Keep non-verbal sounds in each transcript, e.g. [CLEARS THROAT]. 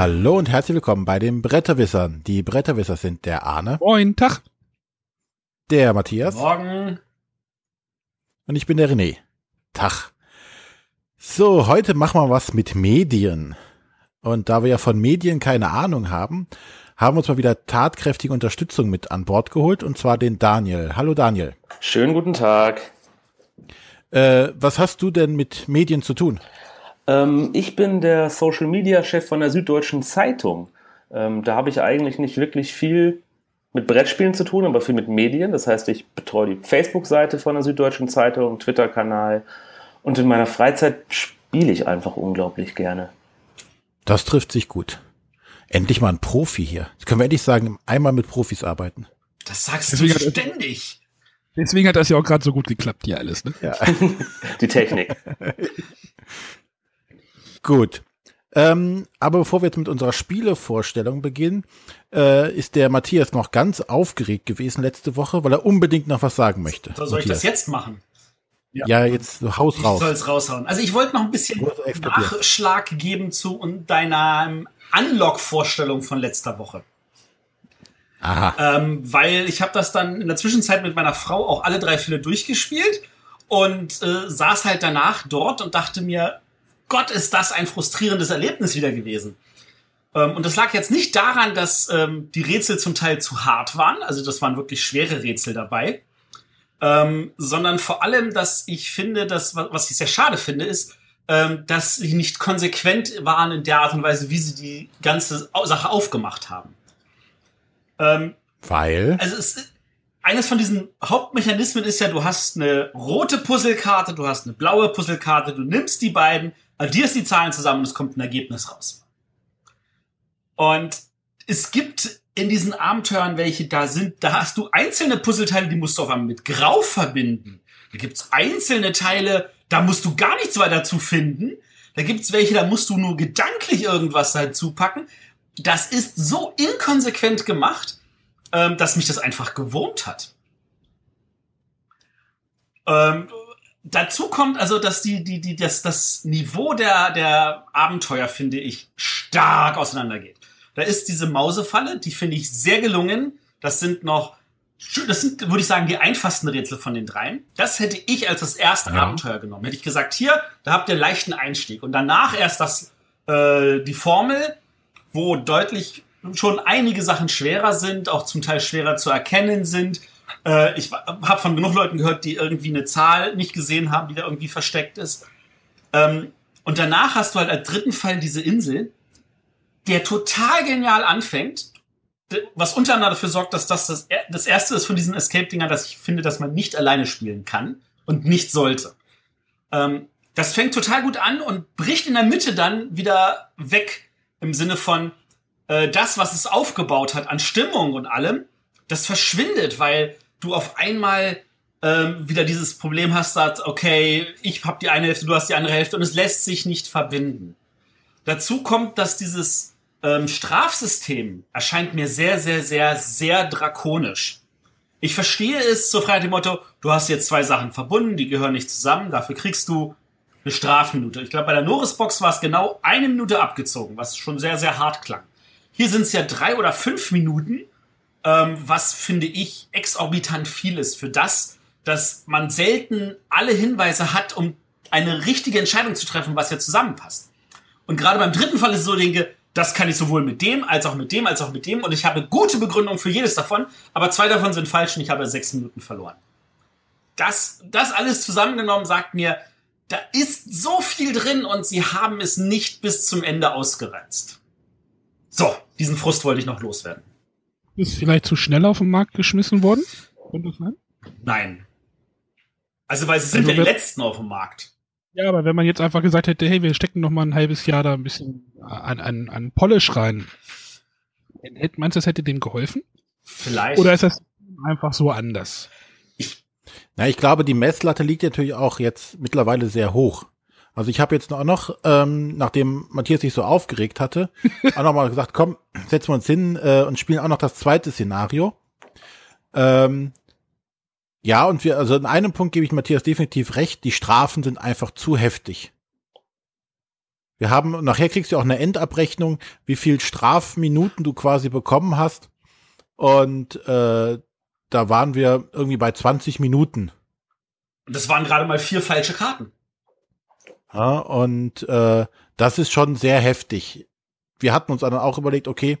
Hallo und herzlich willkommen bei den Bretterwissern. Die Bretterwisser sind der Arne. Moin, Tag. Der Matthias. Morgen. Und ich bin der René. Tag. So, heute machen wir was mit Medien. Und da wir ja von Medien keine Ahnung haben, haben wir uns mal wieder tatkräftige Unterstützung mit an Bord geholt, und zwar den Daniel. Hallo Daniel. Schönen guten Tag. Äh, was hast du denn mit Medien zu tun? Ähm, ich bin der Social Media Chef von der Süddeutschen Zeitung. Ähm, da habe ich eigentlich nicht wirklich viel mit Brettspielen zu tun, aber viel mit Medien. Das heißt, ich betreue die Facebook-Seite von der Süddeutschen Zeitung, Twitter-Kanal und in meiner Freizeit spiele ich einfach unglaublich gerne. Das trifft sich gut. Endlich mal ein Profi hier. Jetzt können wir endlich sagen, einmal mit Profis arbeiten. Das sagst Deswegen du ständig. Deswegen hat das ja auch gerade so gut geklappt hier alles. Ne? Ja. [LAUGHS] Die Technik. [LAUGHS] Gut. Ähm, aber bevor wir jetzt mit unserer Spielevorstellung beginnen, äh, ist der Matthias noch ganz aufgeregt gewesen letzte Woche, weil er unbedingt noch was sagen möchte. So, soll ich das Matthias. jetzt machen? Ja, jetzt so Haus Ich raus. soll es raushauen. Also ich wollte noch ein bisschen. Nachschlag geben zu und deiner ähm, Unlock-Vorstellung von letzter Woche. Aha. Ähm, weil ich habe das dann in der Zwischenzeit mit meiner Frau auch alle drei Fälle durchgespielt und äh, saß halt danach dort und dachte mir, Gott, ist das ein frustrierendes Erlebnis wieder gewesen. Ähm, und das lag jetzt nicht daran, dass ähm, die Rätsel zum Teil zu hart waren, also das waren wirklich schwere Rätsel dabei, ähm, sondern vor allem, dass ich finde, dass, wa- was ich sehr schade finde, ist, ähm, dass sie nicht konsequent waren in der Art und Weise, wie sie die ganze Sache aufgemacht haben. Ähm, Weil. also es, eines von diesen Hauptmechanismen ist ja, du hast eine rote Puzzlekarte, du hast eine blaue Puzzlekarte, du nimmst die beiden, addierst die Zahlen zusammen und es kommt ein Ergebnis raus. Und es gibt in diesen Abenteuern welche da sind, da hast du einzelne Puzzleteile, die musst du auf einmal mit Grau verbinden. Da gibt's einzelne Teile, da musst du gar nichts weiter zu finden. Da gibt's welche, da musst du nur gedanklich irgendwas dazu packen. Das ist so inkonsequent gemacht, ähm, dass mich das einfach gewurmt hat. Dazu kommt also, dass die, die, die, das, das Niveau der, der Abenteuer, finde ich, stark auseinandergeht. Da ist diese Mausefalle, die finde ich sehr gelungen. Das sind noch, das sind, würde ich sagen, die einfachsten Rätsel von den dreien. Das hätte ich als das erste Ja. Abenteuer genommen. Hätte ich gesagt, hier, da habt ihr einen leichten Einstieg. Und danach erst das, äh, die Formel, wo deutlich schon einige Sachen schwerer sind, auch zum Teil schwerer zu erkennen sind. Äh, ich habe von genug Leuten gehört, die irgendwie eine Zahl nicht gesehen haben, die da irgendwie versteckt ist. Ähm, und danach hast du halt als dritten Fall diese Insel, der total genial anfängt, was unter anderem dafür sorgt, dass das das, das erste ist von diesen Escape-Dingern, dass ich finde, dass man nicht alleine spielen kann und nicht sollte. Ähm, das fängt total gut an und bricht in der Mitte dann wieder weg im Sinne von äh, das, was es aufgebaut hat an Stimmung und allem, das verschwindet, weil du auf einmal ähm, wieder dieses Problem hast, dass, okay, ich habe die eine Hälfte, du hast die andere Hälfte und es lässt sich nicht verbinden. Dazu kommt, dass dieses ähm, Strafsystem erscheint mir sehr, sehr, sehr, sehr drakonisch. Ich verstehe es so frei nach dem Motto, du hast jetzt zwei Sachen verbunden, die gehören nicht zusammen, dafür kriegst du eine Strafminute. Ich glaube, bei der Norrisbox war es genau eine Minute abgezogen, was schon sehr, sehr hart klang. Hier sind es ja drei oder fünf Minuten, ähm, was finde ich exorbitant viel ist für das, dass man selten alle Hinweise hat, um eine richtige Entscheidung zu treffen, was jetzt zusammenpasst. Und gerade beim dritten Fall ist es so, denke, das kann ich sowohl mit dem, als auch mit dem, als auch mit dem. Und ich habe gute Begründung für jedes davon, aber zwei davon sind falsch und ich habe sechs Minuten verloren. Das, das alles zusammengenommen sagt mir, da ist so viel drin und sie haben es nicht bis zum Ende ausgereizt. So, diesen Frust wollte ich noch loswerden. Ist vielleicht zu schnell auf den Markt geschmissen worden? Könnte das sein? Nein. Also, weil sie sind Also ja die letzten auf dem Markt. Ja, aber wenn man jetzt einfach gesagt hätte, hey, wir stecken noch mal ein halbes Jahr da ein bisschen an, an, an Polish rein, meinst du, das hätte dem geholfen? Vielleicht. Oder ist das einfach so anders? ich, Na, ich glaube, die Messlatte liegt natürlich auch jetzt mittlerweile sehr hoch. Also ich habe jetzt auch noch, ähm, nachdem Matthias sich so aufgeregt hatte, [LAUGHS] auch noch mal gesagt, komm, setzen wir uns hin äh, und spielen auch noch das zweite Szenario. Ähm, ja, und wir, also in einem Punkt gebe ich Matthias definitiv recht, die Strafen sind einfach zu heftig. Wir haben, nachher kriegst du auch eine Endabrechnung, wie viel Strafminuten du quasi bekommen hast. Und äh, da waren wir irgendwie bei 20 Minuten. Das waren gerade mal vier falsche Karten. Ja, und äh, das ist schon sehr heftig. Wir hatten uns dann auch überlegt, okay,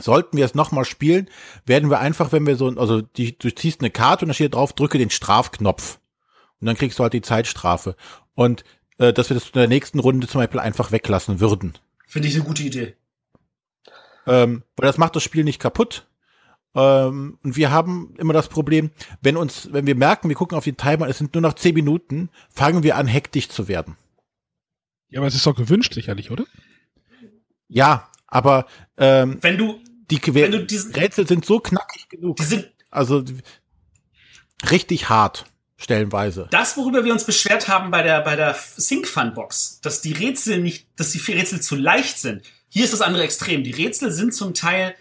sollten wir es nochmal spielen, werden wir einfach, wenn wir so, also die, du ziehst eine Karte und da steht drauf, drücke den Strafknopf. Und dann kriegst du halt die Zeitstrafe. Und äh, dass wir das in der nächsten Runde zum Beispiel einfach weglassen würden. Finde ich eine gute Idee. Ähm, weil das macht das Spiel nicht kaputt. Ähm, und wir haben immer das Problem, wenn uns, wenn wir merken, wir gucken auf den Timer, es sind nur noch zehn Minuten, fangen wir an, hektisch zu werden. Ja, aber es ist doch gewünscht, sicherlich, oder? Ja, aber ähm, Wenn du, die wenn du diesen, Rätsel sind so knackig genug. die sind, Also richtig hart, stellenweise. das, worüber wir uns beschwert haben bei der, bei der Sync Fun Box, dass die Rätsel nicht, dass die Rätsel zu leicht sind. Hier ist das andere Extrem. Die Rätsel sind zum Teil,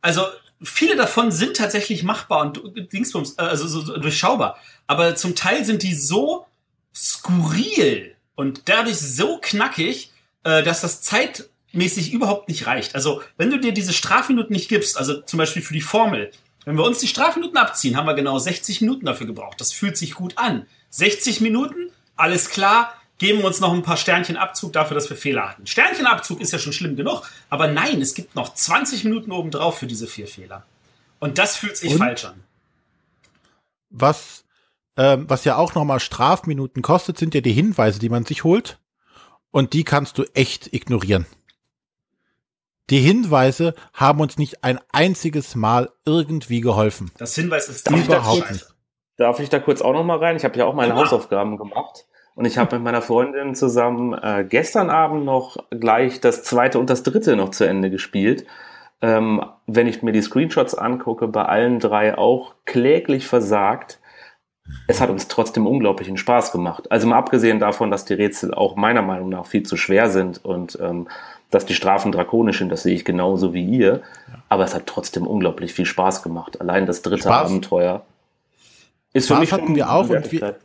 also viele davon sind tatsächlich machbar und Dingsbums, äh, also so, so durchschaubar. Aber zum Teil sind die so skurril und dadurch so knackig, äh, dass das zeitmäßig überhaupt nicht reicht. Also wenn du dir diese Strafminuten nicht gibst, also zum Beispiel für die Formel, wenn wir uns die Strafminuten abziehen, haben wir genau 60 Minuten dafür gebraucht. Das fühlt sich gut an. 60 Minuten, alles klar, geben wir uns noch ein paar Sternchen Abzug dafür, dass wir Fehler hatten. Sternchenabzug ist ja schon schlimm genug, aber nein, es gibt noch 20 Minuten obendrauf für diese vier Fehler. Und das fühlt sich Und? falsch an. Was, ähm, was ja auch nochmal Strafminuten kostet, sind ja die Hinweise, die man sich holt. Und die kannst du echt ignorieren. Die Hinweise haben uns nicht ein einziges Mal irgendwie geholfen. Das Hinweis ist Darf ich da Überhaupt nicht. Darf ich da kurz auch noch mal rein? Ich habe ja auch meine. Hausaufgaben gemacht. Und ich habe mit meiner Freundin zusammen äh, gestern Abend noch gleich das zweite und das dritte noch zu Ende gespielt. Ähm, wenn ich mir die Screenshots angucke, bei allen drei auch kläglich versagt. Es hat uns trotzdem unglaublichen Spaß gemacht. Also mal abgesehen davon, dass die Rätsel auch meiner Meinung nach viel zu schwer sind und ähm, dass die Strafen drakonisch sind, das sehe ich genauso wie ihr. Aber es hat trotzdem unglaublich viel Spaß gemacht. Allein das dritte Spaß- Abenteuer ist Spaß hatten wir auch und wir-.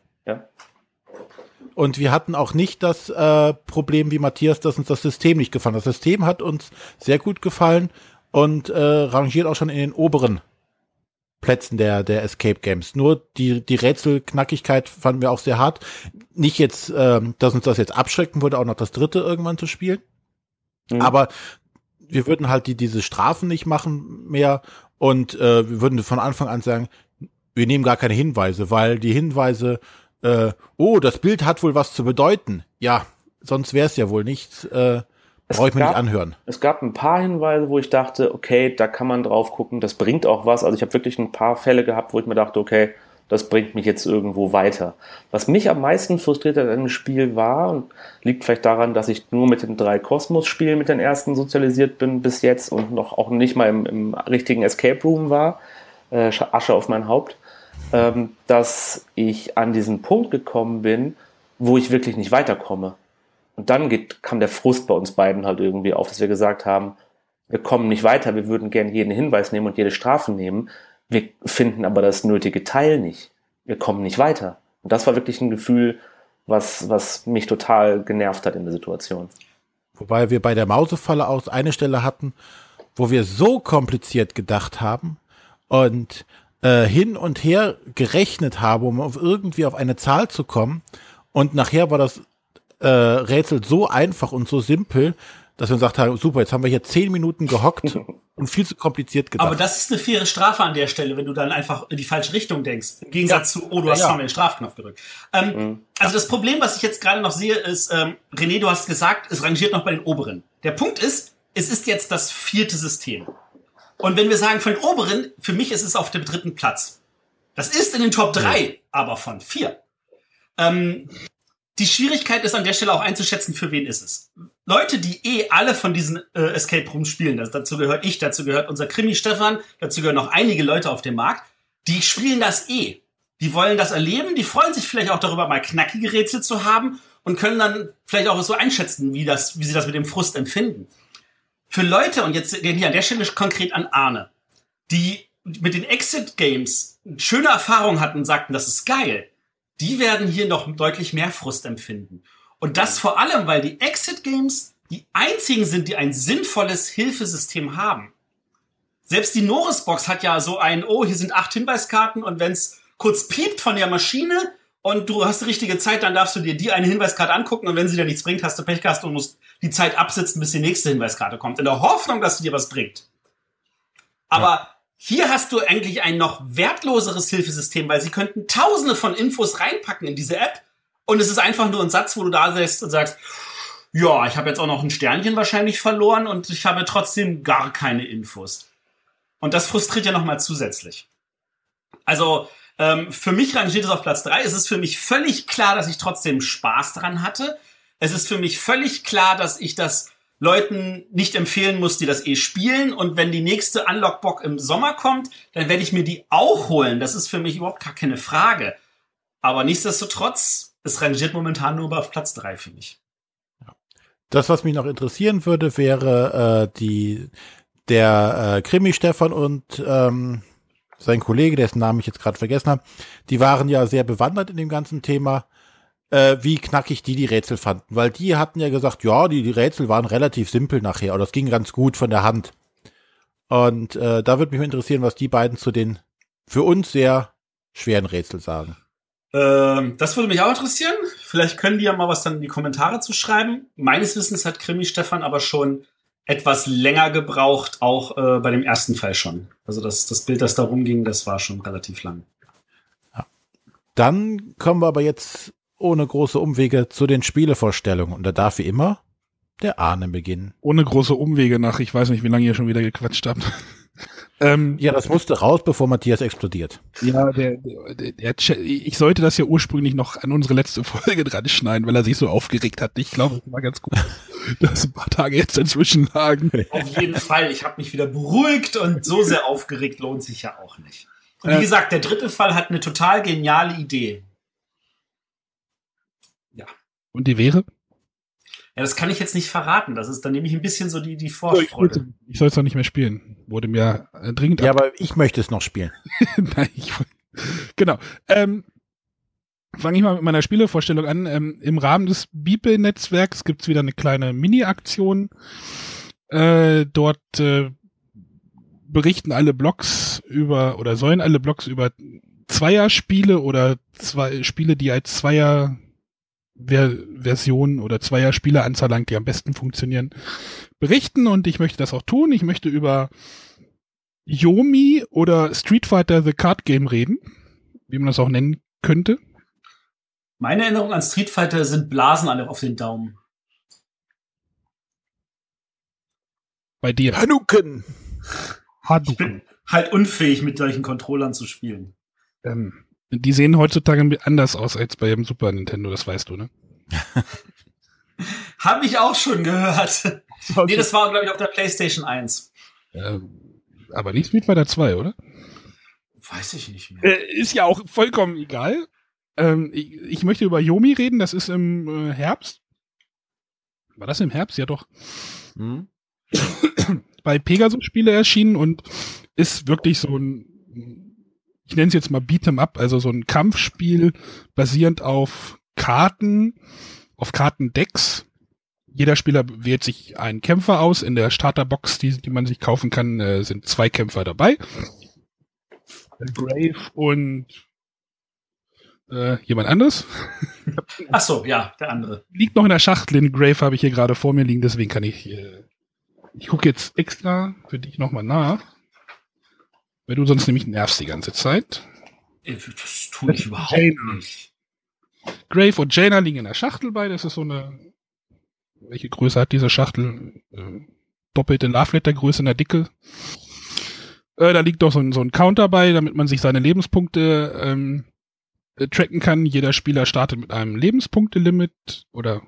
Und wir hatten auch nicht das äh, Problem wie Matthias, dass uns das System nicht gefallen hat. Das System hat uns sehr gut gefallen und äh, rangiert auch schon in den oberen Plätzen der, der Escape Games. Nur die, die Rätselknackigkeit fanden wir auch sehr hart. Nicht jetzt, ähm, dass uns das jetzt abschrecken würde, auch noch das dritte irgendwann zu spielen. Mhm. Aber wir würden halt die, diese Strafen nicht machen mehr und äh, wir würden von Anfang an sagen, wir nehmen gar keine Hinweise, weil die Hinweise, äh, oh, das Bild hat wohl was zu bedeuten. Ja, sonst wäre es ja wohl nichts. Äh, Brauche ich mir nicht anhören. Es gab ein paar Hinweise, wo ich dachte, okay, da kann man drauf gucken, das bringt auch was. Also ich habe wirklich ein paar Fälle gehabt, wo ich mir dachte, okay, das bringt mich jetzt irgendwo weiter. Was mich am meisten frustriert an dem Spiel war, und liegt vielleicht daran, dass ich nur mit den drei Kosmos-Spielen mit den ersten sozialisiert bin bis jetzt und noch auch nicht mal im, im richtigen Escape Room war, äh, Asche auf mein Haupt, ähm, dass ich an diesen Punkt gekommen bin, wo ich wirklich nicht weiterkomme. Und dann geht, kam der Frust bei uns beiden halt irgendwie auf, dass wir gesagt haben, wir kommen nicht weiter, wir würden gerne jeden Hinweis nehmen und jede Strafe nehmen. Wir finden aber das nötige Teil nicht. Wir kommen nicht weiter. Und das war wirklich ein Gefühl, was, was mich total genervt hat in der Situation. Wobei wir bei der Mausefalle aus eine Stelle hatten, wo wir so kompliziert gedacht haben und äh, hin und her gerechnet haben, um auf irgendwie auf eine Zahl zu kommen. Und nachher war das äh, Rätsel so einfach und so simpel, dass wir gesagt haben, super, jetzt haben wir hier zehn Minuten gehockt [LAUGHS] und viel zu kompliziert gedacht. Aber das ist eine faire Strafe an der Stelle, wenn du dann einfach in die falsche Richtung denkst. Im Gegensatz zu, oh, du hast Ja. den Strafknopf gedrückt. Ähm, Also das Problem, was ich jetzt gerade noch sehe, ist, ähm, René, du hast gesagt, es rangiert noch bei den oberen. Der Punkt ist, es ist jetzt das vierte System. Und wenn wir sagen von den oberen, für mich ist es auf dem dritten Platz. Das ist in den Top drei, aber von vier. Ähm, die Schwierigkeit ist an der Stelle auch einzuschätzen, für wen ist es. Leute, die eh alle von diesen äh, Escape Rooms spielen, das, dazu gehört ich, dazu gehört unser Krimi Stefan, dazu gehören noch einige Leute auf dem Markt, die spielen das eh. Die wollen das erleben, die freuen sich vielleicht auch darüber, mal knackige Rätsel zu haben und können dann vielleicht auch so einschätzen, wie, das, wie sie das mit dem Frust empfinden. Für Leute, und jetzt gehe ich an der Stelle konkret an Arne, die mit den Exit Games schöne Erfahrungen hatten und sagten, das ist geil, die werden hier noch deutlich mehr Frust empfinden. Und das vor allem, weil die Exit Games die einzigen sind, die ein sinnvolles Hilfesystem haben. Selbst die Norris-Box hat ja so ein, oh, hier sind acht Hinweiskarten und wenn es kurz piept von der Maschine und du hast die richtige Zeit, dann darfst du dir die eine Hinweiskarte angucken und wenn sie dir nichts bringt, hast du Pech gehabt und musst die Zeit absitzen, bis die nächste Hinweiskarte kommt, in der Hoffnung, dass sie dir was bringt. Aber ja. hier hast du eigentlich ein noch wertloseres Hilfesystem, weil sie könnten tausende von Infos reinpacken in diese App und es ist einfach nur ein Satz, wo du da sitzt und sagst, ja, ich habe jetzt auch noch ein Sternchen wahrscheinlich verloren und ich habe trotzdem gar keine Infos. Und das frustriert ja nochmal zusätzlich. Also ähm, für mich rangiert es auf Platz drei. Es ist für mich völlig klar, dass ich trotzdem Spaß dran hatte. Es ist für mich völlig klar, dass ich das Leuten nicht empfehlen muss, die das eh spielen. Und wenn die nächste Unlock-Box im Sommer kommt, dann werde ich mir die auch holen. Das ist für mich überhaupt gar keine Frage. Aber nichtsdestotrotz, es rangiert momentan nur auf Platz drei für mich. Das, was mich noch interessieren würde, wäre äh, die der äh, Krimi Stefan und ähm, sein Kollege, dessen Namen ich jetzt gerade vergessen habe, die waren ja sehr bewandert in dem ganzen Thema, äh, wie knackig die die Rätsel fanden. Weil die hatten ja gesagt, ja, die, die Rätsel waren relativ simpel nachher, oder das ging ganz gut von der Hand. Und äh, da würde mich interessieren, was die beiden zu den für uns sehr schweren Rätsel sagen. Ähm, das würde mich auch interessieren. Vielleicht können die ja mal was dann in die Kommentare zu schreiben. Meines Wissens hat Krimi Stefan aber schon etwas länger gebraucht, auch äh, bei dem ersten Fall schon. Also das, das Bild, das da rumging, das war schon relativ lang. Ja. Dann kommen wir aber jetzt ohne große Umwege zu den Spielevorstellungen. Und da darf wie immer der Ahne beginnen. Ohne große Umwege nach, ich weiß nicht, wie lange ihr schon wieder gequatscht habt. Ähm, ja, das musste raus, bevor Matthias explodiert. Ja, der, der, der, ich sollte das ja ursprünglich noch an unsere letzte Folge dran schneiden, weil er sich so aufgeregt hat. Ich glaube, es war ganz gut, [LAUGHS] dass ein paar Tage jetzt inzwischen lagen. Auf jeden Fall. Ich habe mich wieder beruhigt und so sehr aufgeregt lohnt sich ja auch nicht. Und wie gesagt, der dritte Fall hat eine total geniale Idee. Ja. Und die wäre? Ja, das kann ich jetzt nicht verraten. Das ist dann nämlich ein bisschen so die, die Vorfreude. Ich soll es doch nicht mehr spielen. Wurde mir äh, dringend. Ja, aber ich möchte es noch spielen. [LAUGHS] Nein, ich, genau. Ähm, Fange ich mal mit meiner Spielevorstellung an. Ähm, Im Rahmen des Beeple-Netzwerks gibt es wieder eine kleine Mini-Aktion. Äh, dort äh, berichten alle Blogs über oder sollen alle Blogs über Zweierspiele oder zwei Spiele, die als Zweier Versionen oder zweier Spieleranzahl lang, die am besten funktionieren, berichten und ich möchte das auch tun. Ich möchte über Yomi oder Street Fighter The Card Game reden, wie man das auch nennen könnte. Meine Erinnerung an Street Fighter sind Blasen alle auf den Daumen. Bei dir. Hanuken. Hanuken. Ich bin halt unfähig, mit solchen Controllern zu spielen. Ähm, die sehen heutzutage anders aus als bei dem Super Nintendo, das weißt du, ne? [LAUGHS] Hab ich auch schon gehört. [LAUGHS] Okay. Nee, das war, glaube ich, auf der PlayStation 1. Ähm, aber nicht Street Fighter 2, oder? Weiß ich nicht mehr. Äh, ist ja auch vollkommen egal. Ähm, ich, ich, möchte über Yomi reden, das ist im äh, Herbst. War das im Herbst? Ja, doch. Hm. [COUGHS] Bei Pegasus Spiele erschienen und ist wirklich so ein ich nenne es jetzt mal Beat'em Up, also so ein Kampfspiel basierend auf Karten, auf Kartendecks. Jeder Spieler wählt sich einen Kämpfer aus. In der Starterbox, die, die man sich kaufen kann, äh, sind zwei Kämpfer dabei. Grave und äh, jemand anderes. Ach so, ja, der andere. Liegt noch in der Schachtel. Den Grave habe ich hier gerade vor mir liegen, deswegen kann ich. Äh, ich gucke jetzt extra für dich nochmal nach. Weil du sonst nämlich nervst die ganze Zeit. Das tue ich überhaupt Jaina. nicht. Grave und Jaina liegen in der Schachtel bei. Das ist so eine. Welche Größe hat diese Schachtel? Äh, doppelte Love Letter Größe in der Dicke. Äh, da liegt doch so ein, so ein Counter bei, damit man sich seine Lebenspunkte ähm, äh, tracken kann. Jeder Spieler startet mit einem Lebenspunkte-Limit oder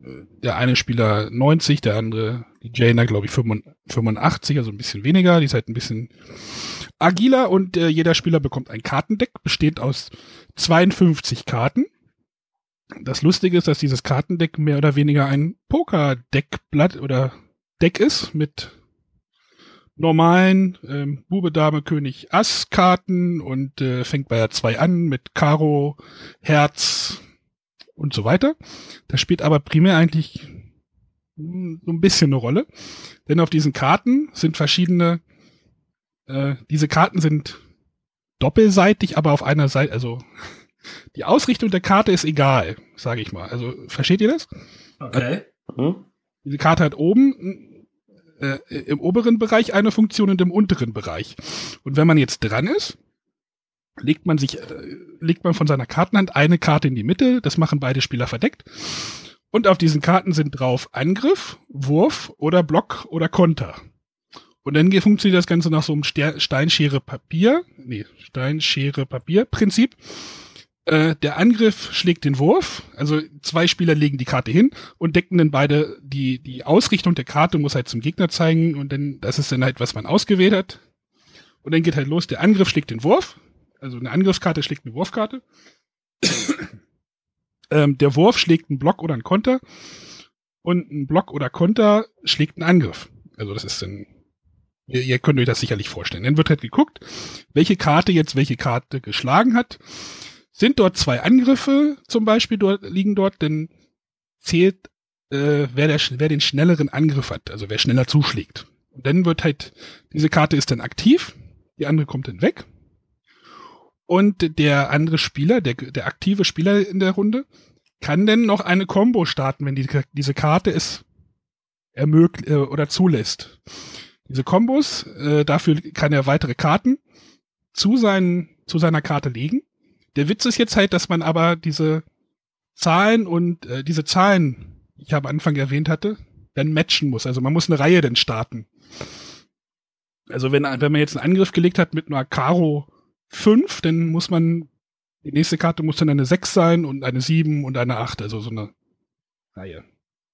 äh, der eine Spieler 90, der andere, die Jaina, glaube ich, 85, also ein bisschen weniger. Die ist halt ein bisschen agiler und äh, jeder Spieler bekommt ein Kartendeck, bestehend aus 52 Karten. Das Lustige ist, dass dieses Kartendeck mehr oder weniger ein Poker-Deckblatt oder Deck ist mit normalen ähm, Bube, Dame, König, Ass Karten und äh, fängt bei der 2 an mit Karo, Herz und so weiter. Das spielt aber primär eigentlich hm, so ein bisschen eine Rolle. Denn auf diesen Karten sind verschiedene, äh, diese Karten sind doppelseitig, aber auf einer Seite, also [LAUGHS] die Ausrichtung der Karte ist egal, sage ich mal. Also versteht ihr das? Okay. Mhm. Diese Karte hat oben äh, im oberen Bereich eine Funktion und im unteren Bereich. Und wenn man jetzt dran ist, legt man sich, äh, legt man von seiner Kartenhand eine Karte in die Mitte. Das machen beide Spieler verdeckt. Und auf diesen Karten sind drauf Angriff, Wurf oder Block oder Konter. Und dann funktioniert das Ganze nach so einem Ster Steinschere Papier, nee, Steinschere Papier Prinzip. Äh, der Angriff schlägt den Wurf, also zwei Spieler legen die Karte hin und decken dann beide die, die Ausrichtung der Karte muss halt zum Gegner zeigen und dann, das ist dann halt, was man ausgewählt hat. Und dann geht halt los, der Angriff schlägt den Wurf, also eine Angriffskarte schlägt eine Wurfkarte. [COUGHS] ähm, der Wurf schlägt einen Block oder einen Konter und ein Block oder Konter schlägt einen Angriff. Also das ist dann, ihr, ihr könnt euch das sicherlich vorstellen. Dann wird halt geguckt, welche Karte jetzt welche Karte geschlagen hat. Sind dort zwei Angriffe zum Beispiel dort, liegen dort, dann zählt, äh, wer, der, wer den schnelleren Angriff hat, also wer schneller zuschlägt. Und dann wird halt, diese Karte ist dann aktiv, die andere kommt dann weg. Und der andere Spieler, der, der aktive Spieler in der Runde, kann denn noch eine Combo starten, wenn die, diese Karte es ermöglicht äh, oder zulässt. Diese Kombos, äh, dafür kann er weitere Karten zu, seinen, zu seiner Karte legen. Der Witz ist jetzt halt, dass man aber diese Zahlen und äh, diese Zahlen, die ich am Anfang erwähnt hatte, dann matchen muss. Also man muss eine Reihe dann starten. Also wenn, wenn man jetzt einen Angriff gelegt hat mit einer Karo 5, dann muss man, die nächste Karte muss dann eine 6 sein und eine 7 und eine 8, also so eine Reihe.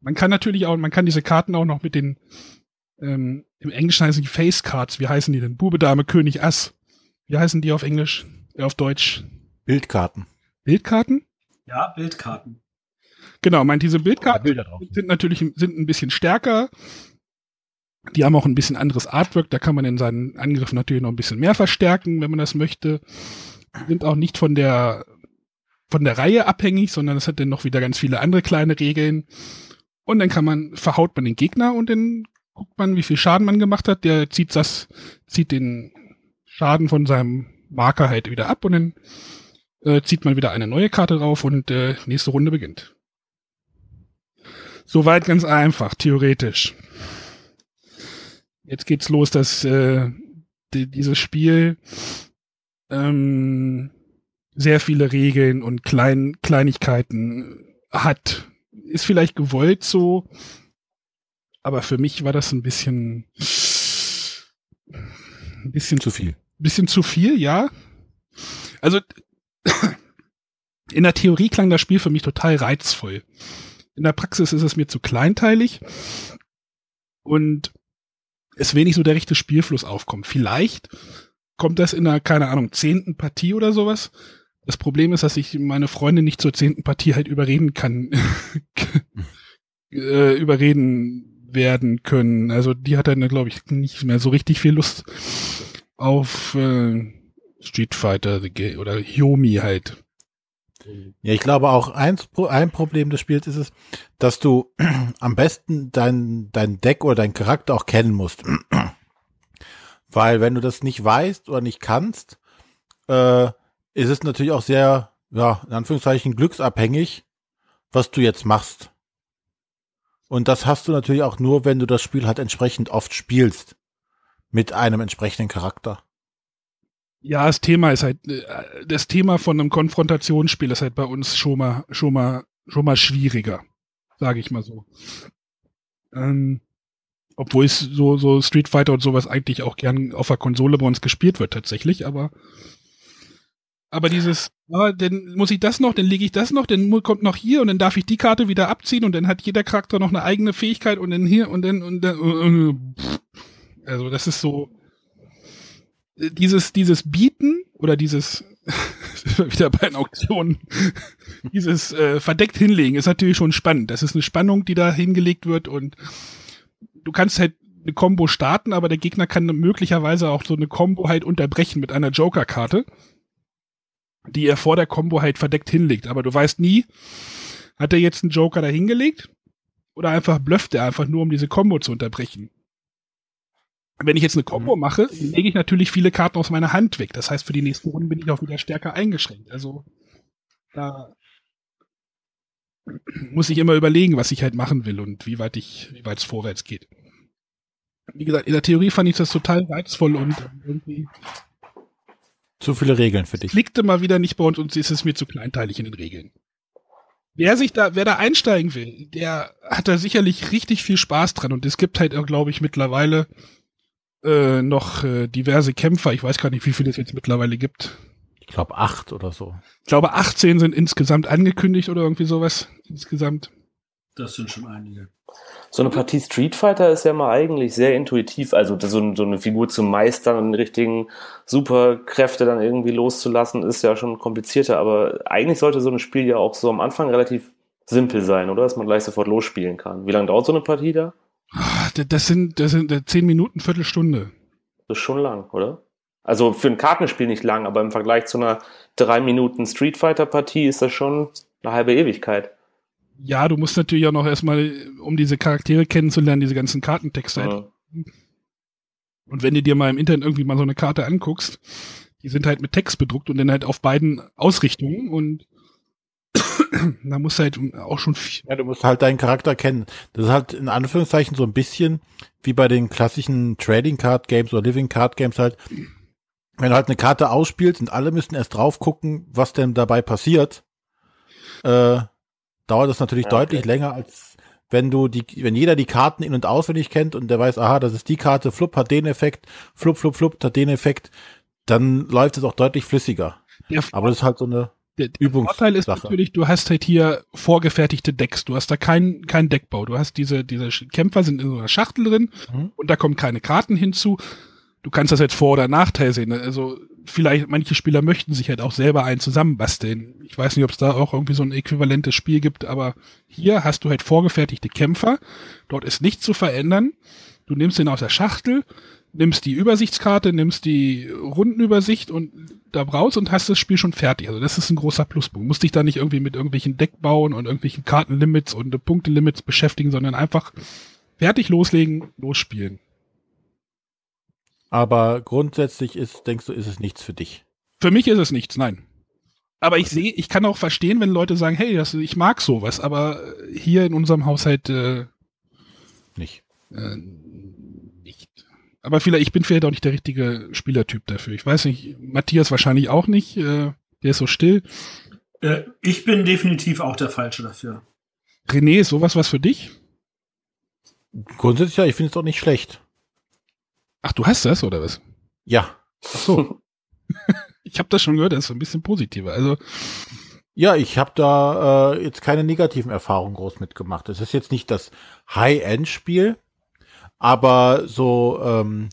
Man kann natürlich auch, man kann diese Karten auch noch mit den, ähm, im Englischen heißen die Face Cards, wie heißen die denn? Bube, Dame, König, Ass. Wie heißen die auf Englisch? Äh, auf Deutsch? Bildkarten. Bildkarten? Ja, Bildkarten. Genau, meint diese Bildkarten Bilder drauf. sind natürlich sind ein bisschen stärker. Die haben auch ein bisschen anderes Artwork, da kann man in seinen Angriffen natürlich noch ein bisschen mehr verstärken, wenn man das möchte. Sind auch nicht von der von der Reihe abhängig, sondern es hat dann noch wieder ganz viele andere kleine Regeln. Und dann kann man, verhaut man den Gegner und dann guckt man, wie viel Schaden man gemacht hat. Der zieht das, zieht den Schaden von seinem Marker halt wieder ab und dann äh, zieht man wieder eine neue Karte drauf und äh, nächste Runde beginnt. Soweit ganz einfach, theoretisch. Jetzt geht's los, dass äh, die, dieses Spiel ähm, sehr viele Regeln und Klein, Kleinigkeiten hat. Ist vielleicht gewollt so, aber für mich war das ein bisschen ein bisschen Zu viel. bisschen zu viel, ja. Also in der Theorie klang das Spiel für mich total reizvoll. In der Praxis ist es mir zu kleinteilig und es wenig so der rechte Spielfluss aufkommt. Vielleicht kommt das in einer, keine Ahnung, zehnten Partie oder sowas. Das Problem ist, dass ich meine Freundin nicht zur zehnten Partie halt überreden kann, [LAUGHS] äh, überreden werden können. Also die hat dann, glaube ich, nicht mehr so richtig viel Lust auf äh, Street Fighter oder Yomi halt. Ja, ich glaube auch Pro- ein Problem des Spiels ist es, dass du [CLEARS THROAT] am besten dein, dein Deck oder dein Charakter auch kennen musst. [CLEARS THROAT] Weil wenn du das nicht weißt oder nicht kannst, äh, ist es natürlich auch sehr, ja, in Anführungszeichen glücksabhängig, was du jetzt machst. Und das hast du natürlich auch nur, wenn du das Spiel halt entsprechend oft spielst. Mit einem entsprechenden Charakter. Ja, das Thema ist halt, äh, das Thema von einem Konfrontationsspiel ist halt bei uns schon mal, schon mal, schon mal schwieriger, sage ich mal so. Ähm, obwohl es so, so Street Fighter und sowas eigentlich auch gern auf der Konsole bei uns gespielt wird tatsächlich, aber aber dieses, ah, dann muss ich das noch, dann lege ich das noch, dann kommt noch hier und dann darf ich die Karte wieder abziehen und dann hat jeder Charakter noch eine eigene Fähigkeit und dann hier und dann und dann äh, äh, also das ist so dieses dieses Bieten oder dieses [LAUGHS] wieder bei den Auktionen [LAUGHS] dieses äh, verdeckt hinlegen ist natürlich schon spannend. Das ist eine Spannung, die da hingelegt wird und du kannst halt eine Combo starten, aber der Gegner kann möglicherweise auch so eine Combo halt unterbrechen mit einer Joker-Karte, die er vor der Combo halt verdeckt hinlegt. Aber du weißt nie, Hat er jetzt einen Joker dahingelegt? Oder einfach blufft er einfach nur, um diese Combo zu unterbrechen? Wenn ich jetzt eine Combo Mhm. mache, lege ich natürlich viele Karten aus meiner Hand weg. Das heißt, für die nächsten Runden bin ich auch wieder stärker eingeschränkt. Also da muss ich immer überlegen, was ich halt machen will und wie weit ich, wie weit es vorwärts geht. Wie gesagt, in der Theorie fand ich das total reizvoll und irgendwie Zu viele Regeln für dich. klickte mal wieder nicht bei uns und ist es mir zu kleinteilig in den Regeln. Wer sich da, wer da einsteigen will, der hat da sicherlich richtig viel Spaß dran und es gibt halt, glaube ich, mittlerweile äh, noch äh, diverse Kämpfer. Ich weiß gar nicht, wie viele es jetzt mittlerweile gibt. Ich glaube acht oder so. Ich glaube, 18 sind insgesamt angekündigt oder irgendwie sowas. Insgesamt. Das sind schon einige. So eine Partie Street Fighter ist ja mal eigentlich sehr intuitiv. Also so, so eine Figur zu meistern und die richtigen Superkräfte dann irgendwie loszulassen, ist ja schon komplizierter. Aber eigentlich sollte so ein Spiel ja auch so am Anfang relativ simpel sein, oder? Dass man gleich sofort losspielen kann. Wie lange dauert so eine Partie da? Ah, Das sind, das sind äh, 10 Minuten, Viertelstunde. Das ist schon lang, oder? Also für ein Kartenspiel nicht lang, aber im Vergleich zu einer drei Minuten Street Fighter Partie ist das schon eine halbe Ewigkeit. Ja, du musst natürlich auch noch erstmal, um diese Charaktere kennenzulernen, diese ganzen Kartentexte. halt Ja. Und wenn du dir mal im Internet irgendwie mal so eine Karte anguckst, die sind halt mit Text bedruckt und dann halt auf beiden Ausrichtungen und [COUGHS] da musst du halt auch schon viel. Ja, du musst halt deinen Charakter kennen. Das ist halt in Anführungszeichen so ein bisschen wie bei den klassischen Trading Card Games oder Living Card Games halt. Wenn du halt eine Karte ausspielst und alle müssen erst drauf gucken, was denn dabei passiert, äh, dauert das natürlich Ja, deutlich okay. länger als wenn du die, wenn jeder die Karten in- und auswendig kennt und der weiß, aha, das ist die Karte, flupp hat den Effekt, flupp, flupp, flupp hat den Effekt, dann läuft es auch deutlich flüssiger. Der, Aber das ist halt so eine der, der. Vorteil ist natürlich, du hast halt hier vorgefertigte Decks. Du hast da keinen kein Deckbau. Du hast diese, diese Kämpfer sind in so einer Schachtel drin Mhm. und da kommen keine Karten hinzu. Du kannst das jetzt Vor- oder Nachteil sehen. Also vielleicht, manche Spieler möchten sich halt auch selber einen zusammenbasteln. Ich weiß nicht, ob es da auch irgendwie so ein äquivalentes Spiel gibt, aber hier hast du halt vorgefertigte Kämpfer. Dort ist nichts zu verändern. Du nimmst den aus der Schachtel, nimmst die Übersichtskarte, nimmst die Rundenübersicht und da raus und hast das Spiel schon fertig. Also das ist ein großer Pluspunkt. Musst dich da nicht irgendwie mit irgendwelchen Deckbauen und irgendwelchen Kartenlimits und Punktelimits beschäftigen, sondern einfach fertig loslegen, losspielen. Aber grundsätzlich ist, denkst du, ist es nichts für dich. Für mich ist es nichts, nein. Aber ich sehe, ich kann auch verstehen, wenn Leute sagen, hey, das, ich mag sowas, aber hier in unserem Haushalt äh, Nicht. äh, nicht. Aber vielleicht, ich bin vielleicht auch nicht der richtige Spielertyp dafür. Ich weiß nicht, Matthias wahrscheinlich auch nicht, äh, der ist so still. Äh, ich bin definitiv auch der Falsche dafür. René, ist sowas was für dich? Grundsätzlich ja, ich finde es auch nicht schlecht. Ach, du hast das, oder was? Ja. Ach so. [LAUGHS] ich habe das schon gehört, das ist so ein bisschen positiver. Also, Ja, ich habe da äh, jetzt keine negativen Erfahrungen groß mitgemacht. Es ist jetzt nicht das High-End-Spiel, aber so, ähm,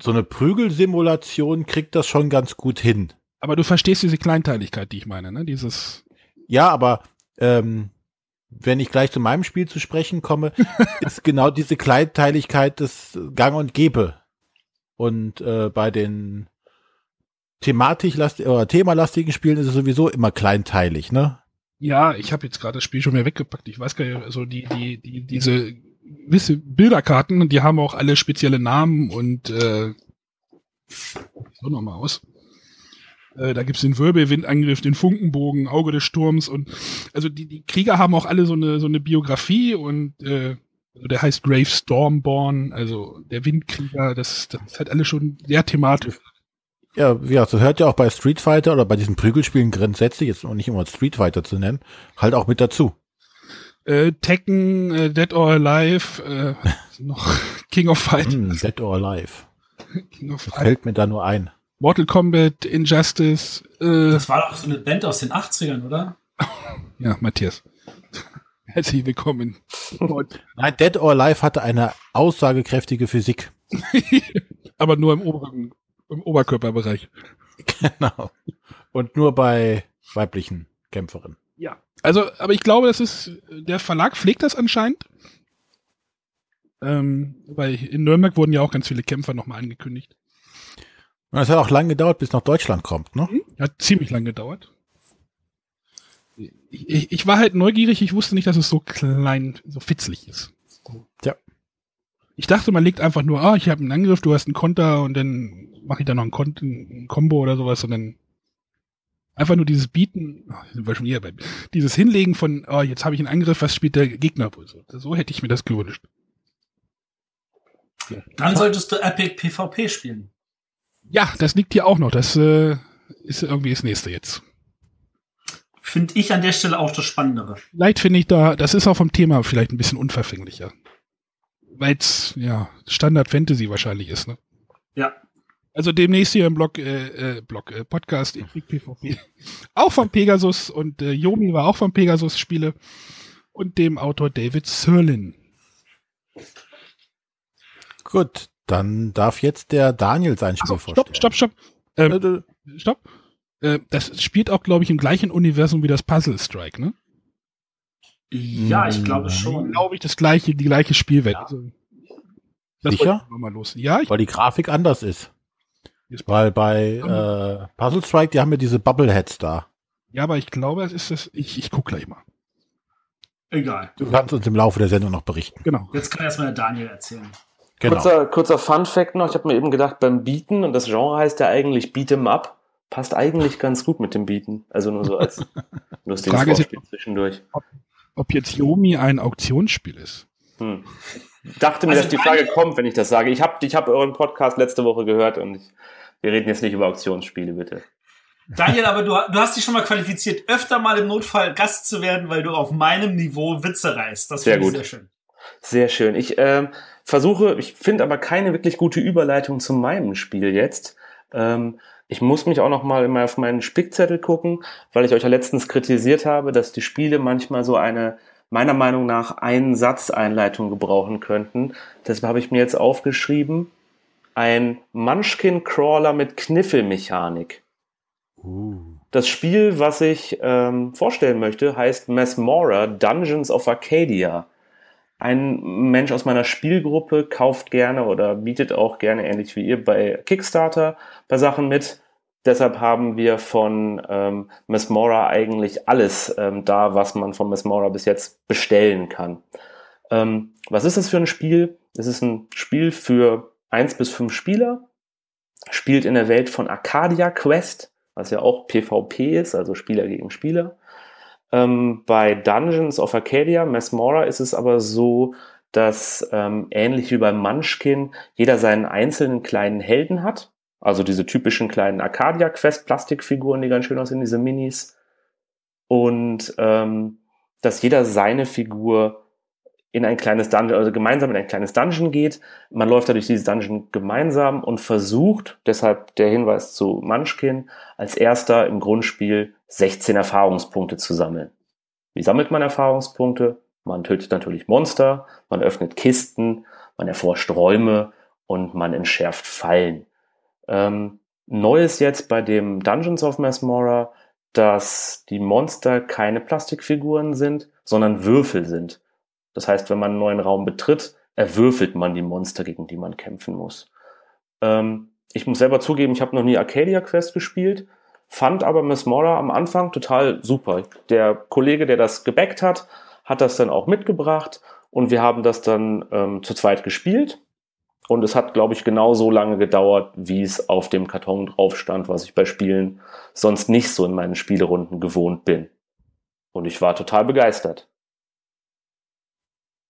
so eine Prügelsimulation kriegt das schon ganz gut hin. aber du verstehst diese Kleinteiligkeit, die ich meine, ne? Dieses, Ja, aber ähm, wenn ich gleich zu meinem Spiel zu sprechen komme, [LAUGHS] ist genau diese Kleinteiligkeit das Gang und Gäbe. Und äh, bei den thematisch oder themalastigen Spielen ist es sowieso immer kleinteilig, ne? ja, ich habe jetzt gerade das Spiel schon mehr weggepackt. Ich weiß gar nicht, also die, die, die, diese gewisse Bilderkarten, die haben auch alle spezielle Namen und äh, so nochmal aus. Äh, da gibt's den Wirbelwindangriff, den Funkenbogen, Auge des Sturms und also die, die Krieger haben auch alle so eine so eine Biografie und äh, also der heißt Grave Stormborn, also der Windkrieger, das, das ist halt alles schon sehr thematisch. Ja, ja, das hört ja auch bei Street Fighter oder bei diesen Prügelspielen grundsätzlich, jetzt noch nicht immer Street Fighter zu nennen, halt auch mit dazu. Äh, Tekken, äh, Dead or Alive, äh, [LAUGHS] noch King of Fighters. Hm, Dead or Alive. [LAUGHS] King of Fighters. fällt mir da nur ein. Mortal Kombat, Injustice, äh, Das war doch so eine Band aus den 80ern, oder? [LAUGHS] ja, Matthias. [LAUGHS] Herzlich willkommen. Nein, Dead or Alive hatte eine aussagekräftige Physik. [LAUGHS] Aber nur im oberen, im Oberkörperbereich. Genau. Und nur bei weiblichen Kämpferinnen. Ja. Also, aber ich glaube, das ist, der Verlag pflegt das anscheinend. Ähm, weil in Nürnberg wurden ja auch ganz viele Kämpfer nochmal angekündigt. Und es hat auch lange gedauert, bis nach Deutschland kommt, ne? Hat ziemlich lang gedauert. Ich, ich war halt neugierig, ich wusste nicht, dass es so klein, so fitzlig ist. Tja. Ich dachte, man legt einfach nur, ah, ich habe einen Angriff, du hast einen Konter und dann mache ich da noch ein, Kon ein Combo oder sowas und dann einfach nur dieses Bieten, oh, sind wir schon hier bei, dieses Hinlegen von, oh, jetzt habe ich einen Angriff, was spielt der Gegner wohl so? So hätte ich mir das gewünscht. Dann solltest du Epic PvP spielen. Ja, das liegt hier auch noch. Das äh, ist irgendwie das nächste jetzt. Finde ich an der Stelle auch das Spannendere. Vielleicht finde ich da, das ist auch vom Thema vielleicht ein bisschen unverfänglicher. Weil es, ja, Standard Fantasy wahrscheinlich ist, ne? Ja. Also demnächst hier im Blog, äh, äh, Blog, äh, Podcast, PvP. Auch von Pegasus und äh, Yomi war auch von Pegasus Spiele und dem Autor David Sirlin. Gut, dann darf jetzt der Daniel sein Spiel Also, vorstellen. stopp, stopp, stopp. Ähm, Äh, stopp. Äh, das spielt auch, glaube ich, im gleichen Universum wie das Puzzle Strike, ne? Ja, ich glaube schon. Glaube ich, das gleiche, die gleiche Spielwelt. Ja. Also, das Sicher? mal los. Ja, ich Weil die Grafik anders ist. Weil bei äh, Puzzle Strike, die haben ja diese Bubbleheads da. Ja, aber ich glaube, es ist das. Ich, ich guck gleich mal. Egal. Du kannst uns im Laufe der Sendung noch berichten. Genau. Jetzt kann erstmal der Daniel erzählen. Genau. Kurzer, kurzer Fun-Fact noch, ich habe mir eben gedacht, beim Beaten, und das Genre heißt ja eigentlich Beat'em Up, passt eigentlich ganz gut mit dem Beaten. Also nur so als [LAUGHS] lustiges Frage ist Vorspiel zwischendurch. Ob jetzt Yomi ein Auktionsspiel ist. Hm. Dachte mir, Also dass die Frage kommt, wenn ich das sage. Ich habe ich hab euren Podcast letzte Woche gehört und ich, wir reden jetzt nicht über Auktionsspiele, bitte. Daniel, aber du, du hast dich schon mal qualifiziert, öfter mal im Notfall Gast zu werden, weil du auf meinem Niveau Witze reißt. Das Sehr finde ich gut. sehr schön. Sehr schön. Ich ähm, versuche, ich finde aber keine wirklich gute Überleitung zu meinem Spiel jetzt. Ähm, ich muss mich auch noch mal immer auf meinen Spickzettel gucken, weil ich euch ja letztens kritisiert habe, dass die Spiele manchmal so eine meiner Meinung nach einen Satzeinleitung gebrauchen könnten. Deshalb habe ich mir jetzt aufgeschrieben, ein Munchkin-Crawler mit Kniffelmechanik. Das Spiel, was ich ähm, vorstellen möchte, heißt Mesmora Dungeons of Arcadia. Ein Mensch aus meiner Spielgruppe kauft gerne oder bietet auch gerne, ähnlich wie ihr, bei Kickstarter bei Sachen mit. Deshalb haben wir von ähm, Mesmora eigentlich alles ähm, da, was man von Mesmora bis jetzt bestellen kann. Ähm, was ist das für ein Spiel? Es ist ein Spiel für eins bis fünf Spieler, spielt in der Welt von Arcadia Quest, was ja auch PvP ist, also Spieler gegen Spieler. Ähm, bei Dungeons of Arcadia, Mesmora, ist es aber so, dass ähm, ähnlich wie bei Munchkin jeder seinen einzelnen kleinen Helden hat. Also diese typischen kleinen Arcadia-Quest-Plastikfiguren, die ganz schön aussehen, diese Minis. Und ähm, dass jeder seine Figur in ein kleines Dungeon, also gemeinsam in ein kleines Dungeon geht. Man läuft da durch dieses Dungeon gemeinsam und versucht, deshalb der Hinweis zu Munchkin, als erster im Grundspiel 16 Erfahrungspunkte zu sammeln. Wie sammelt man Erfahrungspunkte? Man tötet natürlich Monster, man öffnet Kisten, man erforscht Räume und man entschärft Fallen. Ähm, neu ist jetzt bei dem Dungeons of Mesmora, dass die Monster keine Plastikfiguren sind, sondern Würfel sind. Das heißt, wenn man einen neuen Raum betritt, erwürfelt man die Monster, gegen die man kämpfen muss. Ähm, ich muss selber zugeben, ich habe noch nie Arcadia Quest gespielt, fand aber Miss Mora am Anfang total super. Der Kollege, der das gebackt hat, hat das dann auch mitgebracht und wir haben das dann ähm, zu zweit gespielt. Und es hat, glaube ich, genau so lange gedauert, wie es auf dem Karton drauf stand, was ich bei Spielen sonst nicht so in meinen Spielerunden gewohnt bin. Und ich war total begeistert.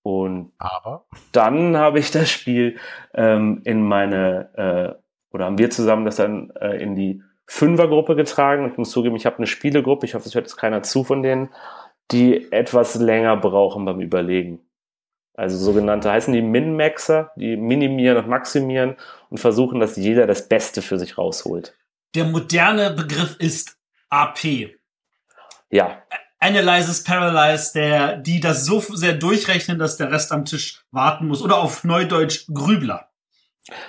Und Aber dann habe ich das Spiel ähm, in meine, äh, oder haben wir zusammen das dann äh, in die Fünfergruppe getragen. Ich muss zugeben, ich habe eine Spielegruppe, ich hoffe, es hört jetzt keiner zu von denen, die etwas länger brauchen beim Überlegen. Also sogenannte heißen die Min-Maxer, die minimieren und maximieren und versuchen, dass jeder das Beste für sich rausholt. Der moderne Begriff ist AP. Ja, Analysis Paralyze, der, die das so sehr durchrechnen, dass der Rest am Tisch warten muss. Oder auf Neudeutsch Grübler.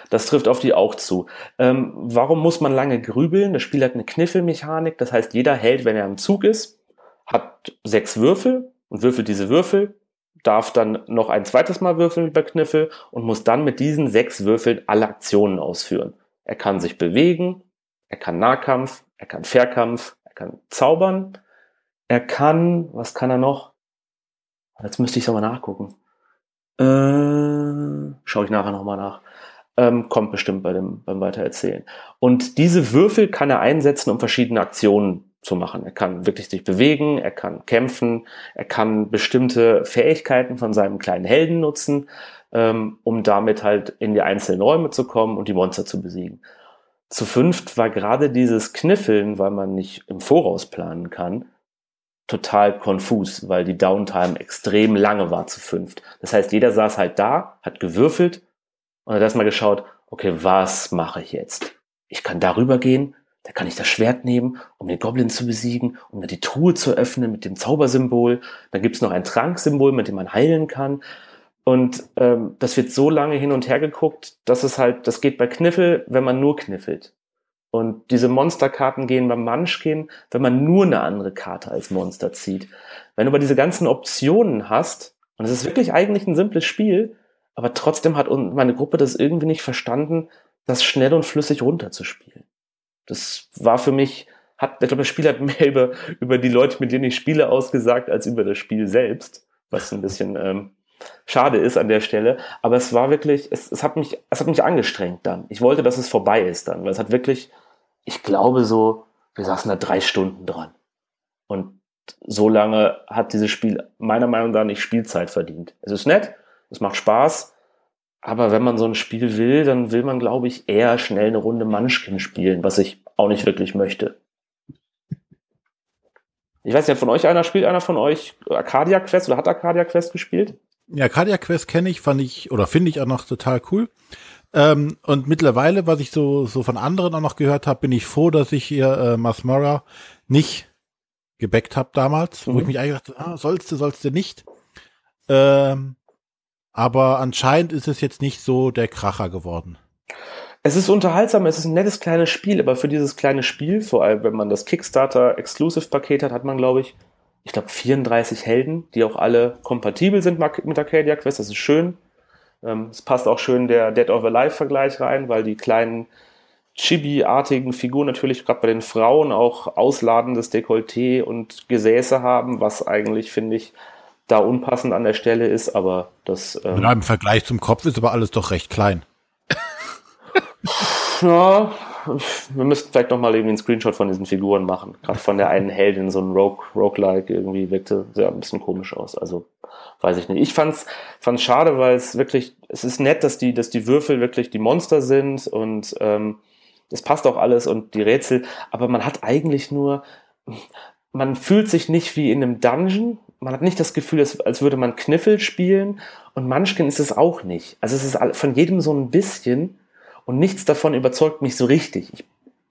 Das trifft auf die auch zu. Ähm, warum muss man lange grübeln? Das Spiel hat eine Kniffelmechanik. Das heißt, jeder Held, wenn er im Zug ist, hat sechs Würfel und würfelt diese Würfel, darf dann noch ein zweites Mal würfeln bei Kniffel und muss dann mit diesen sechs Würfeln alle Aktionen ausführen. Er kann sich bewegen, er kann Nahkampf, er kann Fernkampf, er kann zaubern, Er kann, was kann er noch? Jetzt müsste ich es nochmal nachgucken. Äh, Schaue ich nachher nochmal nach. Ähm, kommt bestimmt bei dem, beim Weitererzählen. Und diese Würfel kann er einsetzen, um verschiedene Aktionen zu machen. Er kann wirklich sich bewegen, er kann kämpfen, er kann bestimmte Fähigkeiten von seinem kleinen Helden nutzen, ähm, um damit halt in die einzelnen Räume zu kommen und die Monster zu besiegen. Zu fünft war gerade dieses Kniffeln, weil man nicht im Voraus planen kann, total konfus, weil die Downtime extrem lange war zu fünft. Das heißt, jeder saß halt da, hat gewürfelt und hat erstmal geschaut, okay, was mache ich jetzt? Ich kann darüber gehen, da kann ich das Schwert nehmen, um den Goblin zu besiegen, um dann die Truhe zu öffnen mit dem Zaubersymbol. Dann gibt's noch ein Tranksymbol, mit dem man heilen kann. Und ähm, das wird so lange hin und her geguckt, dass es halt, das geht bei Kniffel, wenn man nur kniffelt. Und diese Monsterkarten gehen beim Munchkin, wenn man nur eine andere Karte als Monster zieht. Wenn du aber diese ganzen Optionen hast, und es ist wirklich eigentlich ein simples Spiel, aber trotzdem hat meine Gruppe das irgendwie nicht verstanden, das schnell und flüssig runterzuspielen. Das war für mich, hat, ich glaube, das Spiel hat mehr über, über die Leute, mit denen ich spiele, ausgesagt, als über das Spiel selbst, was ein bisschen ähm, schade ist an der Stelle. Aber es war wirklich, es, es, hat mich, es hat mich angestrengt dann. Ich wollte, dass es vorbei ist dann, weil es hat wirklich, ich glaube so, wir saßen da drei Stunden dran. Und so lange hat dieses Spiel meiner Meinung nach nicht Spielzeit verdient. Es ist nett, es macht Spaß, aber wenn man so ein Spiel will, dann will man, glaube ich, eher schnell eine Runde Munchkin spielen, was ich auch nicht wirklich möchte. Ich weiß nicht, von euch einer spielt einer von euch Arcadia Quest oder hat Arcadia Quest gespielt? Ja, Arcadia Quest kenne ich, fand ich oder finde ich auch noch total cool. Ähm, und mittlerweile, was ich so, so von anderen auch noch gehört habe, bin ich froh, dass ich hier äh, Masmara nicht gebackt habe damals, mhm. wo ich mich eigentlich dachte, ah, sollst du, sollst du nicht. Ähm, aber anscheinend ist es jetzt nicht so der Kracher geworden. Es ist unterhaltsam, es ist ein nettes kleines Spiel, aber für dieses kleine Spiel, vor allem wenn man das Kickstarter Exclusive Paket hat, hat man glaube ich, ich glaube 34 Helden, die auch alle kompatibel sind mit Arcadia Quest. Das ist schön. Ähm, es passt auch schön der Dead of Alive Vergleich rein, weil die kleinen Chibi-artigen Figuren natürlich gerade bei den Frauen auch ausladendes Dekolleté und Gesäße haben, was eigentlich finde ich da unpassend an der Stelle ist, aber das. Ähm, ja, im Vergleich zum Kopf ist aber alles doch recht klein. ja, wir müssten vielleicht noch mal irgendwie einen Screenshot von diesen Figuren machen. Gerade von der einen Heldin, so ein Rogue, Roguelike irgendwie wirkte sehr ein bisschen komisch aus. Also weiß ich nicht. Ich fand's, fand's schade, weil es wirklich, es ist nett, dass die, dass die Würfel wirklich die Monster sind und ähm, es passt auch alles und die Rätsel, aber man hat eigentlich nur, man fühlt sich nicht wie in einem Dungeon, man hat nicht das Gefühl, als würde man Kniffel spielen und Munchkin ist es auch nicht. Also es ist von jedem so ein bisschen und nichts davon überzeugt mich so richtig.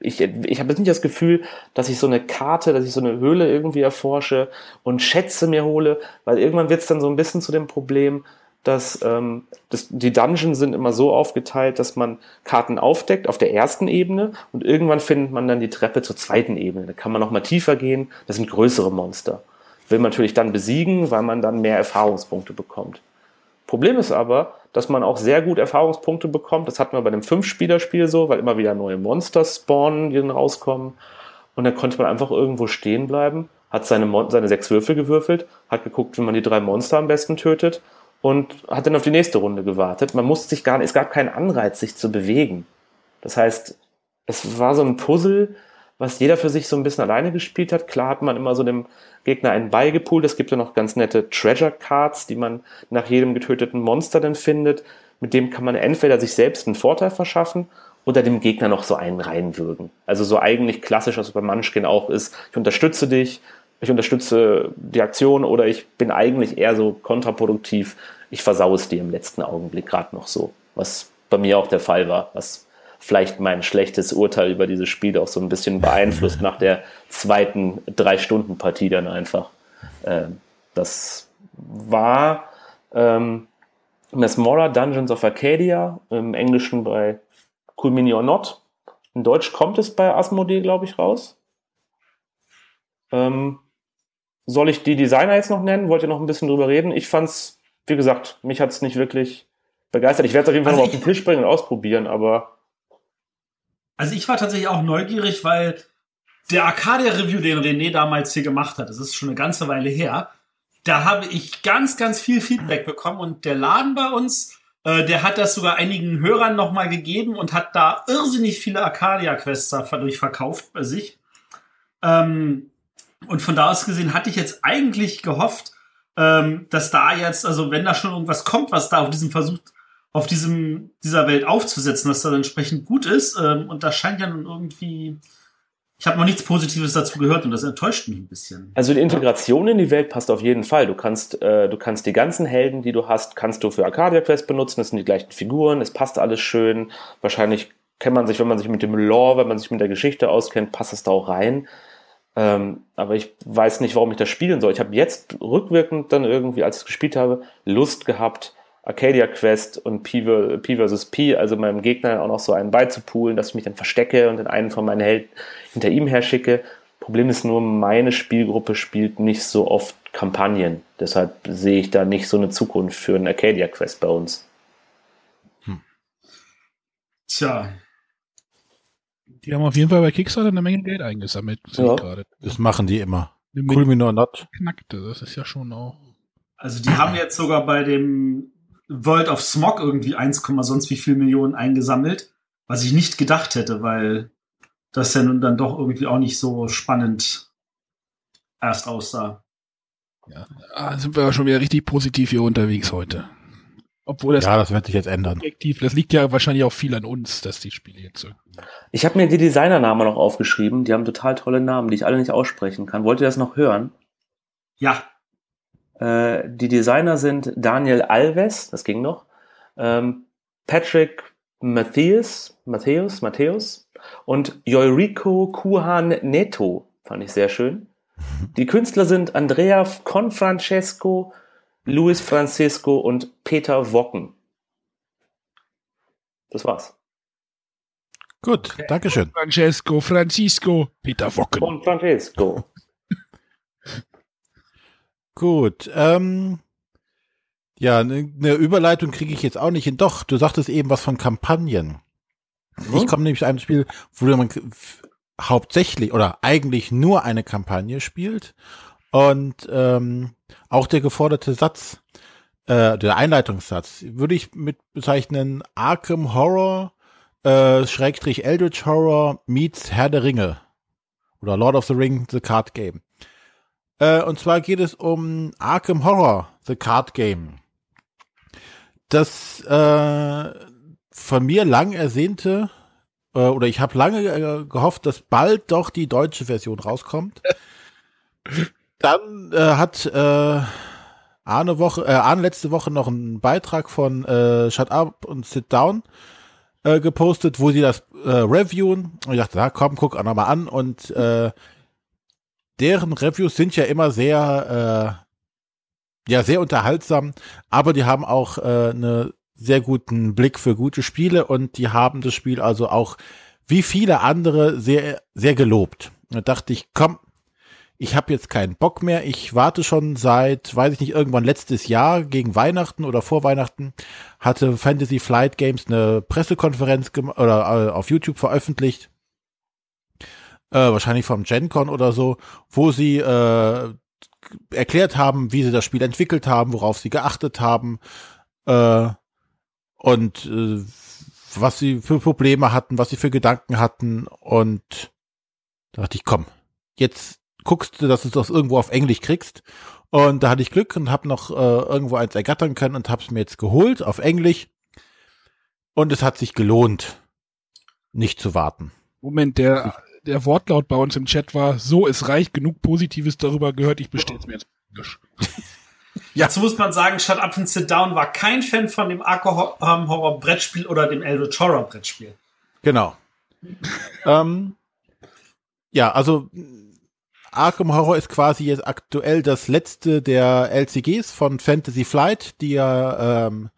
Ich, ich, ich habe jetzt nicht das Gefühl, dass ich so eine Karte, dass ich so eine Höhle irgendwie erforsche und Schätze mir hole, weil irgendwann wird es dann so ein bisschen zu dem Problem, dass ähm, das, die Dungeons sind immer so aufgeteilt, dass man Karten aufdeckt auf der ersten Ebene und irgendwann findet man dann die Treppe zur zweiten Ebene. Da kann man noch mal tiefer gehen. Das sind größere Monster will man natürlich dann besiegen, weil man dann mehr Erfahrungspunkte bekommt. Problem ist aber, dass man auch sehr gut Erfahrungspunkte bekommt. Das hatten wir bei dem Fünf-Spieler-Spiel so, weil immer wieder neue Monster spawnen, die dann rauskommen. Und dann konnte man einfach irgendwo stehen bleiben, hat seine, seine sechs Würfel gewürfelt, hat geguckt, wie man die drei Monster am besten tötet und hat dann auf die nächste Runde gewartet. Man musste sich gar nicht, es gab keinen Anreiz, sich zu bewegen. Das heißt, es war so ein Puzzle, was jeder für sich so ein bisschen alleine gespielt hat. Klar hat man immer so dem Gegner einen beigepult. Es gibt ja noch ganz nette Treasure Cards, die man nach jedem getöteten Monster dann findet. Mit dem kann man entweder sich selbst einen Vorteil verschaffen oder dem Gegner noch so einen reinwürgen. Also so eigentlich klassisch, was bei Munchkin auch ist, ich unterstütze dich, ich unterstütze die Aktion oder ich bin eigentlich eher so kontraproduktiv, ich versaue es dir im letzten Augenblick gerade noch so, was bei mir auch der Fall war, was vielleicht mein schlechtes Urteil über dieses Spiel auch so ein bisschen beeinflusst [LAUGHS] nach der zweiten Drei-Stunden-Partie dann einfach. Ähm, das war ähm, Mesmora Dungeons of Arcadia, im Englischen bei Cool Mini or Not. In Deutsch kommt es bei Asmodee, glaube ich, raus. Ähm, soll ich die Designer jetzt noch nennen? Wollt ihr noch ein bisschen drüber reden? Ich fand's, wie gesagt, mich hat's nicht wirklich begeistert. Ich werde es auf jeden Fall also noch auf den Tisch bringen und ausprobieren, aber also ich war tatsächlich auch neugierig, weil der Arcadia-Review, den René damals hier gemacht hat, das ist schon eine ganze Weile her, da habe ich ganz, ganz viel Feedback bekommen und der Laden bei uns, äh, der hat das sogar einigen Hörern nochmal gegeben und hat da irrsinnig viele Arcadia-Quests dadurch verkauft bei sich. Ähm, und von da aus gesehen hatte ich jetzt eigentlich gehofft, ähm, dass da jetzt, also wenn da schon irgendwas kommt, was da auf diesem Versuch, auf diesem, dieser Welt aufzusetzen, dass das entsprechend gut ist. Ähm, und das scheint ja nun irgendwie ich habe noch nichts Positives dazu gehört und das enttäuscht mich ein bisschen. Also die Integration in die Welt passt auf jeden Fall. Du kannst, äh, du kannst die ganzen Helden, die du hast, kannst du für Arcadia Quest benutzen. Das sind die gleichen Figuren, es passt alles schön. Wahrscheinlich kennt man sich, wenn man sich mit dem Lore, wenn man sich mit der Geschichte auskennt, passt es da auch rein. Ähm, aber ich weiß nicht, warum ich das spielen soll. Ich habe jetzt rückwirkend dann irgendwie, als ich es gespielt habe, Lust gehabt, Arcadia Quest und P, P vs. P, also meinem Gegner auch noch so einen beizupulen, dass ich mich dann verstecke und den einen von meinen Helden hinter ihm her schicke. Problem ist nur, meine Spielgruppe spielt nicht so oft Kampagnen. Deshalb sehe ich da nicht so eine Zukunft für einen Arcadia Quest bei uns. Hm. Tja. Die haben auf jeden Fall bei Kickstarter eine Menge Geld eingesammelt. Ja. Das machen die immer. Me not. Knackte, das ist ja schon auch. Also die haben jetzt sogar bei dem World of Smog irgendwie 1, sonst wie viel Millionen eingesammelt, was ich nicht gedacht hätte, weil das ja nun dann doch irgendwie auch nicht so spannend erst aussah. Ja, ah, sind wir schon wieder richtig positiv hier unterwegs heute. Obwohl das ja, das wird sich jetzt ändern. Objektiv, das liegt ja wahrscheinlich auch viel an uns, dass die Spiele jetzt so. Ich habe mir die Designernamen noch aufgeschrieben. Die haben total tolle Namen, die ich alle nicht aussprechen kann. Wollt ihr das noch hören? Ja. Äh, die Designer sind Daniel Alves, das ging noch, ähm, Patrick Matthews, Matthäus, Matthäus und Eurico Kuhan Neto, fand ich sehr schön. [LAUGHS] Die Künstler sind Andrea Confrancesco, Luis Francisco und Peter Wocken. Das war's. Gut, Dankeschön. Francesco, Francisco, Peter Wocken. Con Francesco. Gut, ähm, ja, eine ne Überleitung kriege ich jetzt auch nicht hin. Doch, du sagtest eben was von Kampagnen. Hm? Ich komme nämlich zu einem Spiel, wo man hauptsächlich oder eigentlich nur eine Kampagne spielt und ähm, auch der geforderte Satz, äh, der Einleitungssatz, würde ich mit bezeichnen Arkham Horror, äh, Schrägstrich Eldritch Horror meets Herr der Ringe oder Lord of the Ring, The Card Game. Äh, und zwar geht es um Arkham Horror, The Card Game. Das äh, von mir lang ersehnte, äh, oder ich habe lange äh, gehofft, dass bald doch die deutsche Version rauskommt. [LAUGHS] Dann äh, hat Arne, Woche, äh, Arne letzte Woche noch einen Beitrag von Shut Up und Sit Down gepostet, wo sie das reviewen. Und ich dachte, na komm, guck auch nochmal an. Und deren Reviews sind ja immer sehr, äh, ja, sehr unterhaltsam, aber die haben auch äh, einen sehr guten Blick für gute Spiele und die haben das Spiel also auch wie viele andere sehr, sehr gelobt. Da dachte ich, komm, ich habe jetzt keinen Bock mehr. Ich warte schon seit, weiß ich nicht, irgendwann letztes Jahr gegen Weihnachten oder vor Weihnachten hatte Fantasy Flight Games eine Pressekonferenz oder äh, auf YouTube veröffentlicht äh, wahrscheinlich vom GenCon oder so, wo sie äh, erklärt haben, wie sie das Spiel entwickelt haben, worauf sie geachtet haben äh, und äh, was sie für Probleme hatten, was sie für Gedanken hatten und da dachte ich, komm, jetzt guckst du, dass du das irgendwo auf Englisch kriegst. Und da hatte ich Glück und habe noch äh, irgendwo eins ergattern können und habe es mir jetzt geholt auf Englisch. Und es hat sich gelohnt, nicht zu warten. Moment, der der Wortlaut bei uns im Chat war, so, es reicht genug Positives darüber gehört, ich bestelle es mir jetzt. [LAUGHS] Ja. Dazu muss man sagen, Shut Up and Sit Down war kein Fan von dem Arkham Horror Brettspiel oder dem Eldritch Horror Brettspiel. Genau. [LAUGHS] ähm, ja, also Arkham Horror ist quasi jetzt aktuell das letzte der LCGs von Fantasy Flight, die ja ähm,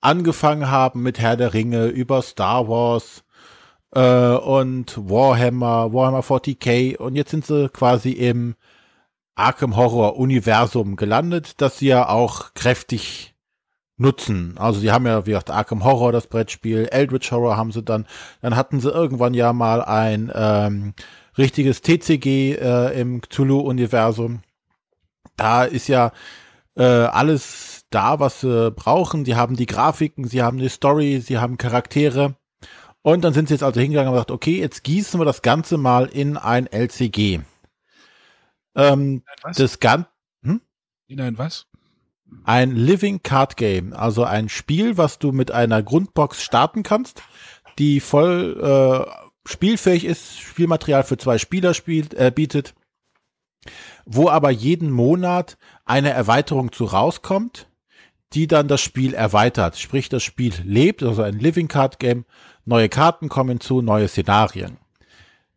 angefangen haben mit Herr der Ringe über Star Wars, äh, und Warhammer, Warhammer 40k und jetzt sind sie quasi im Arkham Horror Universum gelandet, das sie ja auch kräftig nutzen. Also sie haben ja, wie gesagt, Arkham Horror, das Brettspiel, Eldritch Horror haben sie dann, dann hatten sie irgendwann ja mal ein ähm, richtiges TCG äh, im Cthulhu-Universum. Da ist ja äh, alles da, was sie brauchen. Die haben die Grafiken, sie haben die Story, sie haben Charaktere. Und dann sind sie jetzt also hingegangen und gesagt, okay, jetzt gießen wir das Ganze mal in ein LCG. Ähm, Was? das Ganze, In ein was? ein Living Card Game, also ein Spiel, was du mit einer Grundbox starten kannst, die voll äh, spielfähig ist, Spielmaterial für zwei Spieler spielt, äh, bietet, wo aber jeden Monat eine Erweiterung zu rauskommt, die dann das Spiel erweitert. Sprich, das Spiel lebt, also ein Living Card Game, neue Karten kommen hinzu, neue Szenarien.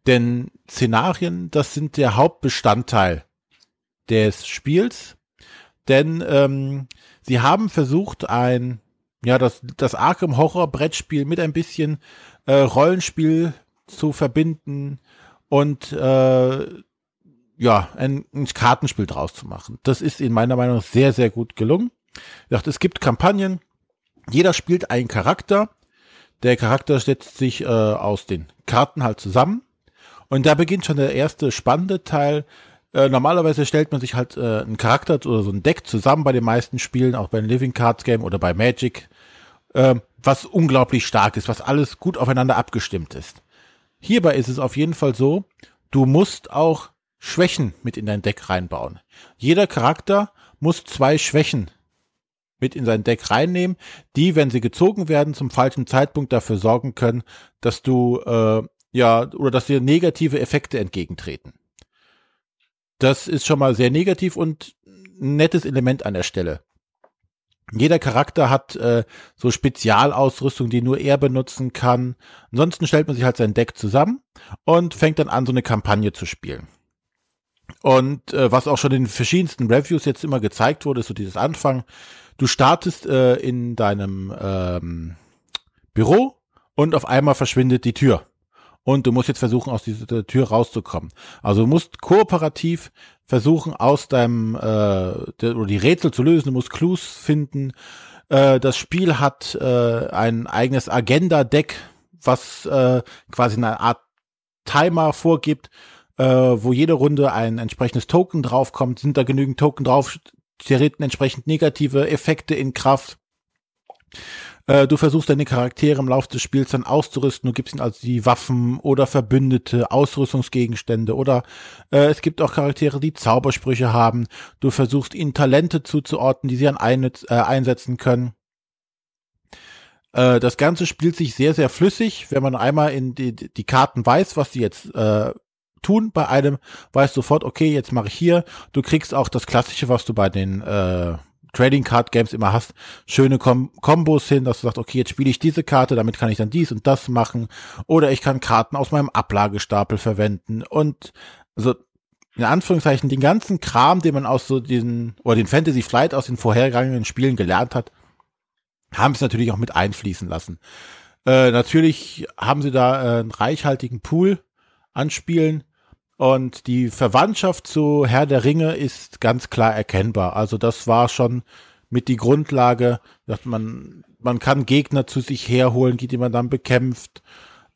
Denn Szenarien, das sind der Hauptbestandteil des Spiels denn ähm, sie haben versucht, ein, ja, das, das Arkham Horror Brettspiel mit ein bisschen äh, Rollenspiel zu verbinden und äh, ja, ein, ein Kartenspiel draus zu machen. Das ist in meiner Meinung sehr, sehr gut gelungen. Wie gesagt, es gibt Kampagnen, jeder spielt einen Charakter. Der Charakter setzt sich äh, aus den Karten halt zusammen. Und da beginnt schon der erste spannende Teil, äh, normalerweise stellt man sich halt äh, einen Charakter oder so ein Deck zusammen bei den meisten Spielen, auch bei Living Cards Game oder bei Magic, äh, was unglaublich stark ist, was alles gut aufeinander abgestimmt ist. Hierbei ist es auf jeden Fall so, du musst auch Schwächen mit in dein Deck reinbauen. Jeder Charakter muss zwei Schwächen mit in sein Deck reinnehmen, die, wenn sie gezogen werden, zum falschen Zeitpunkt dafür sorgen können, dass du äh, ja oder dass dir negative Effekte entgegentreten. Das ist schon mal sehr negativ und ein nettes Element an der Stelle. Jeder Charakter hat äh, so Spezialausrüstung, die nur er benutzen kann. Ansonsten stellt man sich halt sein Deck zusammen und fängt dann an, so eine Kampagne zu spielen. Und äh, was auch schon in verschiedensten Reviews jetzt immer gezeigt wurde, ist so dieses Anfang. Du startest äh, in deinem ähm, Büro und auf einmal verschwindet die Tür und du musst jetzt versuchen, aus dieser Tür rauszukommen. Also du musst kooperativ versuchen, aus deinem äh, der, oder die Rätsel zu lösen, du musst Clues finden. Äh, das Spiel hat äh, ein eigenes Agenda-Deck, was äh, quasi eine Art Timer vorgibt, äh, wo jede Runde ein entsprechendes Token draufkommt. Sind da genügend Token drauf, treten entsprechend negative Effekte in Kraft. Äh, du versuchst deine Charaktere im Laufe des Spiels dann auszurüsten. Du gibst ihnen also die Waffen oder Verbündete, Ausrüstungsgegenstände oder äh, es gibt auch Charaktere, die Zaubersprüche haben. Du versuchst ihnen Talente zuzuordnen, die sie dann ein, äh, einsetzen können. Äh, das Ganze spielt sich sehr, sehr flüssig, wenn man einmal in die, die Karten weiß, was sie jetzt äh, tun. Bei einem weißt sofort, okay, jetzt mache ich hier. Du kriegst auch das Klassische, was du bei den äh, Trading Card Games immer hast, schöne Kom Kombos hin, dass du sagst, okay, jetzt spiele ich diese Karte, damit kann ich dann dies und das machen. Oder ich kann Karten aus meinem Ablagestapel verwenden. Und also in Anführungszeichen den ganzen Kram, den man aus so diesen, oder den Fantasy Flight aus den vorhergegangenen Spielen gelernt hat, haben es natürlich auch mit einfließen lassen. Äh, natürlich haben sie da äh, einen reichhaltigen Pool an Spielen. Und die Verwandtschaft zu Herr der Ringe ist ganz klar erkennbar. Also das war schon mit die Grundlage, dass man, man kann Gegner zu sich herholen, die man dann bekämpft.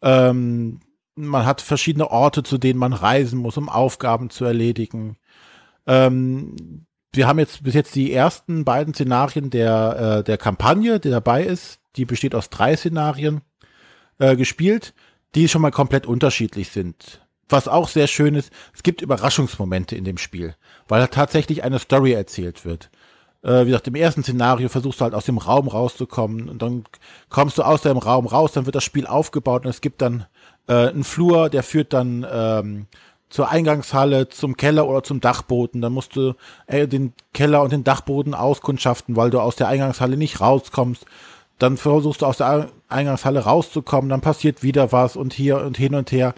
Ähm, man hat verschiedene Orte, zu denen man reisen muss, um Aufgaben zu erledigen. Ähm, wir haben jetzt bis jetzt die ersten beiden Szenarien der, äh, der Kampagne, die dabei ist. Die besteht aus drei Szenarien äh, gespielt, die schon mal komplett unterschiedlich sind was auch sehr schön ist, es gibt Überraschungsmomente in dem Spiel, weil da tatsächlich eine Story erzählt wird. Äh, wie gesagt, im ersten Szenario versuchst du halt aus dem Raum rauszukommen und dann kommst du aus dem Raum raus, dann wird das Spiel aufgebaut und es gibt dann äh, einen Flur, der führt dann ähm, zur Eingangshalle, zum Keller oder zum Dachboden. Dann musst du äh, den Keller und den Dachboden auskundschaften, weil du aus der Eingangshalle nicht rauskommst. Dann versuchst du aus der Eingangshalle rauszukommen, dann passiert wieder was und hier und hin und her.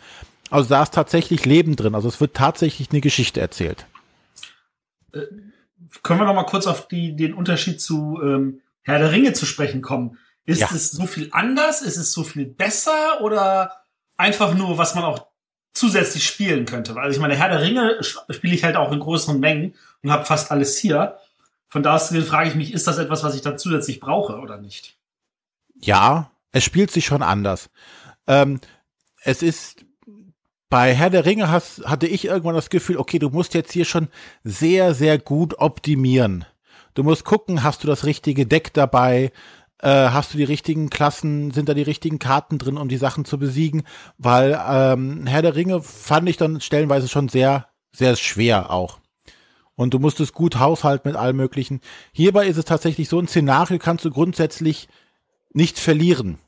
Also da ist tatsächlich Leben drin. Also es wird tatsächlich eine Geschichte erzählt. Äh, können wir noch mal kurz auf die, den Unterschied zu ähm, Herr der Ringe zu sprechen kommen? Ist Ja. es so viel anders? Ist es so viel besser? Oder einfach nur, was man auch zusätzlich spielen könnte? Also ich meine, Herr der Ringe spiele ich halt auch in größeren Mengen und habe fast alles hier. Von da aus frage ich mich, ist das etwas, was ich dann zusätzlich brauche oder nicht? Ja, es spielt sich schon anders. Ähm, es ist bei Herr der Ringe hast, hatte ich irgendwann das Gefühl, okay, du musst jetzt hier schon sehr, sehr gut optimieren. Du musst gucken, hast du das richtige Deck dabei? Äh, hast du die richtigen Klassen? Sind da die richtigen Karten drin, um die Sachen zu besiegen? Weil ähm, Herr der Ringe fand ich dann stellenweise schon sehr, sehr schwer auch. Und du musstest gut haushalten mit allem Möglichen. Hierbei ist es tatsächlich so, ein Szenario kannst du grundsätzlich nicht verlieren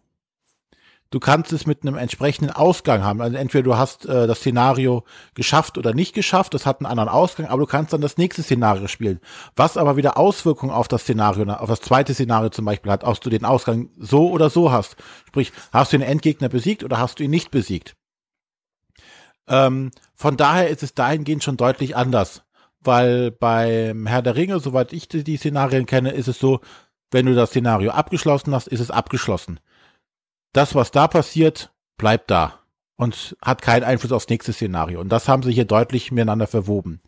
du kannst es mit einem entsprechenden Ausgang haben. Also entweder du hast äh, das Szenario geschafft oder nicht geschafft, das hat einen anderen Ausgang, aber du kannst dann das nächste Szenario spielen. Was aber wieder Auswirkungen auf das Szenario, auf das zweite Szenario zum Beispiel hat, ob du den Ausgang so oder so hast. Sprich, hast du den Endgegner besiegt oder hast du ihn nicht besiegt? Ähm, von daher ist es dahingehend schon deutlich anders. Weil beim Herr der Ringe, soweit ich die Szenarien kenne, ist es so, wenn du das Szenario abgeschlossen hast, ist es abgeschlossen das, was da passiert, bleibt da und hat keinen Einfluss aufs nächste Szenario. Und das haben sie hier deutlich miteinander verwoben.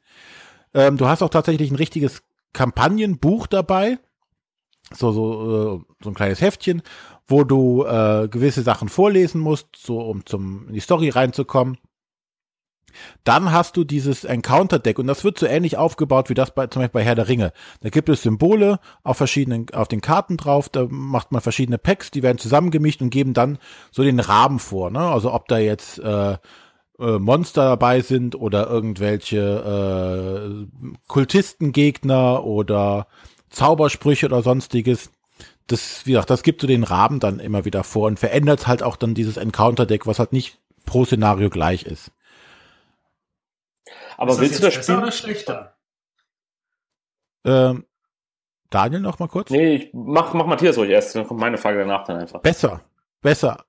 Ähm, du hast auch tatsächlich ein richtiges Kampagnenbuch dabei, so so äh, so ein kleines Heftchen, wo du äh, gewisse Sachen vorlesen musst, so um zum in die Story reinzukommen. Dann hast du dieses Encounter-Deck und das wird so ähnlich aufgebaut wie das bei, zum Beispiel bei Herr der Ringe. Da gibt es Symbole auf verschiedenen, auf den Karten drauf, da macht man verschiedene Packs, die werden zusammengemischt und geben dann so den Rahmen vor, ne? Also ob da jetzt äh, äh, Monster dabei sind oder irgendwelche äh, Kultistengegner oder Zaubersprüche oder sonstiges. Das, wie gesagt, das gibt so den Rahmen dann immer wieder vor und verändert halt auch dann dieses Encounter-Deck, was halt nicht pro Szenario gleich ist. Aber ist willst das du das besser spielen? oder schlechter? Ähm, Daniel noch mal kurz? Nee, ich mach, mach Matthias ruhig erst, dann kommt meine Frage danach dann einfach. Besser, besser,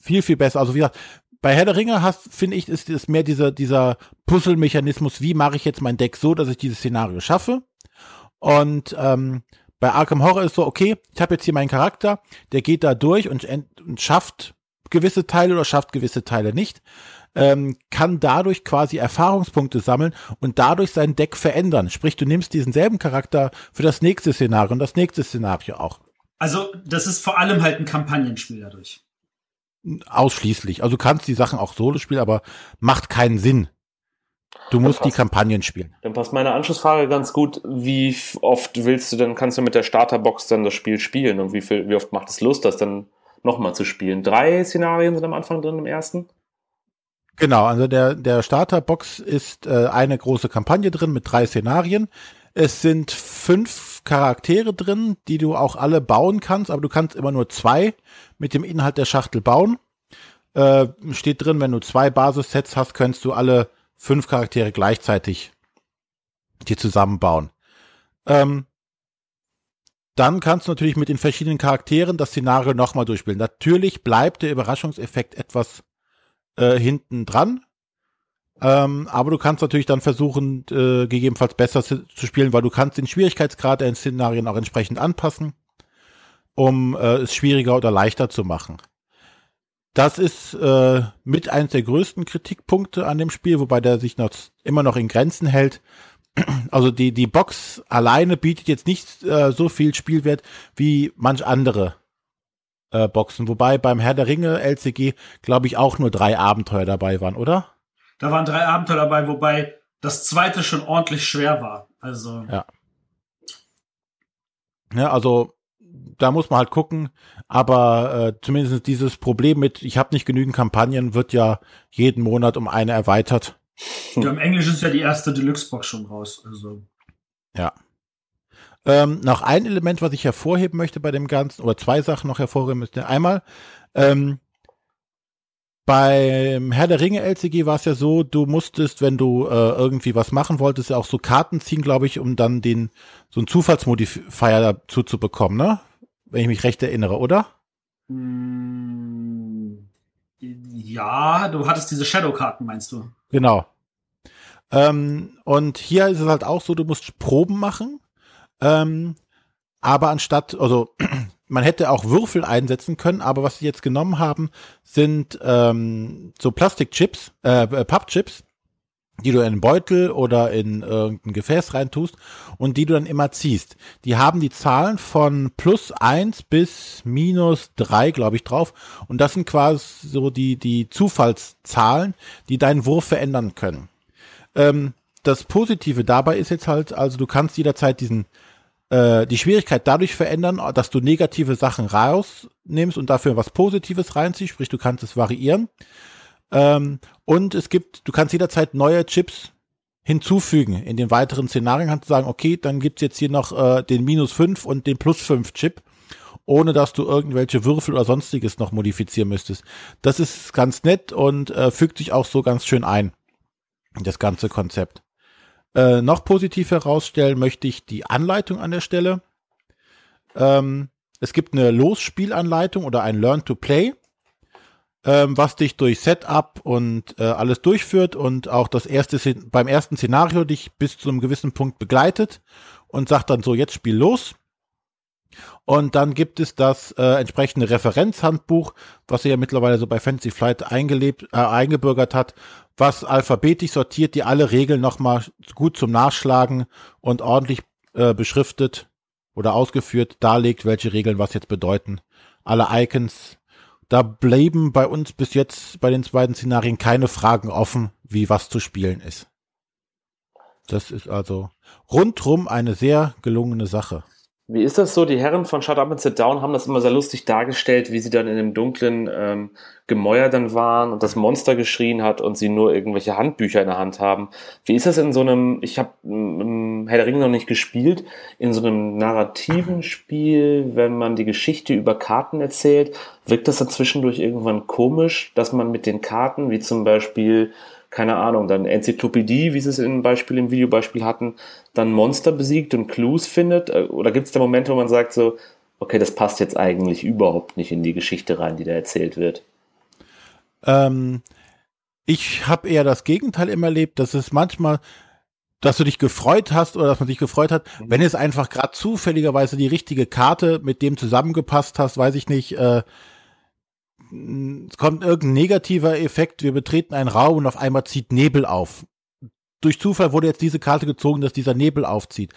viel, viel besser. Also wie gesagt, bei Herr der Ringe hast, finde ich, ist es mehr dieser, dieser Puzzle-Mechanismus, wie mache ich jetzt mein Deck so, dass ich dieses Szenario schaffe. Und ähm, bei Arkham Horror ist so, okay, ich habe jetzt hier meinen Charakter, der geht da durch und, und schafft gewisse Teile oder schafft gewisse Teile nicht ähm, kann dadurch quasi Erfahrungspunkte sammeln und dadurch sein Deck verändern. Sprich, du nimmst diesen selben Charakter für das nächste Szenario und das nächste Szenario auch. Also, das ist vor allem halt ein Kampagnenspiel dadurch. Ausschließlich. Also du kannst die Sachen auch solo spielen, aber macht keinen Sinn. Du musst die Kampagnen spielen. Dann passt meine Anschlussfrage ganz gut. Wie oft willst du denn, kannst du mit der Starterbox dann das Spiel spielen und wie viel, wie oft macht es Lust, das dann nochmal zu spielen? Drei Szenarien sind am Anfang drin im ersten? Genau, also der, der Starterbox ist äh, eine große Kampagne drin mit drei Szenarien. Es sind fünf Charaktere drin, die du auch alle bauen kannst, aber du kannst immer nur zwei mit dem Inhalt der Schachtel bauen. Äh, steht drin, wenn du zwei Basissets hast, kannst du alle fünf Charaktere gleichzeitig dir zusammenbauen. Ähm, dann kannst du natürlich mit den verschiedenen Charakteren das Szenario nochmal durchspielen. Natürlich bleibt der Überraschungseffekt etwas äh, hinten dran. Ähm, aber du kannst natürlich dann versuchen, äh, gegebenenfalls besser zu, spielen, weil du kannst den Schwierigkeitsgrad der Szenarien auch entsprechend anpassen, um äh, es schwieriger oder leichter zu machen. Das ist äh, mit eines der größten Kritikpunkte an dem Spiel, wobei der sich noch immer noch in Grenzen hält. Also die, die Box alleine bietet jetzt nicht äh, so viel Spielwert wie manch andere äh, Boxen. Wobei beim Herr der Ringe LCG, glaube ich, auch nur drei Abenteuer dabei waren, oder? Da waren drei Abenteuer dabei, wobei das zweite schon ordentlich schwer war. Also. Ja. Ja, also da muss man halt gucken. Aber äh, zumindest dieses Problem mit, ich habe nicht genügend Kampagnen, wird ja jeden Monat um eine erweitert. Ja, im Englischen ist ja die erste Deluxe-Box schon raus. Also. Ja. Ähm, noch ein Element, was ich hervorheben möchte bei dem Ganzen, oder zwei Sachen noch hervorheben müsste. Einmal, ähm, beim Herr der Ringe LCG war es ja so, du musstest, wenn du äh, irgendwie was machen wolltest, ja auch so Karten ziehen, glaube ich, um dann den so einen Zufallsmodifier dazu zu bekommen, ne? Wenn ich mich recht erinnere, oder? Mm, ja, du hattest diese Shadow-Karten, meinst du? Genau. Ähm, und hier ist es halt auch so, du musst Proben machen ähm, aber anstatt, also [CLEARS THROAT] man hätte auch Würfel einsetzen können, aber was sie jetzt genommen haben, sind ähm, so Plastikchips, äh, äh, Pappchips, die du in einen Beutel oder in irgendein Gefäß reintust und die du dann immer ziehst. Die haben die Zahlen von plus eins bis minus drei, glaube ich, drauf. Und das sind quasi so die, die Zufallszahlen, die deinen Wurf verändern können. Ähm, das Positive dabei ist jetzt halt, also du kannst jederzeit diesen äh, die Schwierigkeit dadurch verändern, dass du negative Sachen rausnimmst und dafür was Positives reinziehst, sprich du kannst es variieren. Ähm, und es gibt, du kannst jederzeit neue Chips hinzufügen. In den weiteren Szenarien kannst du sagen, okay, dann gibt's jetzt hier noch äh, den minus 5 und den plus 5 Chip, ohne dass du irgendwelche Würfel oder sonstiges noch modifizieren müsstest. Das ist ganz nett und äh, fügt sich auch so ganz schön ein, das ganze Konzept. Äh, noch positiv herausstellen möchte ich die Anleitung an der Stelle. Ähm, es gibt eine Losspielanleitung oder ein Learn to Play ähm, was dich durch Setup und äh, alles durchführt und auch das erste beim ersten Szenario dich bis zu einem gewissen Punkt begleitet und sagt dann so, jetzt spiel los. Und dann gibt es das äh, entsprechende Referenzhandbuch, was er ja mittlerweile so bei Fantasy Flight eingelebt, äh, eingebürgert hat, was alphabetisch sortiert, die alle Regeln nochmal gut zum Nachschlagen und ordentlich äh, beschriftet oder ausgeführt darlegt, welche Regeln was jetzt bedeuten. Alle Icons da bleiben bei uns bis jetzt bei den beiden Szenarien keine Fragen offen, wie was zu spielen ist. Das ist also rundrum eine sehr gelungene Sache. Wie ist das so? Die Herren von Shut Up and Sit Down haben das immer sehr lustig dargestellt, wie sie dann in dem dunklen ähm, Gemäuer dann waren und das Monster geschrien hat und sie nur irgendwelche Handbücher in der Hand haben. Wie ist das in so einem, ich habe ähm, Herr der Ringe noch nicht gespielt, in so einem narrativen Spiel, wenn man die Geschichte über Karten erzählt, wirkt das dann zwischendurch irgendwann komisch, dass man mit den Karten, wie zum Beispiel keine Ahnung, dann Enzyklopädie, wie sie es im Beispiel, im Videobeispiel hatten, dann Monster besiegt und Clues findet? Äh, oder gibt es da Momente, wo man sagt so, okay, das passt jetzt eigentlich überhaupt nicht in die Geschichte rein, die da erzählt wird? Ähm, ich habe eher das Gegenteil immer erlebt, dass es manchmal, dass du dich gefreut hast oder dass man sich gefreut hat, mhm. wenn es einfach gerade zufälligerweise die richtige Karte mit dem zusammengepasst hast, weiß ich nicht, äh, es kommt irgendein negativer Effekt, wir betreten einen Raum und auf einmal zieht Nebel auf. Durch Zufall wurde jetzt diese Karte gezogen, dass dieser Nebel aufzieht.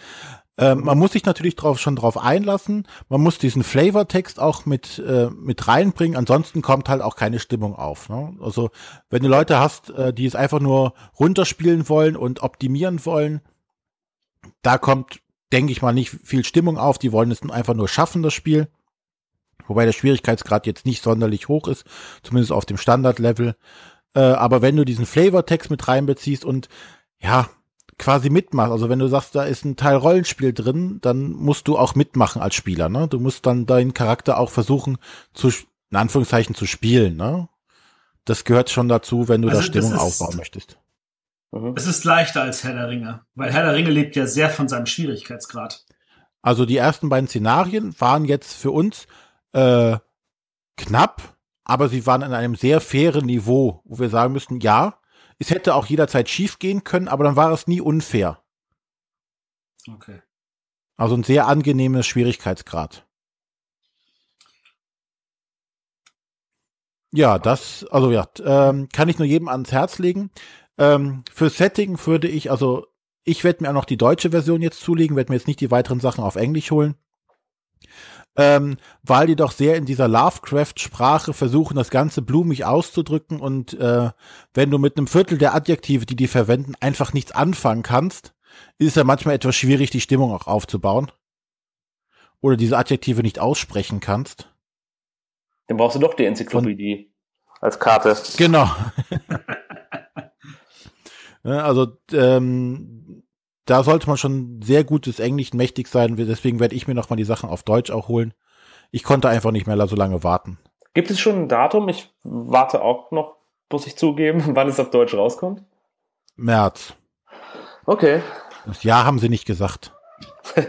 Ähm, man muss sich natürlich drauf, schon drauf einlassen. Man muss diesen Flavortext auch mit, äh, mit reinbringen. Ansonsten kommt halt auch keine Stimmung auf. Ne? Also, wenn du Leute hast, äh, die es einfach nur runterspielen wollen und optimieren wollen, da kommt, denke ich mal, nicht viel Stimmung auf. Die wollen es einfach nur schaffen, das Spiel. Wobei der Schwierigkeitsgrad jetzt nicht sonderlich hoch ist, zumindest auf dem Standardlevel. Äh, aber wenn du diesen Flavortext mit reinbeziehst und ja, quasi mitmachst, also wenn du sagst, da ist ein Teil Rollenspiel drin, dann musst du auch mitmachen als Spieler, ne? Du musst dann deinen Charakter auch versuchen zu, in Anführungszeichen, zu spielen, ne? Das gehört schon dazu, wenn du also da Stimmung ist, aufbauen möchtest. Mhm. Es ist leichter als Herr der Ringe, weil Herr der Ringe lebt ja sehr von seinem Schwierigkeitsgrad. Also die ersten beiden Szenarien waren jetzt für uns äh, knapp, aber sie waren an einem sehr fairen Niveau, wo wir sagen müssten, ja, es hätte auch jederzeit schief gehen können, aber dann war es nie unfair. Okay. Also ein sehr angenehmes Schwierigkeitsgrad. Ja, das, also ja, ähm, kann ich nur jedem ans Herz legen. Ähm, für Setting würde ich, also ich werde mir auch noch die deutsche Version jetzt zulegen, werde mir jetzt nicht die weiteren Sachen auf Englisch holen ähm, weil die doch sehr in dieser Lovecraft-Sprache versuchen, das Ganze blumig auszudrücken und äh, wenn du mit einem Viertel der Adjektive, die die verwenden, einfach nichts anfangen kannst, ist es ja manchmal etwas schwierig, die Stimmung auch aufzubauen. Oder diese Adjektive nicht aussprechen kannst. Dann brauchst du doch die Enzyklopädie und, als Karte. Genau. [LAUGHS] also ähm, da sollte man schon sehr gutes Englisch mächtig sein. Deswegen werde ich mir nochmal die Sachen auf Deutsch auch holen. Ich konnte einfach nicht mehr so lange warten. Gibt es schon ein Datum? Ich warte auch noch, muss ich zugeben, [LAUGHS] wann es auf Deutsch rauskommt. März. Okay. Das Jahr haben sie nicht gesagt. [LAUGHS]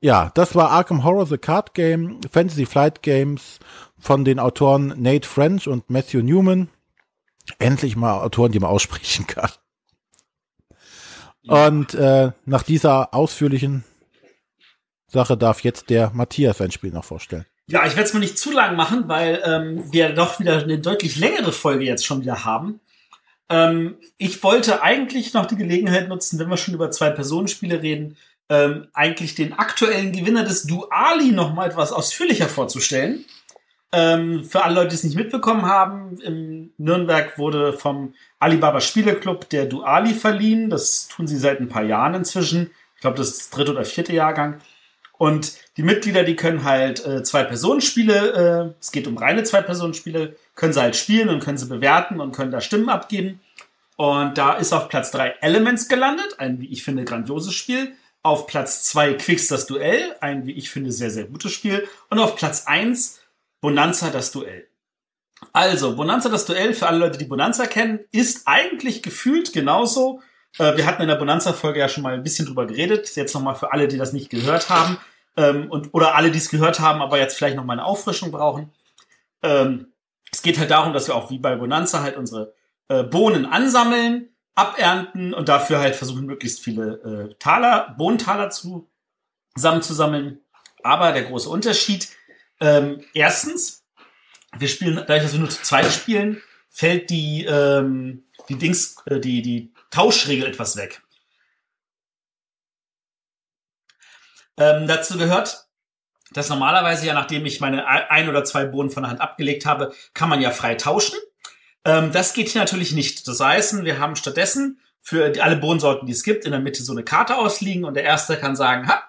ja, das war Arkham Horror The Card Game, Fantasy Flight Games von den Autoren Nate French und Matthew Newman. Endlich mal Autoren, die man aussprechen kann. Und äh, nach dieser ausführlichen Sache darf jetzt der Matthias sein Spiel noch vorstellen. Ja, ich werde es mir nicht zu lang machen, weil ähm, wir doch wieder eine deutlich längere Folge jetzt schon wieder haben. Ähm, ich wollte eigentlich noch die Gelegenheit nutzen, wenn wir schon über Zwei-Personen-Spiele reden, ähm, eigentlich den aktuellen Gewinner des Duali noch mal etwas ausführlicher vorzustellen. Ähm, für alle Leute, die es nicht mitbekommen haben, in Nürnberg wurde vom Alibaba Spieleclub der Duali verliehen. Das tun sie seit ein paar Jahren inzwischen. Ich glaube, das ist das dritte oder vierte Jahrgang. Und die Mitglieder, die können halt äh, Zwei-Personen-Spiele, äh, es geht um reine Zwei-Personen-Spiele, können sie halt spielen und können sie bewerten und können da Stimmen abgeben. Und da ist auf Platz drei Elements gelandet, ein, wie ich finde, grandioses Spiel. Auf Platz zwei Quicks das Duell, ein, wie ich finde, sehr, sehr gutes Spiel. Und auf Platz eins Bonanza das Duell. Also, Bonanza das Duell, für alle Leute, die Bonanza kennen, ist eigentlich gefühlt genauso. Äh, wir hatten in der Bonanza-Folge ja schon mal ein bisschen drüber geredet. Jetzt nochmal für alle, die das nicht gehört haben. Ähm, und, oder alle, die es gehört haben, aber jetzt vielleicht nochmal eine Auffrischung brauchen. Ähm, es geht halt darum, dass wir auch wie bei Bonanza halt unsere äh, Bohnen ansammeln, abernten und dafür halt versuchen, möglichst viele äh, Taler, Bohnentaler zu, zusammenzusammeln. Aber der große Unterschied, ähm, erstens, wir spielen, dadurch, dass wir nur zu zweit spielen, fällt die, ähm, die Dings, äh, die, die Tauschregel etwas weg. Ähm, dazu gehört, dass normalerweise ja, nachdem ich meine ein oder zwei Bohnen von der Hand abgelegt habe, kann man ja frei tauschen. Ähm, das geht hier natürlich nicht. Das heißt, wir haben stattdessen für alle Bohnensorten, die es gibt, in der Mitte so eine Karte ausliegen und der Erste kann sagen, ha,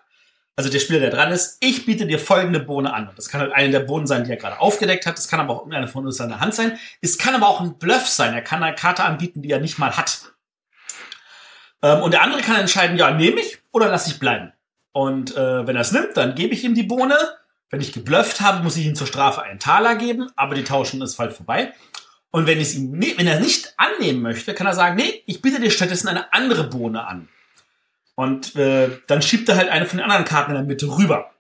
also der Spieler, der dran ist, ich biete dir folgende Bohne an. Das kann halt eine der Bohnen sein, die er gerade aufgedeckt hat. Das kann aber auch irgendeine von uns in der Hand sein. Es kann aber auch ein Bluff sein. Er kann eine Karte anbieten, die er nicht mal hat. Ähm, und der andere kann entscheiden, ja, nehme ich oder lasse ich bleiben. Und äh, wenn er es nimmt, dann gebe ich ihm die Bohne. Wenn ich geblufft habe, muss ich ihm zur Strafe einen Taler geben, aber die tauschen ist halt vorbei. Und wenn, ich ihm, wenn er nicht annehmen möchte, kann er sagen, nee, ich biete dir stattdessen eine andere Bohne an. Und äh, dann schiebt er halt eine von den anderen Karten in der Mitte rüber.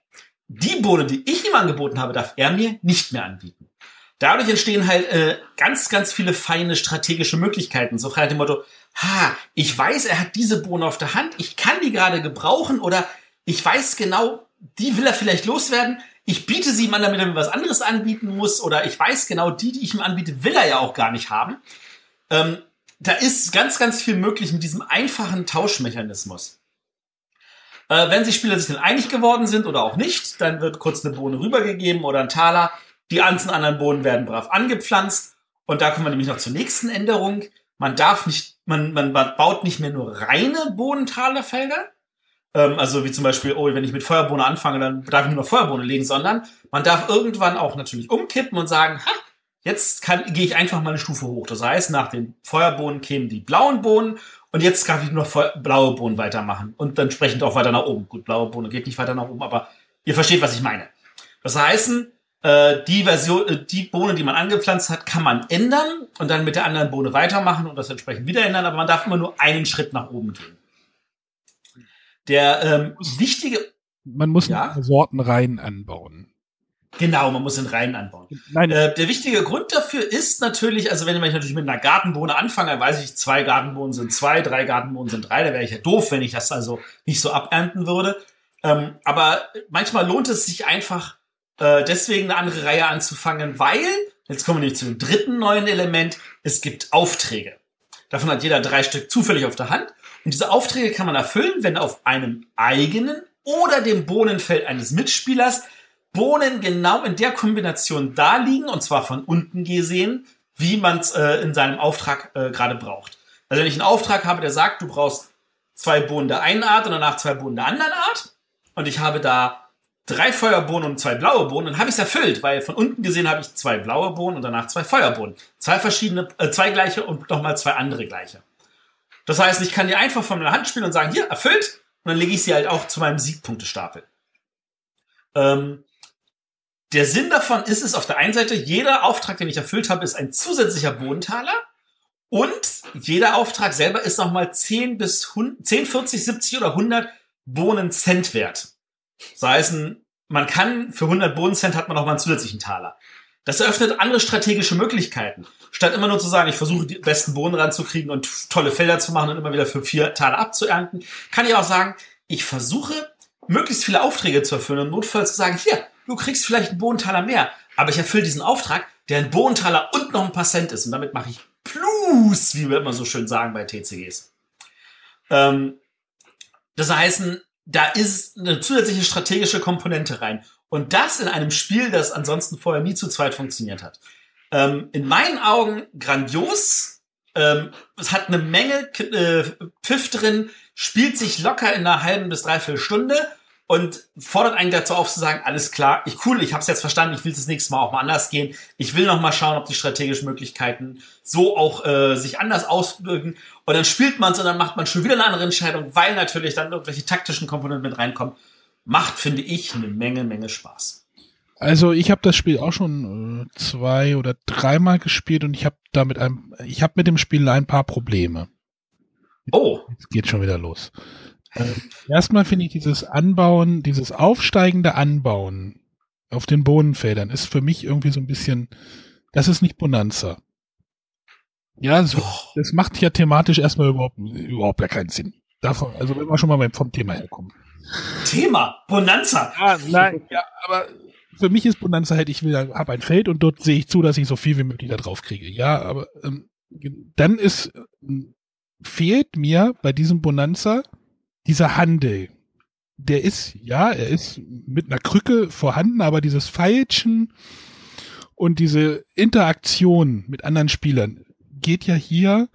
Die Bohne, die ich ihm angeboten habe, darf er mir nicht mehr anbieten. Dadurch entstehen halt äh, ganz, ganz viele feine strategische Möglichkeiten. So frei nach dem Motto, ha, ich weiß, er hat diese Bohne auf der Hand, ich kann die gerade gebrauchen oder ich weiß genau, die will er vielleicht loswerden ich biete sie ihm an, damit er mir was anderes anbieten muss, oder ich weiß genau, die, die ich ihm anbiete, will er ja auch gar nicht haben. Ähm, da ist ganz, ganz viel möglich mit diesem einfachen Tauschmechanismus. Äh, wenn sich Spieler sich dann einig geworden sind oder auch nicht, dann wird kurz eine Bohne rübergegeben oder ein Taler. Die ganzen anderen Bohnen werden brav angepflanzt. Und da kommen wir nämlich noch zur nächsten Änderung. Man darf nicht, man, man baut nicht mehr nur reine Bohnentalerfelder, ähm, also wie zum Beispiel, oh, wenn ich mit Feuerbohne anfange, dann darf ich nur noch Feuerbohne legen, sondern man darf irgendwann auch natürlich umkippen und sagen, ha, jetzt kann, gehe ich einfach mal eine Stufe hoch. Das heißt, nach den Feuerbohnen kämen die blauen Bohnen und jetzt darf ich nur noch blaue Bohnen weitermachen und dann entsprechend auch weiter nach oben. Gut, blaue Bohne geht nicht weiter nach oben, aber ihr versteht, was ich meine. Das heißt, äh, die Version, äh, die Bohne, die man angepflanzt hat, kann man ändern und dann mit der anderen Bohne weitermachen und das entsprechend wieder ändern, aber man darf immer nur einen Schritt nach oben gehen. Der ähm, wichtige. Man muss ja? Sorten rein anbauen. Genau, man muss in Reihen anbauen. Nein. Äh, der wichtige Grund dafür ist natürlich, also wenn ich natürlich mit einer Gartenbohne anfange, dann weiß ich, zwei Gartenbohnen sind zwei, drei Gartenbohnen sind drei, da wäre ich ja doof, wenn ich das also nicht so abernten würde. Ähm, aber manchmal lohnt es sich einfach, äh, deswegen eine andere Reihe anzufangen, weil, jetzt kommen wir nämlich zu dem dritten neuen Element, es gibt Aufträge. Davon hat jeder drei Stück zufällig auf der Hand. Und diese Aufträge kann man erfüllen, wenn auf einem eigenen oder dem Bohnenfeld eines Mitspielers Bohnen genau in der Kombination da liegen, und zwar von unten gesehen, wie man es äh, in seinem Auftrag äh, gerade braucht. Also wenn ich einen Auftrag habe, der sagt, du brauchst zwei Bohnen der einen Art und danach zwei Bohnen der anderen Art, und ich habe da drei Feuerbohnen und zwei blaue Bohnen, dann habe ich es erfüllt, weil von unten gesehen habe ich zwei blaue Bohnen und danach zwei Feuerbohnen. Zwei verschiedene, äh, zwei gleiche und nochmal zwei andere gleiche. Das heißt, ich kann die einfach von meiner Hand spielen und sagen, hier, erfüllt. Und dann lege ich sie halt auch zu meinem Siegpunktestapel. Ähm, der Sinn davon ist es auf der einen Seite, jeder Auftrag, den ich erfüllt habe, ist ein zusätzlicher Bodentaler. Und jeder Auftrag selber ist nochmal 10 bis 100, 10, 40, 70 oder 100 Bohnen Cent wert. Das heißt, man kann für 100 Bohnencent hat man nochmal einen zusätzlichen Taler. Das eröffnet andere strategische Möglichkeiten. Statt immer nur zu sagen, ich versuche die besten Bohnen ranzukriegen und tolle Felder zu machen und immer wieder für vier Tage abzuernten, kann ich auch sagen, ich versuche möglichst viele Aufträge zu erfüllen und notfalls zu sagen, hier, du kriegst vielleicht einen Bohnentaler mehr, aber ich erfülle diesen Auftrag, der ein Bohnentaler und noch ein paar Cent ist und damit mache ich Plus, wie wir immer so schön sagen bei TCGs. Ähm, das heißt, da ist eine zusätzliche strategische Komponente rein. Und das in einem Spiel, das ansonsten vorher nie zu zweit funktioniert hat. Ähm, in meinen Augen grandios. Ähm, es hat eine Menge äh, Pfiff drin, spielt sich locker in einer halben bis dreiviertel Stunde und fordert einen dazu auf zu sagen, alles klar, ich cool, ich habe es jetzt verstanden, ich will das nächste Mal auch mal anders gehen. Ich will noch mal schauen, ob die strategischen Möglichkeiten so auch äh, sich anders auswirken. Und dann spielt man es und dann macht man schon wieder eine andere Entscheidung, weil natürlich dann irgendwelche taktischen Komponenten mit reinkommen. Macht, finde ich, eine Menge, Menge Spaß. Also ich habe das Spiel auch schon äh, zwei oder dreimal gespielt und ich habe damit ein, ich habe mit dem Spiel ein paar Probleme. Oh. Jetzt geht schon wieder los. Äh, erstmal finde ich dieses Anbauen, dieses aufsteigende Anbauen auf den Bodenfeldern ist für mich irgendwie so ein bisschen, das ist nicht Bonanza. Ja, so, das macht ja thematisch erstmal überhaupt, überhaupt gar keinen Sinn. Davon, also wenn wir schon mal vom Thema herkommen. Thema, Bonanza. Ja, nein, ja, aber für mich ist Bonanza halt, ich will, habe ein Feld und dort sehe ich zu, dass ich so viel wie möglich da drauf kriege. Ja, aber ähm, dann ist, ähm, fehlt mir bei diesem Bonanza dieser Handel, der ist, ja, er ist mit einer Krücke vorhanden, aber dieses Feilschen und diese Interaktion mit anderen Spielern geht ja hier,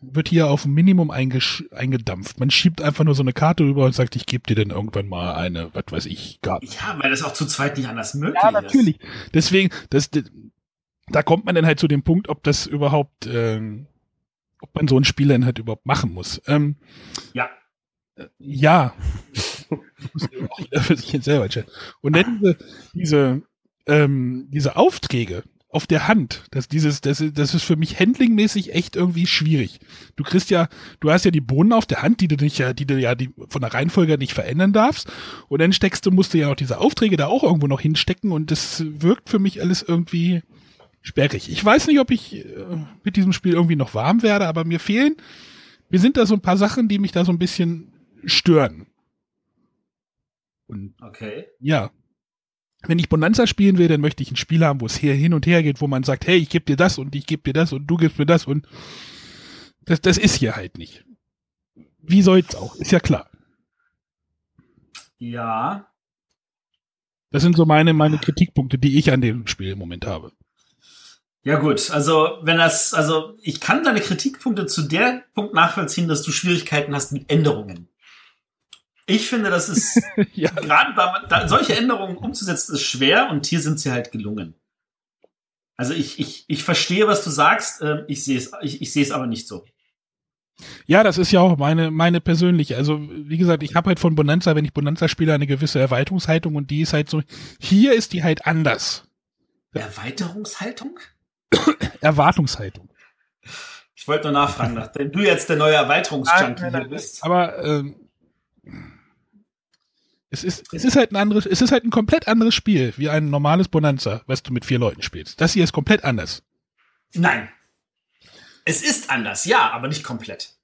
wird hier auf ein Minimum eingedampft. Man schiebt einfach nur so eine Karte rüber und sagt, ich gebe dir denn irgendwann mal eine, was weiß ich, Karte. Ja, weil das auch zu zweit nicht anders möglich ist. Ja, natürlich. Ist. Deswegen, das, da kommt man dann halt zu dem Punkt, ob das überhaupt, ähm, ob man so ein Spiel dann halt überhaupt machen muss. Ähm, ja. Äh, ja. für sich jetzt selber. Und dann diese, diese, ähm, diese Aufträge auf der Hand, das, dieses, das, das ist für mich handlingmäßig echt irgendwie schwierig. Du kriegst ja, du hast ja die Bohnen auf der Hand, die du nicht, die du ja die, von der Reihenfolge nicht verändern darfst. Und dann steckst du, musst du ja noch diese Aufträge da auch irgendwo noch hinstecken und das wirkt für mich alles irgendwie sperrig. Ich weiß nicht, ob ich äh, mit diesem Spiel irgendwie noch warm werde, aber mir fehlen, mir sind da so ein paar Sachen, die mich da so ein bisschen stören. Und okay. Ja. Wenn ich Bonanza spielen will, dann möchte ich ein Spiel haben, wo es hier hin und her geht, wo man sagt, hey, ich gebe dir das und ich gebe dir das und du gibst mir das und das, das ist hier halt nicht. Wie soll's auch? Ist ja klar. Ja. Das sind so meine, meine Kritikpunkte, die ich an dem Spiel im Moment habe. Ja gut, also wenn das, also ich kann deine Kritikpunkte zu der Punkt nachvollziehen, dass du Schwierigkeiten hast mit Änderungen. Ich finde, das ist [LAUGHS] ja. gerade da, solche Änderungen umzusetzen ist schwer und hier sind sie halt gelungen. Also ich, ich, ich verstehe, was du sagst, ähm, ich sehe es, ich, ich sehe es aber nicht so. Ja, das ist ja auch meine, meine persönliche. Also, wie gesagt, ich habe halt von Bonanza, wenn ich Bonanza spiele, eine gewisse Erweiterungshaltung und die ist halt so, hier ist die halt anders. Erweiterungshaltung? [COUGHS] Erwartungshaltung. Ich wollte nur nachfragen, nachdem du jetzt der neue Erweiterungsjunkie hier bist. Aber ähm, es ist, es ist halt ein anderes, es ist halt ein komplett anderes Spiel wie ein normales Bonanza, was du mit vier Leuten spielst. Das hier ist komplett anders. Nein. Es ist anders, ja, aber nicht komplett.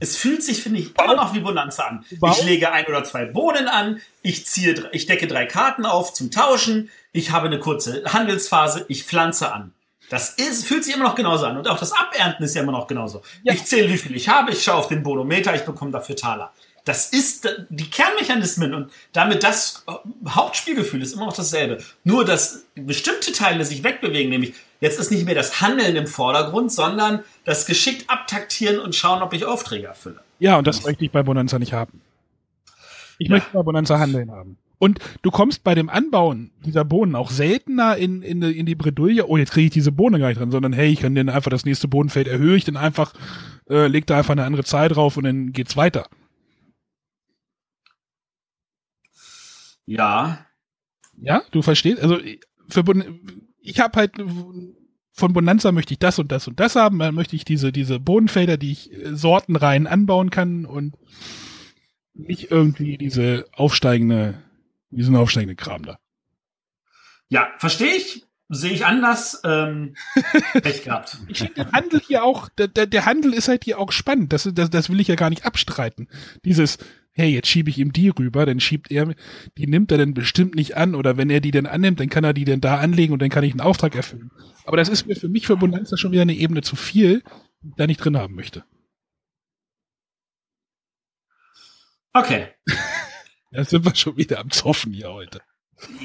Es fühlt sich, finde ich, immer noch wie Bonanza an. Ich lege ein oder zwei Bohnen an, ich ziehe, ich decke drei Karten auf zum Tauschen, ich habe eine kurze Handelsphase, ich pflanze an. Das ist, fühlt sich immer noch genauso an. Und auch das Abernten ist ja immer noch genauso. Ja. Ich zähle, wie viel ich habe, ich schaue auf den Bonometer, ich bekomme dafür Taler. Das ist die Kernmechanismen und damit das Hauptspielgefühl ist immer noch dasselbe. Nur, dass bestimmte Teile sich wegbewegen, nämlich jetzt ist nicht mehr das Handeln im Vordergrund, sondern das geschickt abtaktieren und schauen, ob ich Aufträge erfülle. Ja, und das möchte ich bei Bonanza nicht haben. Ich ja. möchte bei Bonanza Handeln haben. Und du kommst bei dem Anbauen dieser Bohnen auch seltener in, in, in die Bredouille, oh, jetzt kriege ich diese Bohne gar nicht drin, sondern hey, ich kann den einfach das nächste Bodenfeld erhöhe ich dann einfach, äh, leg da einfach eine andere Zahl drauf und dann geht's weiter. Ja. Ja, du verstehst? Also für ich habe halt von Bonanza möchte ich das und das und das haben, dann möchte ich diese diese Bodenfelder, die ich äh, sortenrein anbauen kann und nicht irgendwie diese aufsteigende wie so ein aufsteigender Kram da. Ja, verstehe ich. Sehe ich anders. Ähm, [LAUGHS] Pech gehabt. Ich finde den Handel hier auch, der, der, der Handel ist halt hier auch spannend. Das, das, das will ich ja gar nicht abstreiten. Dieses, hey, jetzt schiebe ich ihm die rüber, dann schiebt er, die nimmt er dann bestimmt nicht an oder wenn er die dann annimmt, dann kann er die dann da anlegen und dann kann ich einen Auftrag erfüllen. Aber das ist mir für mich für Bonanza schon wieder eine Ebene zu viel, die ich da nicht drin haben möchte. Okay. [LAUGHS] Da sind wir schon wieder am Zoffen hier heute.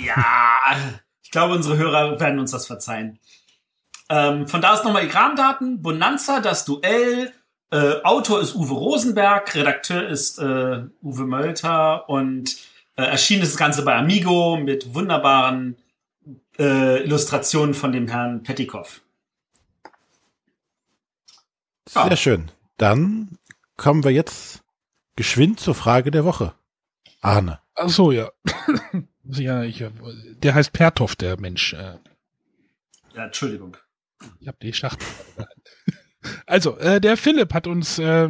Ja, ich glaube, unsere Hörer werden uns das verzeihen. Ähm, von da ist nochmal die Rahmendaten. Bonanza, das Duell. Äh, Autor ist Uwe Rosenberg, Redakteur ist äh, Uwe Mölter und äh, erschienen ist das Ganze bei Amigo mit wunderbaren äh, Illustrationen von dem Herrn Pettikoff. Sehr ja. schön. Dann kommen wir jetzt geschwind zur Frage der Woche. Arne. Ach so, ja. [COUGHS] ja ich, der heißt Pertoff, der Mensch. Äh. Ja, Entschuldigung. Ich habe die Schachtel. also, äh, der Philipp hat uns äh,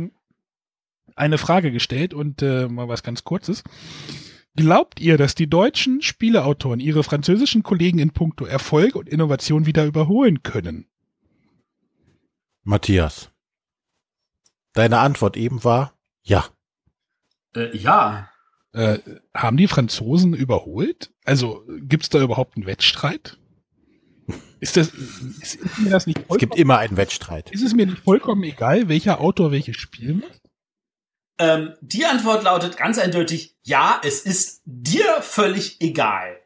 eine Frage gestellt und äh, mal was ganz Kurzes. Glaubt ihr, dass die deutschen Spieleautoren ihre französischen Kollegen in puncto Erfolg und Innovation wieder überholen können? Matthias. Deine Antwort eben war ja. Äh, ja. Äh, haben die Franzosen überholt? Also gibt's da überhaupt einen Wettstreit? Ist das, ist, ist mir das nicht Es gibt immer einen Wettstreit. Ist es mir nicht vollkommen egal, welcher Autor welches Spiel macht? Ähm, die Antwort lautet ganz eindeutig, ja, es ist dir völlig egal.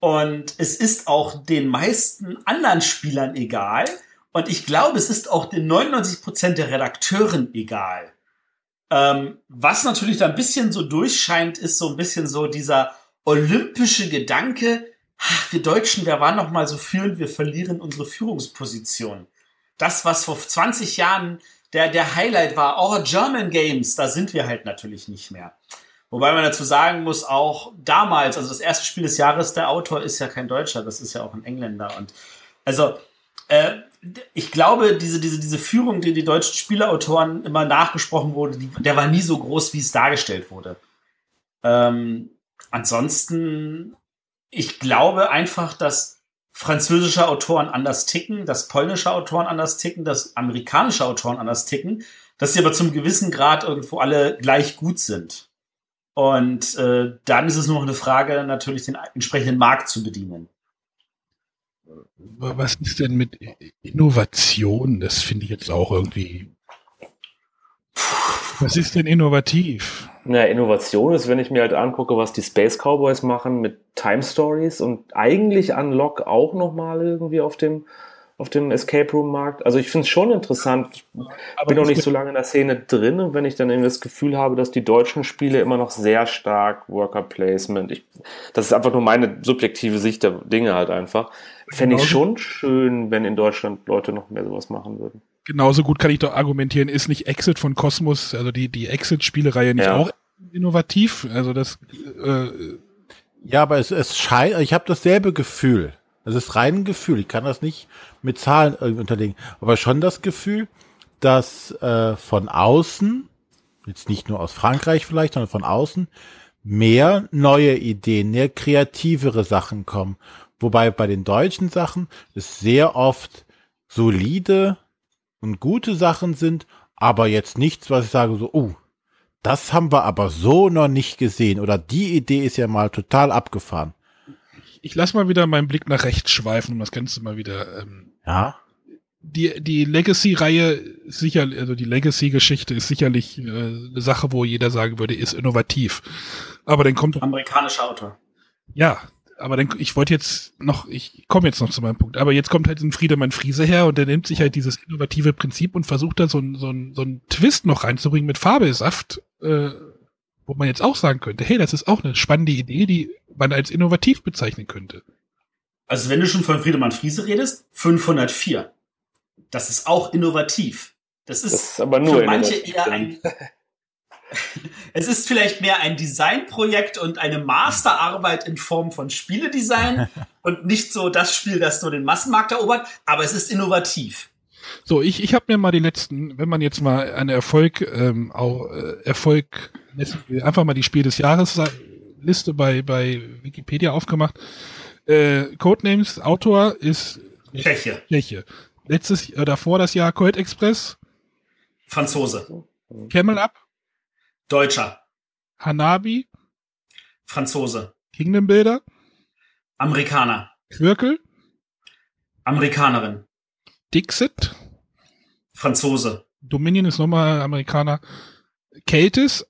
Und es ist auch den meisten anderen Spielern egal. Und ich glaube, es ist auch den 99 Prozent der Redakteuren egal. Ähm, was natürlich da ein bisschen so durchscheint, ist so ein bisschen so dieser olympische Gedanke, ach, wir Deutschen, wir waren noch mal so führend, wir verlieren unsere Führungsposition. Das, was vor 20 Jahren der, der Highlight war, oh, German Games, da sind wir halt natürlich nicht mehr. Wobei man dazu sagen muss, auch damals, also das erste Spiel des Jahres, der Autor ist ja kein Deutscher, das ist ja auch ein Engländer. Und also äh, ich glaube, diese, diese, diese Führung, die die deutschen Spieleautoren immer nachgesprochen wurde, die, der war nie so groß, wie es dargestellt wurde. Ähm, ansonsten, ich glaube einfach, dass französische Autoren anders ticken, dass polnische Autoren anders ticken, dass amerikanische Autoren anders ticken, dass sie aber zum gewissen Grad irgendwo alle gleich gut sind. Und äh, dann ist es nur noch eine Frage, natürlich den entsprechenden Markt zu bedienen was ist denn mit Innovation? Das finde ich jetzt auch irgendwie. Was ist denn innovativ? Na, Innovation ist, wenn ich mir halt angucke, was die Space Cowboys machen mit Time Stories und eigentlich Unlock auch nochmal irgendwie auf dem auf dem Escape Room Markt. Also ich finde es schon interessant. Ich Aber bin noch nicht so lange in der Szene drin und wenn ich dann irgendwie das Gefühl habe, dass die deutschen Spiele immer noch sehr stark Worker Placement, ich, das ist einfach nur meine subjektive Sicht der Dinge halt einfach. Fände ich schon schön, wenn in Deutschland Leute noch mehr sowas machen würden. Genauso gut kann ich doch argumentieren, ist nicht Exit von Cosmos, also die, die Exit-Spielereihe nicht ja. auch innovativ? Also das äh, ja, aber es, es scheint, ich habe dasselbe Gefühl. Das ist rein ein Gefühl. Ich kann das nicht mit Zahlen irgendwie unterlegen. Aber schon das Gefühl, dass äh, von außen, jetzt nicht nur aus Frankreich vielleicht, sondern von außen, mehr neue Ideen, mehr kreativere Sachen kommen. Wobei bei den deutschen Sachen es sehr oft solide und gute Sachen sind, aber jetzt nichts, was ich sage so, oh, das haben wir aber so noch nicht gesehen oder die Idee ist ja mal total abgefahren ich lass mal wieder meinen Blick nach rechts schweifen, um das Ganze mal wieder. Ähm, ja. Die, die Legacy-Reihe sicher, also die Legacy-Geschichte ist sicherlich äh, eine Sache, wo jeder sagen würde, ist innovativ. Aber dann kommt. Amerikanischer Autor. Ja, aber dann, ich wollte jetzt noch, ich komme jetzt noch zu meinem Punkt, aber jetzt kommt halt ein Friedemann Friese her und der nimmt sich halt dieses innovative Prinzip und versucht da so, ein, so, ein, so einen Twist noch reinzubringen mit Fabelsaft, äh, wo man jetzt auch sagen könnte, hey, das ist auch eine spannende Idee, die man als innovativ bezeichnen könnte. Also wenn du schon von Friedemann Friese redest, 504. Das ist auch innovativ. Das ist, das ist aber nur für manche eher ein. [LAUGHS] es ist vielleicht mehr ein Designprojekt und eine Masterarbeit in Form von Spieledesign [LAUGHS] und nicht so das Spiel, das nur den Massenmarkt erobert, aber es ist innovativ. So, ich, ich habe mir mal die letzten, wenn man jetzt mal eine Erfolg, ähm, auch äh, Erfolg, einfach mal die Spiel des Jahres Liste bei, bei Wikipedia aufgemacht. Äh, Codenames, Autor ist Tscheche. Tscheche. Letztes äh, davor das Jahr Colt Express. Franzose. Camel Up. Deutscher. Hanabi, Franzose. Kingdom Builder, Amerikaner. Quirkel, Amerikanerin. Dixit, Franzose. Dominion ist nochmal Amerikaner, Keltis,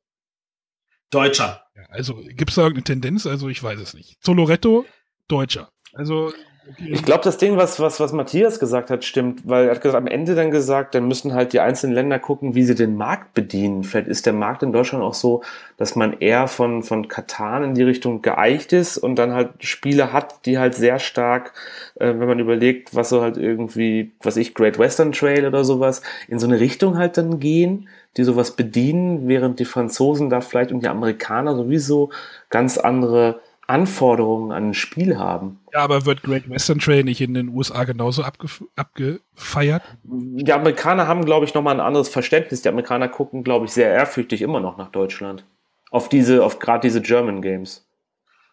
Deutscher. ja, also gibt's da irgendeine Tendenz? Also ich weiß es nicht. Soloretto, Deutscher. Also Ich glaube, das Ding, was, was, was Matthias gesagt hat, stimmt, weil er hat gesagt, am Ende dann gesagt, dann müssen halt die einzelnen Länder gucken, wie sie den Markt bedienen. Vielleicht ist der Markt in Deutschland auch so, dass man eher von, von Katan in die Richtung geeicht ist und dann halt Spiele hat, die halt sehr stark, äh, wenn man überlegt, was so halt irgendwie, was ich, Great Western Trail oder sowas, in so eine Richtung halt dann gehen, die sowas bedienen, während die Franzosen da vielleicht und die Amerikaner sowieso ganz andere Anforderungen an ein Spiel haben. ja, aber wird Great Western Trail nicht in den USA genauso abgef abgefeiert? Die Amerikaner haben, glaube ich, nochmal ein anderes Verständnis. Die Amerikaner gucken, glaube ich, sehr ehrfürchtig immer noch nach Deutschland. Auf diese, auf gerade diese German Games.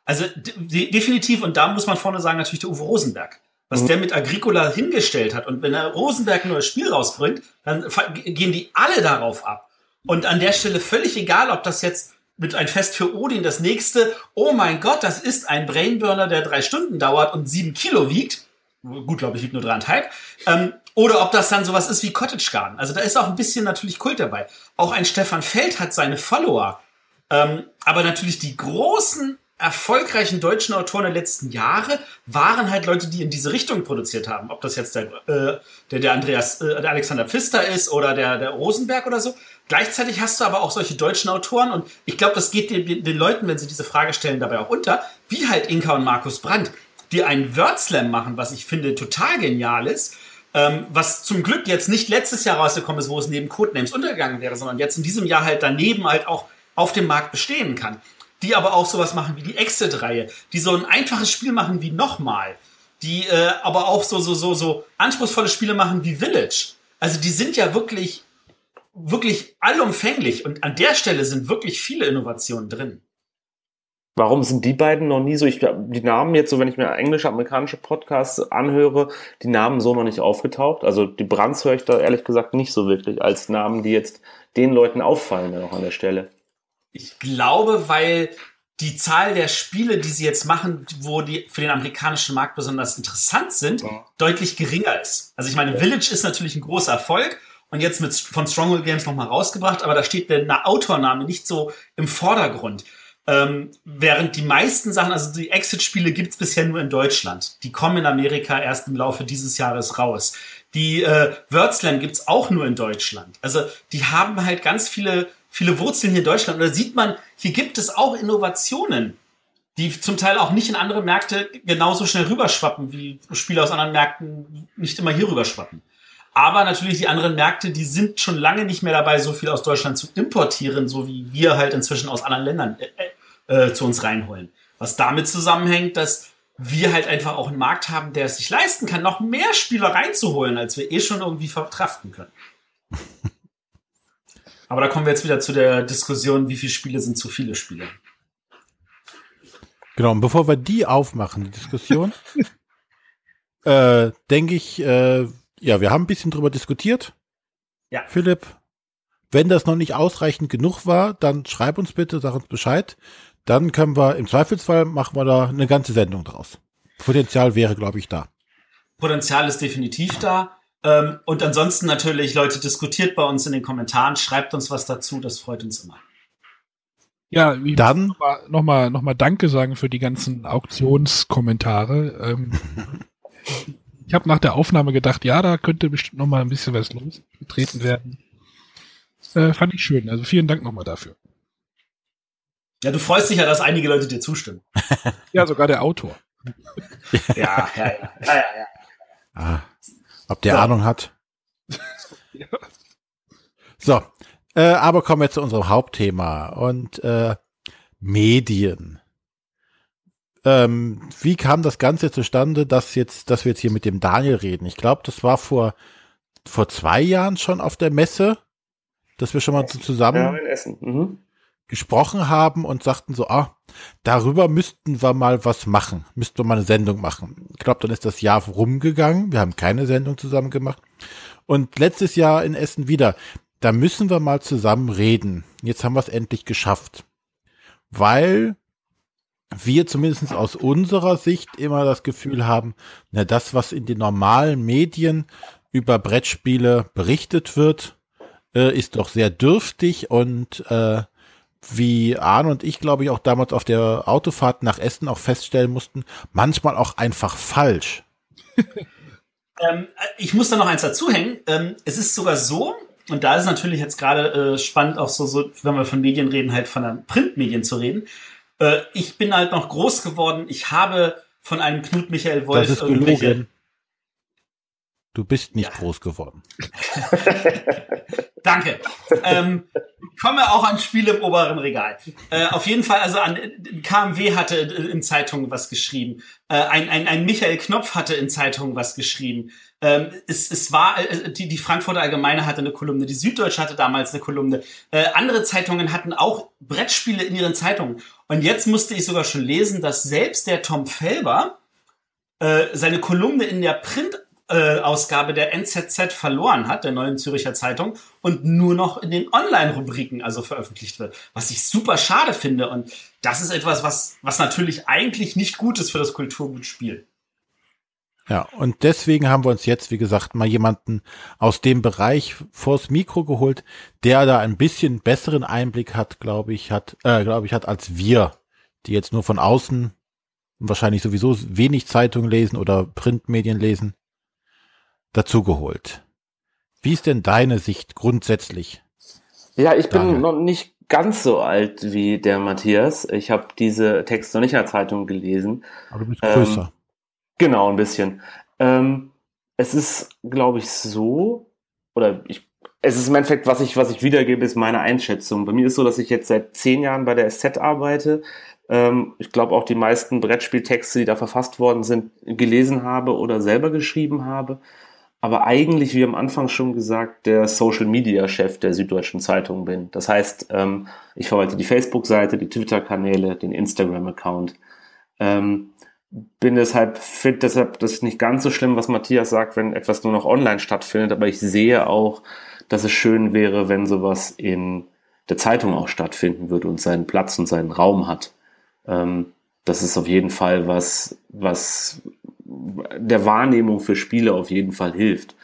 Also de definitiv, und da muss man vorne sagen, natürlich der Uwe Rosenberg. Was der mit Agricola hingestellt hat. Und wenn er Rosenberg ein neues Spiel rausbringt, dann gehen die alle darauf ab. Und an der Stelle völlig egal, ob das jetzt mit ein Fest für Odin das nächste, oh mein Gott, das ist ein Brainburner, der drei Stunden dauert und sieben Kilo wiegt. Gut, glaube ich, wiegt nur dreieinhalb. Ähm, oder ob das dann sowas ist wie Cottage Garden. Also da ist auch ein bisschen natürlich Kult dabei. Auch ein Stefan Feld hat seine Follower. Ähm, aber natürlich die großen, erfolgreichen deutschen Autoren der letzten Jahre waren halt Leute, die in diese Richtung produziert haben. Ob das jetzt der, äh, der, der Andreas, äh, der Alexander Pfister ist oder der, der Rosenberg oder so. Gleichzeitig hast du aber auch solche deutschen Autoren und ich glaube, das geht den, den Leuten, wenn sie diese Frage stellen, dabei auch unter, wie halt Inka und Markus Brandt, die einen Wordslam machen, was ich finde total genial ist, ähm, was zum Glück jetzt nicht letztes Jahr rausgekommen ist, wo es neben Codenames untergegangen wäre, sondern jetzt in diesem Jahr halt daneben halt auch auf dem Markt bestehen kann. Die aber auch sowas machen wie die Exit-Reihe, die so ein einfaches Spiel machen wie nochmal, die äh, aber auch so, so, so, so anspruchsvolle Spiele machen wie Village. Also die sind ja wirklich wirklich allumfänglich und an der Stelle sind wirklich viele Innovationen drin. Warum sind die beiden noch nie so? Ich die Namen jetzt so, wenn ich mir englische, amerikanische Podcasts anhöre, die Namen so noch nicht aufgetaucht. Also die Brands höre ich da ehrlich gesagt nicht so wirklich als Namen, die jetzt den Leuten auffallen noch an der Stelle. Ich glaube, weil die Zahl der Spiele, die sie jetzt machen, wo die für den amerikanischen Markt besonders interessant sind, ja. deutlich geringer ist. Also ich meine. Village ist natürlich ein großer Erfolg und jetzt mit von Stronghold Games nochmal rausgebracht, aber da steht der Autorname nicht so im Vordergrund. Ähm, während die meisten Sachen, also die Exit-Spiele gibt's bisher nur in Deutschland. Die kommen in Amerika erst im Laufe dieses Jahres raus. Die äh, Wordslam gibt's auch nur in Deutschland. Also die haben halt ganz viele, viele Wurzeln hier in Deutschland. Und da sieht man, hier gibt es auch Innovationen, die zum Teil auch nicht in andere Märkte genauso schnell rüberschwappen, wie Spiele aus anderen Märkten nicht immer hier rüberschwappen. Aber natürlich die anderen Märkte, die sind schon lange nicht mehr dabei, so viel aus Deutschland zu importieren, so wie wir halt inzwischen aus anderen Ländern äh, äh, zu uns reinholen. Was damit zusammenhängt, dass wir halt einfach auch einen Markt haben, der es sich leisten kann, noch mehr Spieler reinzuholen, als wir eh schon irgendwie verkraften können. Aber da kommen wir jetzt wieder zu der Diskussion, wie viele Spiele sind zu viele Spiele. Genau, und bevor wir die aufmachen, die Diskussion, [LAUGHS] äh, denke ich, äh, ja, wir haben ein bisschen drüber diskutiert. Ja. Philipp, wenn das noch nicht ausreichend genug war, dann schreib uns bitte, sag uns Bescheid. Dann können wir, im Zweifelsfall machen wir da eine ganze Sendung draus. Potenzial wäre, glaube ich, da. Potenzial ist definitiv da. Ähm, und ansonsten natürlich, Leute, diskutiert bei uns in den Kommentaren, schreibt uns was dazu, das freut uns immer. Ja, ich dann nochmal noch mal, noch mal Danke sagen für die ganzen Auktionskommentare. Ähm, [LAUGHS] Ich habe nach der Aufnahme gedacht, ja, da könnte bestimmt noch mal ein bisschen was losgetreten werden. Äh, fand ich schön. Also vielen Dank nochmal dafür. Ja, du freust dich ja, dass einige Leute dir zustimmen. ja, sogar der Autor. [LAUGHS] ja, ja, ja, ja, ja, ja. Ah, ob der so. Ahnung hat. ja. [LAUGHS] So, äh, aber kommen wir zu unserem Hauptthema und äh, Medien. Ähm, wie kam das Ganze zustande, dass jetzt, dass wir jetzt hier mit dem Daniel reden? Ich glaube, das war vor vor zwei Jahren schon auf der Messe, dass wir schon mal zusammen ja, mhm. Gesprochen haben und sagten so, ah, darüber müssten wir mal was machen, müssten wir mal eine Sendung machen. Ich glaube, dann ist das Jahr rumgegangen. Wir haben keine Sendung zusammen gemacht. Und letztes Jahr in Essen wieder. Da müssen wir mal zusammen reden. Jetzt haben wir es endlich geschafft. weil wir zumindest aus unserer Sicht immer das Gefühl haben, na, das, was in den normalen Medien über Brettspiele berichtet wird, äh, ist doch sehr dürftig und äh, wie Arne und ich, glaube ich, auch damals auf der Autofahrt nach Essen auch feststellen mussten, manchmal auch einfach falsch. [LAUGHS] ähm, ich muss da noch eins dazuhängen. Ähm, es ist sogar so, und da ist natürlich jetzt gerade äh, spannend, auch so, so, wenn wir von Medien reden, halt von den Printmedien zu reden. Äh, ich bin halt noch groß geworden. Ich habe von einem Knut Michael Wolf das ist gelogen. Du bist nicht ja. groß geworden. [LAUGHS] Danke. ähm, komme auch an Spiele im oberen Regal. Äh, auf jeden Fall, also an KMW hatte in Zeitungen was geschrieben. Äh, ein, ein, ein Michael Knopf hatte in Zeitungen was geschrieben. Ähm, es, es war, äh, die, die Frankfurter Allgemeine hatte eine Kolumne, die Süddeutsche hatte damals eine Kolumne. Äh, andere Zeitungen hatten auch Brettspiele in ihren Zeitungen. Und jetzt musste ich sogar schon lesen, dass selbst der Tom Felber äh, seine Kolumne in der Print äh, der NZZ verloren hat, der neuen Züricher Zeitung, und nur noch in den Online-Rubriken also veröffentlicht wird. Was ich super schade finde. Und das ist etwas, was, was natürlich eigentlich nicht gut ist für das Kulturgutspiel. Ja, und deswegen haben wir uns jetzt, wie gesagt, mal jemanden aus dem Bereich vors Mikro geholt, der da ein bisschen besseren Einblick hat, glaube ich, hat, äh, glaube ich, hat als wir, die jetzt nur von außen wahrscheinlich sowieso wenig Zeitungen lesen oder Printmedien lesen dazugeholt. Wie ist denn deine Sicht grundsätzlich? Ja, ich Daniel? bin noch nicht ganz so alt wie der Matthias. Ich habe diese Texte noch nicht in der Zeitung gelesen. Aber du bist größer. Ähm, genau, ein bisschen. Ähm, es ist, glaube ich, so, oder ich, es ist im Endeffekt, was ich, was ich wiedergebe, ist meine Einschätzung. Bei mir ist so, dass ich jetzt seit zehn Jahren bei der SZ arbeite. Ähm, ich glaube auch die meisten Brettspieltexte, die da verfasst worden sind, gelesen habe oder selber geschrieben habe aber eigentlich, wie am Anfang schon gesagt, der Social Media Chef der Süddeutschen Zeitung bin. Das heißt, ähm, ich verwalte die Facebook-Seite, die Twitter-Kanäle, den Instagram-Account. Ähm, bin deshalb, finde deshalb das ist nicht ganz so schlimm, was Matthias sagt, wenn etwas nur noch online stattfindet, aber ich sehe auch, dass es schön wäre, wenn sowas in der Zeitung auch stattfinden würde und seinen Platz und seinen Raum hat. Ähm, das ist auf jeden Fall was, was der Wahrnehmung für Spiele auf jeden Fall hilft.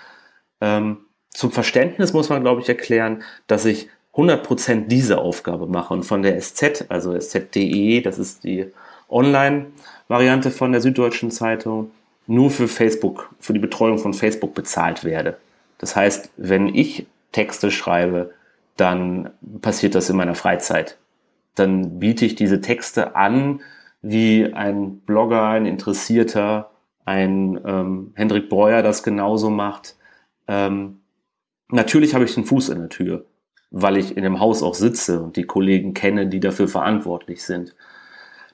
Ähm, zum Verständnis muss man, glaube ich, erklären, dass ich 100% diese Aufgabe mache und von der SZ, also sz.de, das ist die Online-Variante von der Süddeutschen Zeitung, nur für Facebook, für die Betreuung von Facebook bezahlt werde. Das heißt, wenn ich Texte schreibe, dann passiert das in meiner Freizeit. Dann biete ich diese Texte an, wie ein Blogger, ein Interessierter ein ähm, Hendrik Breuer das genauso macht. Ähm, natürlich habe ich den Fuß in der Tür, weil ich in dem Haus auch sitze und die Kollegen kenne, die dafür verantwortlich sind.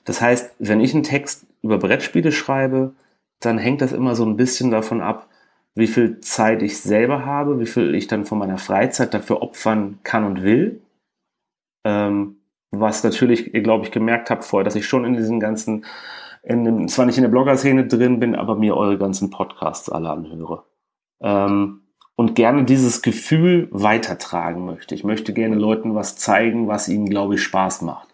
Das heißt, wenn ich einen Text über Brettspiele schreibe, dann hängt das immer so ein bisschen davon ab, wie viel Zeit ich selber habe, wie viel ich dann von meiner Freizeit dafür opfern kann und will. Ähm, was natürlich, glaube ich, gemerkt habt vorher, dass ich schon in diesen ganzen in zwar nicht in der Blogger-Szene drin bin, aber mir eure ganzen Podcasts alle anhöre. Ähm, und gerne dieses Gefühl weitertragen möchte. Ich möchte gerne Leuten was zeigen, was ihnen, glaube ich, Spaß macht.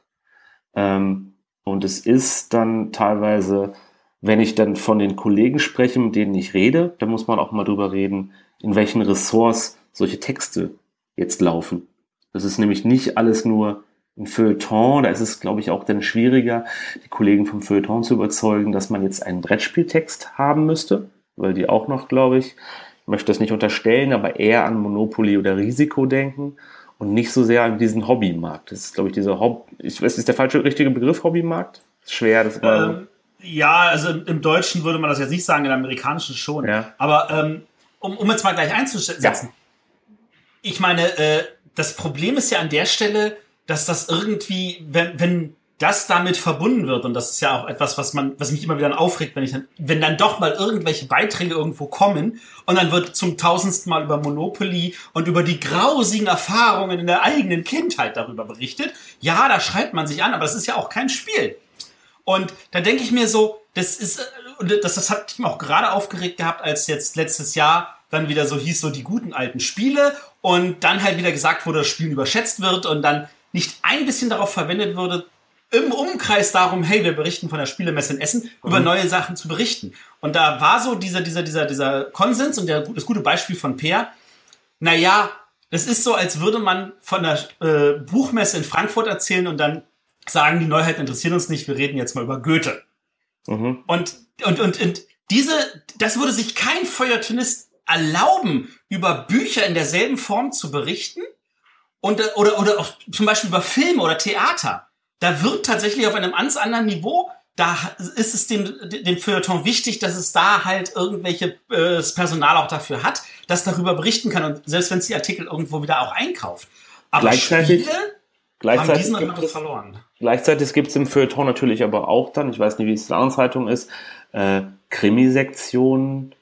Ähm, und es ist dann teilweise, wenn ich dann von den Kollegen spreche, mit denen ich rede, da muss man auch mal drüber reden, in welchen Ressorts solche Texte jetzt laufen. Das ist nämlich nicht alles nur ein Feuilleton, da ist es, glaube ich, auch dann schwieriger, die Kollegen vom Feuilleton zu überzeugen, dass man jetzt einen Brettspieltext haben müsste, weil die auch noch, glaube ich, ich möchte das nicht unterstellen, aber eher an Monopoly oder Risiko denken und nicht so sehr an diesen Hobbymarkt. Das ist, glaube ich, dieser Hobby, ich weiß, ist der falsche, richtige Begriff Hobbymarkt? Schwer, das war. Ähm, ja, also im, im, Deutschen würde man das jetzt nicht sagen, im Amerikanischen schon. Ja. Aber ähm, um, um jetzt mal gleich einzusetzen. Ja. Ich meine, äh, das Problem ist ja an der Stelle, dass das irgendwie, wenn, wenn das damit verbunden wird, und das ist ja auch etwas, was man, was mich immer wieder aufregt, wenn ich dann, wenn dann doch mal irgendwelche Beiträge irgendwo kommen und dann wird zum tausendsten Mal über Monopoly und über die grausigen Erfahrungen in der eigenen Kindheit darüber berichtet. Ja, da schreibt man sich an, aber das ist ja auch kein Spiel. Und da denke ich mir so, das ist, und das, das hat mich auch gerade aufgeregt gehabt, als jetzt letztes Jahr dann wieder so hieß, so die guten alten Spiele und dann halt wieder gesagt wurde, das Spiel überschätzt wird und dann nicht ein bisschen darauf verwendet würde, im Umkreis darum, hey, wir berichten von der Spielemesse in Essen, mhm. über neue Sachen zu berichten. Und da war so dieser, dieser, dieser, dieser Konsens und der, das gute Beispiel von Peer, naja, das ist so, als würde man von der äh, Buchmesse in Frankfurt erzählen und dann sagen, die Neuheiten interessieren uns nicht, wir reden jetzt mal über Goethe. Mhm. Und, und, und, und diese, das würde sich kein Feuilletonist erlauben, über Bücher in derselben Form zu berichten und, oder, oder auch zum Beispiel über Filme oder Theater. Da wird tatsächlich auf einem ganz anderen Niveau da ist es dem, dem Feuilleton wichtig, dass es da halt irgendwelche äh, das Personal auch dafür hat, das darüber berichten kann und selbst wenn es die Artikel irgendwo wieder auch einkauft. Aber gleichzeitig, Spiele gleichzeitig haben diesen verloren. Gleichzeitig gibt es im Feuilleton natürlich aber auch dann, ich weiß nicht, wie es in der anderen Zeitung ist, äh, Krimisektionen,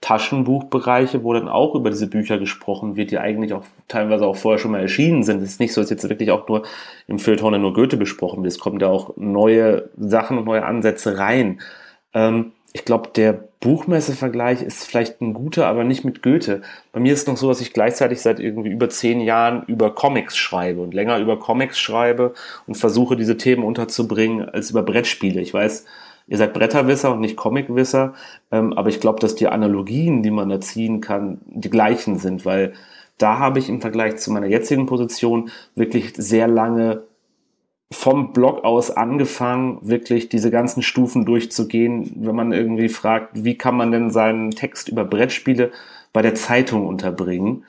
Taschenbuchbereiche, wo dann auch über diese Bücher gesprochen wird, die eigentlich auch teilweise auch vorher schon mal erschienen sind. Es ist nicht so, dass jetzt wirklich auch nur im Feuilleton nur Goethe besprochen wird. Es kommen ja auch neue Sachen und neue Ansätze rein. Ähm, ich glaube, der Buchmesse-Vergleich ist vielleicht ein guter, aber nicht mit Goethe. Bei mir ist es noch so, dass ich gleichzeitig seit irgendwie über zehn Jahren über Comics schreibe und länger über Comics schreibe und versuche, diese Themen unterzubringen als über Brettspiele. Ich weiß, Ihr seid Bretterwisser und nicht Comicwisser, ähm, aber ich glaube, dass die Analogien, die man da ziehen kann, die gleichen sind, weil da habe ich im Vergleich zu meiner jetzigen Position wirklich sehr lange vom Blog aus angefangen, wirklich diese ganzen Stufen durchzugehen, wenn man irgendwie fragt, wie kann man denn seinen Text über Brettspiele bei der Zeitung unterbringen,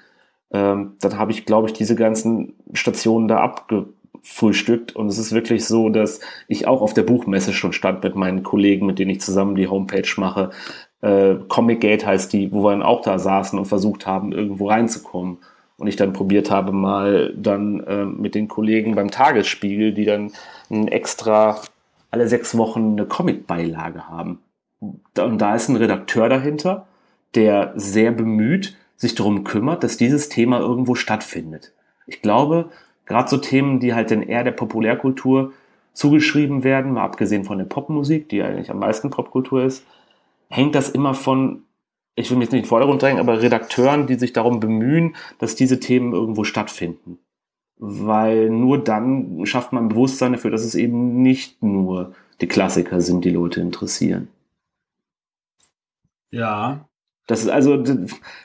ähm, dann habe ich, glaube ich, diese ganzen Stationen da abge frühstückt. Und es ist wirklich so, dass ich auch auf der Buchmesse schon stand mit meinen Kollegen, mit denen ich zusammen die Homepage mache. Äh, Comic Gate heißt die, wo wir dann auch da saßen und versucht haben, irgendwo reinzukommen. Und ich dann probiert habe, mal dann äh, mit den Kollegen beim Tagesspiegel, die dann ein extra alle sechs Wochen eine Comic-Beilage haben. Und da ist ein Redakteur dahinter, der sehr bemüht sich darum kümmert, dass dieses Thema irgendwo stattfindet. Ich glaube, Gerade so Themen, die halt dann eher der Populärkultur zugeschrieben werden, mal abgesehen von der Popmusik, die eigentlich am meisten Popkultur ist, hängt das immer von, ich will mich jetzt nicht in den Vordergrund drängen, aber Redakteuren, die sich darum bemühen, dass diese Themen irgendwo stattfinden. Weil nur dann schafft man Bewusstsein dafür, dass es eben nicht nur die Klassiker sind, die Leute interessieren. Ja, das ist also,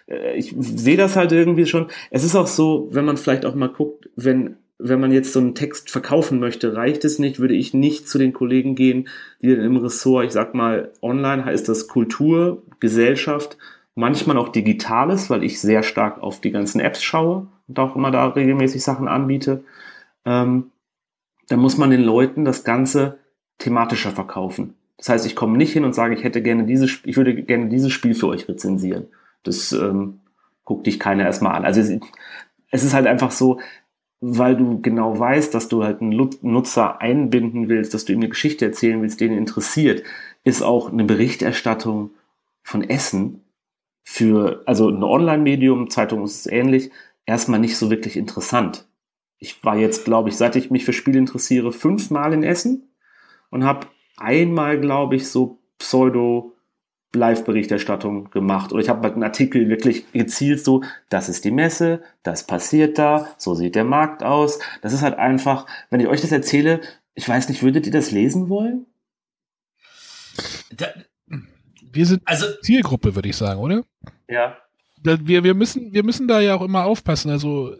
äh, ich sehe das halt irgendwie schon. Es ist auch so, wenn man vielleicht auch mal guckt, wenn, wenn man jetzt so einen Text verkaufen möchte, reicht es nicht, würde ich nicht zu den Kollegen gehen, die dann im Ressort, ich sag mal, online heißt das Kultur, Gesellschaft, manchmal auch Digitales, weil ich sehr stark auf die ganzen Apps schaue und auch immer da regelmäßig Sachen anbiete. Ähm, dann muss man den Leuten das Ganze thematischer verkaufen. Das heißt, ich komme nicht hin und sage, ich hätte gerne dieses, ich würde gerne dieses Spiel für euch rezensieren. Das ähm, guckt dich keiner erstmal an. Also es, es ist halt einfach so, weil du genau weißt, dass du halt einen Nutzer einbinden willst, dass du ihm eine Geschichte erzählen willst, den interessiert, ist auch eine Berichterstattung von Essen für, also ein Online-Medium, Zeitung ist es ähnlich, erstmal nicht so wirklich interessant. Ich war jetzt, glaube ich, seit ich mich für Spiele interessiere, fünfmal in Essen und habe einmal, glaube ich, so Pseudo Live-Berichterstattung gemacht. Oder ich habe einen Artikel wirklich gezielt so, das ist die Messe, das passiert da, so sieht der Markt aus. Das ist halt einfach, wenn ich euch das erzähle, ich weiß nicht, würdet ihr das lesen wollen? Da, wir sind also Zielgruppe, würde ich sagen, oder? Ja. Wir, wir, müssen, wir müssen da ja auch immer aufpassen, also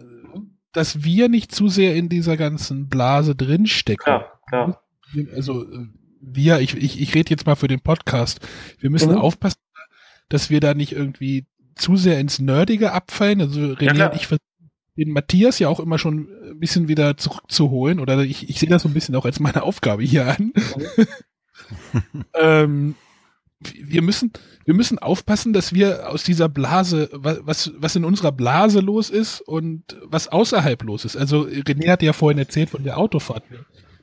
dass wir nicht zu sehr in dieser ganzen Blase drinstecken. Ja, klar. Also wir, ich, ich, ich rede jetzt mal für den Podcast, wir müssen mhm. aufpassen, dass wir da nicht irgendwie zu sehr ins Nerdige abfallen. Also René ja, und ich den Matthias ja auch immer schon ein bisschen wieder zurückzuholen, oder ich, ich sehe das so ein bisschen auch als meine Aufgabe hier an. [LAUGHS] ähm, wir müssen, wir müssen aufpassen, dass wir aus dieser Blase, was, was in unserer Blase los ist und was außerhalb los ist. Also René hat ja vorhin erzählt von der Autofahrt.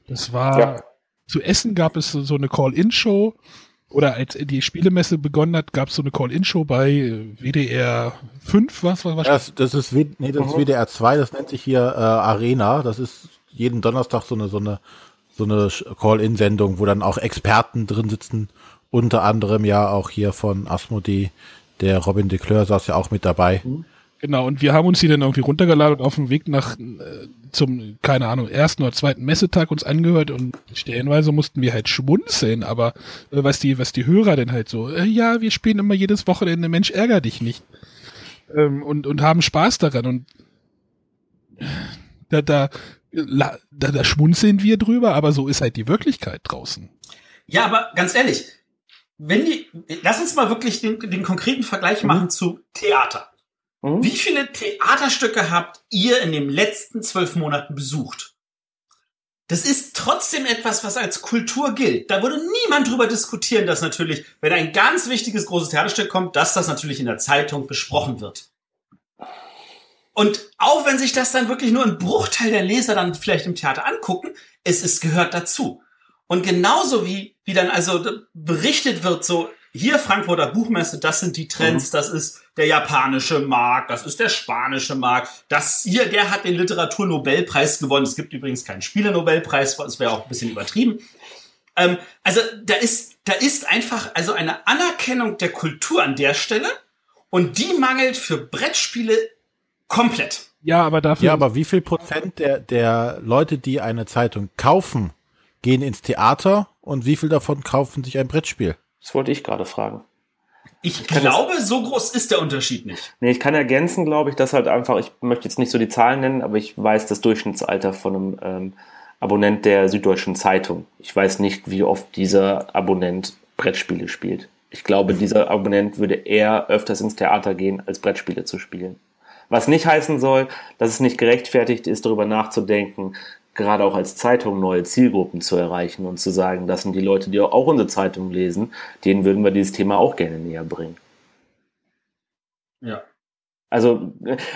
Das war, ja zu Essen gab es so eine Call-In-Show. Oder als die Spielemesse begonnen hat, gab es so eine Call-In-Show bei äh, WDR 5, was war das? Das ist, nee, das ist WDR 2, das nennt sich hier äh, Arena. Das ist jeden Donnerstag so eine, so eine, so eine Call-In-Sendung, wo dann auch Experten drin sitzen. Unter anderem ja auch hier von Asmodee, der Robin de Decleur saß ja auch mit dabei. Mhm. Genau, und wir haben uns die dann irgendwie runtergeladen und auf dem Weg nach äh, zum, keine Ahnung, ersten oder zweiten Messetag uns angehört und stellenweise mussten wir halt schmunzeln, aber äh, was die, was die Hörer denn halt so, äh, ja, wir spielen immer jedes Wochenende, Mensch, ärger dich nicht. Ähm, und, und haben Spaß daran und da, da, da, da schmunzeln wir drüber, aber so ist halt die Wirklichkeit draußen. Ja, aber ganz ehrlich, wenn die, lass uns mal wirklich den, den konkreten Vergleich machen zu Theater. Mhm. Wie viele Theaterstücke habt ihr in den letzten zwölf Monaten besucht? Das ist trotzdem etwas, was als Kultur gilt. Da würde niemand drüber diskutieren, dass natürlich, wenn ein ganz wichtiges großes Theaterstück kommt, dass das natürlich in der Zeitung besprochen wird. Und auch wenn sich das dann wirklich nur ein Bruchteil der Leser dann vielleicht im Theater angucken, es ist gehört dazu. Und genauso wie, wie dann also berichtet wird, so, hier Frankfurter Buchmesse, das sind die Trends, mhm. das ist der japanische Markt, das ist der spanische Markt, das hier, der hat den Literaturnobelpreis gewonnen. Es gibt übrigens keinen Spielenobelpreis, das wäre auch ein bisschen übertrieben. Ähm, also da ist, da ist einfach also eine Anerkennung der Kultur an der Stelle und die mangelt für Brettspiele komplett. Ja, aber dafür. Ja, aber wie viel Prozent der, der Leute, die eine Zeitung kaufen, gehen ins Theater und wie viel davon kaufen sich ein Brettspiel? Das wollte ich gerade fragen. Ich, ich glaube, das, so groß ist der Unterschied nicht. Nee, ich kann ergänzen, glaube ich, dass halt einfach, ich möchte jetzt nicht so die Zahlen nennen, aber ich weiß das Durchschnittsalter von einem ähm, Abonnent der Süddeutschen Zeitung. Ich weiß nicht, wie oft dieser Abonnent Brettspiele spielt. Ich glaube, dieser Abonnent würde eher öfters ins Theater gehen, als Brettspiele zu spielen. Was nicht heißen soll, dass es nicht gerechtfertigt ist, darüber nachzudenken, gerade auch als Zeitung neue Zielgruppen zu erreichen und zu sagen, das sind die Leute, die auch unsere Zeitung lesen, denen würden wir dieses Thema auch gerne näher bringen. Ja. Also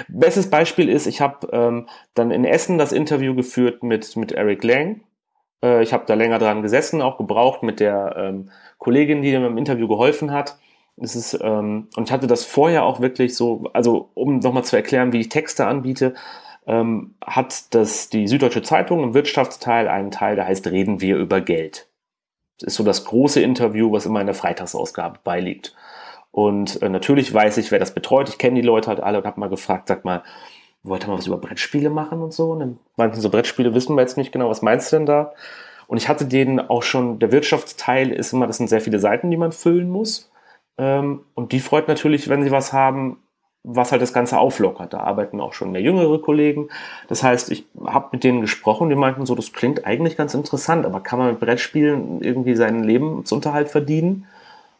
bestes Beispiel ist, ich habe ähm, dann in Essen das Interview geführt mit, mit Eric Lang. Äh, ich habe da länger dran gesessen, auch gebraucht mit der ähm, Kollegin, die mir im Interview geholfen hat. Es ist, ähm, und ich hatte das vorher auch wirklich so, also um nochmal zu erklären, wie ich Texte anbiete, ähm, hat das die Süddeutsche Zeitung im Wirtschaftsteil einen Teil, der heißt Reden wir über Geld. Das ist so das große Interview, was immer in der Freitagsausgabe beiliegt. Und äh, natürlich weiß ich, wer das betreut. Ich kenne die Leute halt alle und habe mal gefragt, sag mal, wollt ihr mal was über Brettspiele machen und so? Und dann meinten so, Brettspiele wissen wir jetzt nicht genau, was meinst du denn da? Und ich hatte denen auch schon, der Wirtschaftsteil ist immer, das sind sehr viele Seiten, die man füllen muss. Ähm, und die freut natürlich, wenn sie was haben, was halt das Ganze auflockert. Da arbeiten auch schon mehr jüngere Kollegen. Das heißt, ich habe mit denen gesprochen, die meinten so, das klingt eigentlich ganz interessant, aber kann man mit Brettspielen irgendwie seinen Lebensunterhalt verdienen,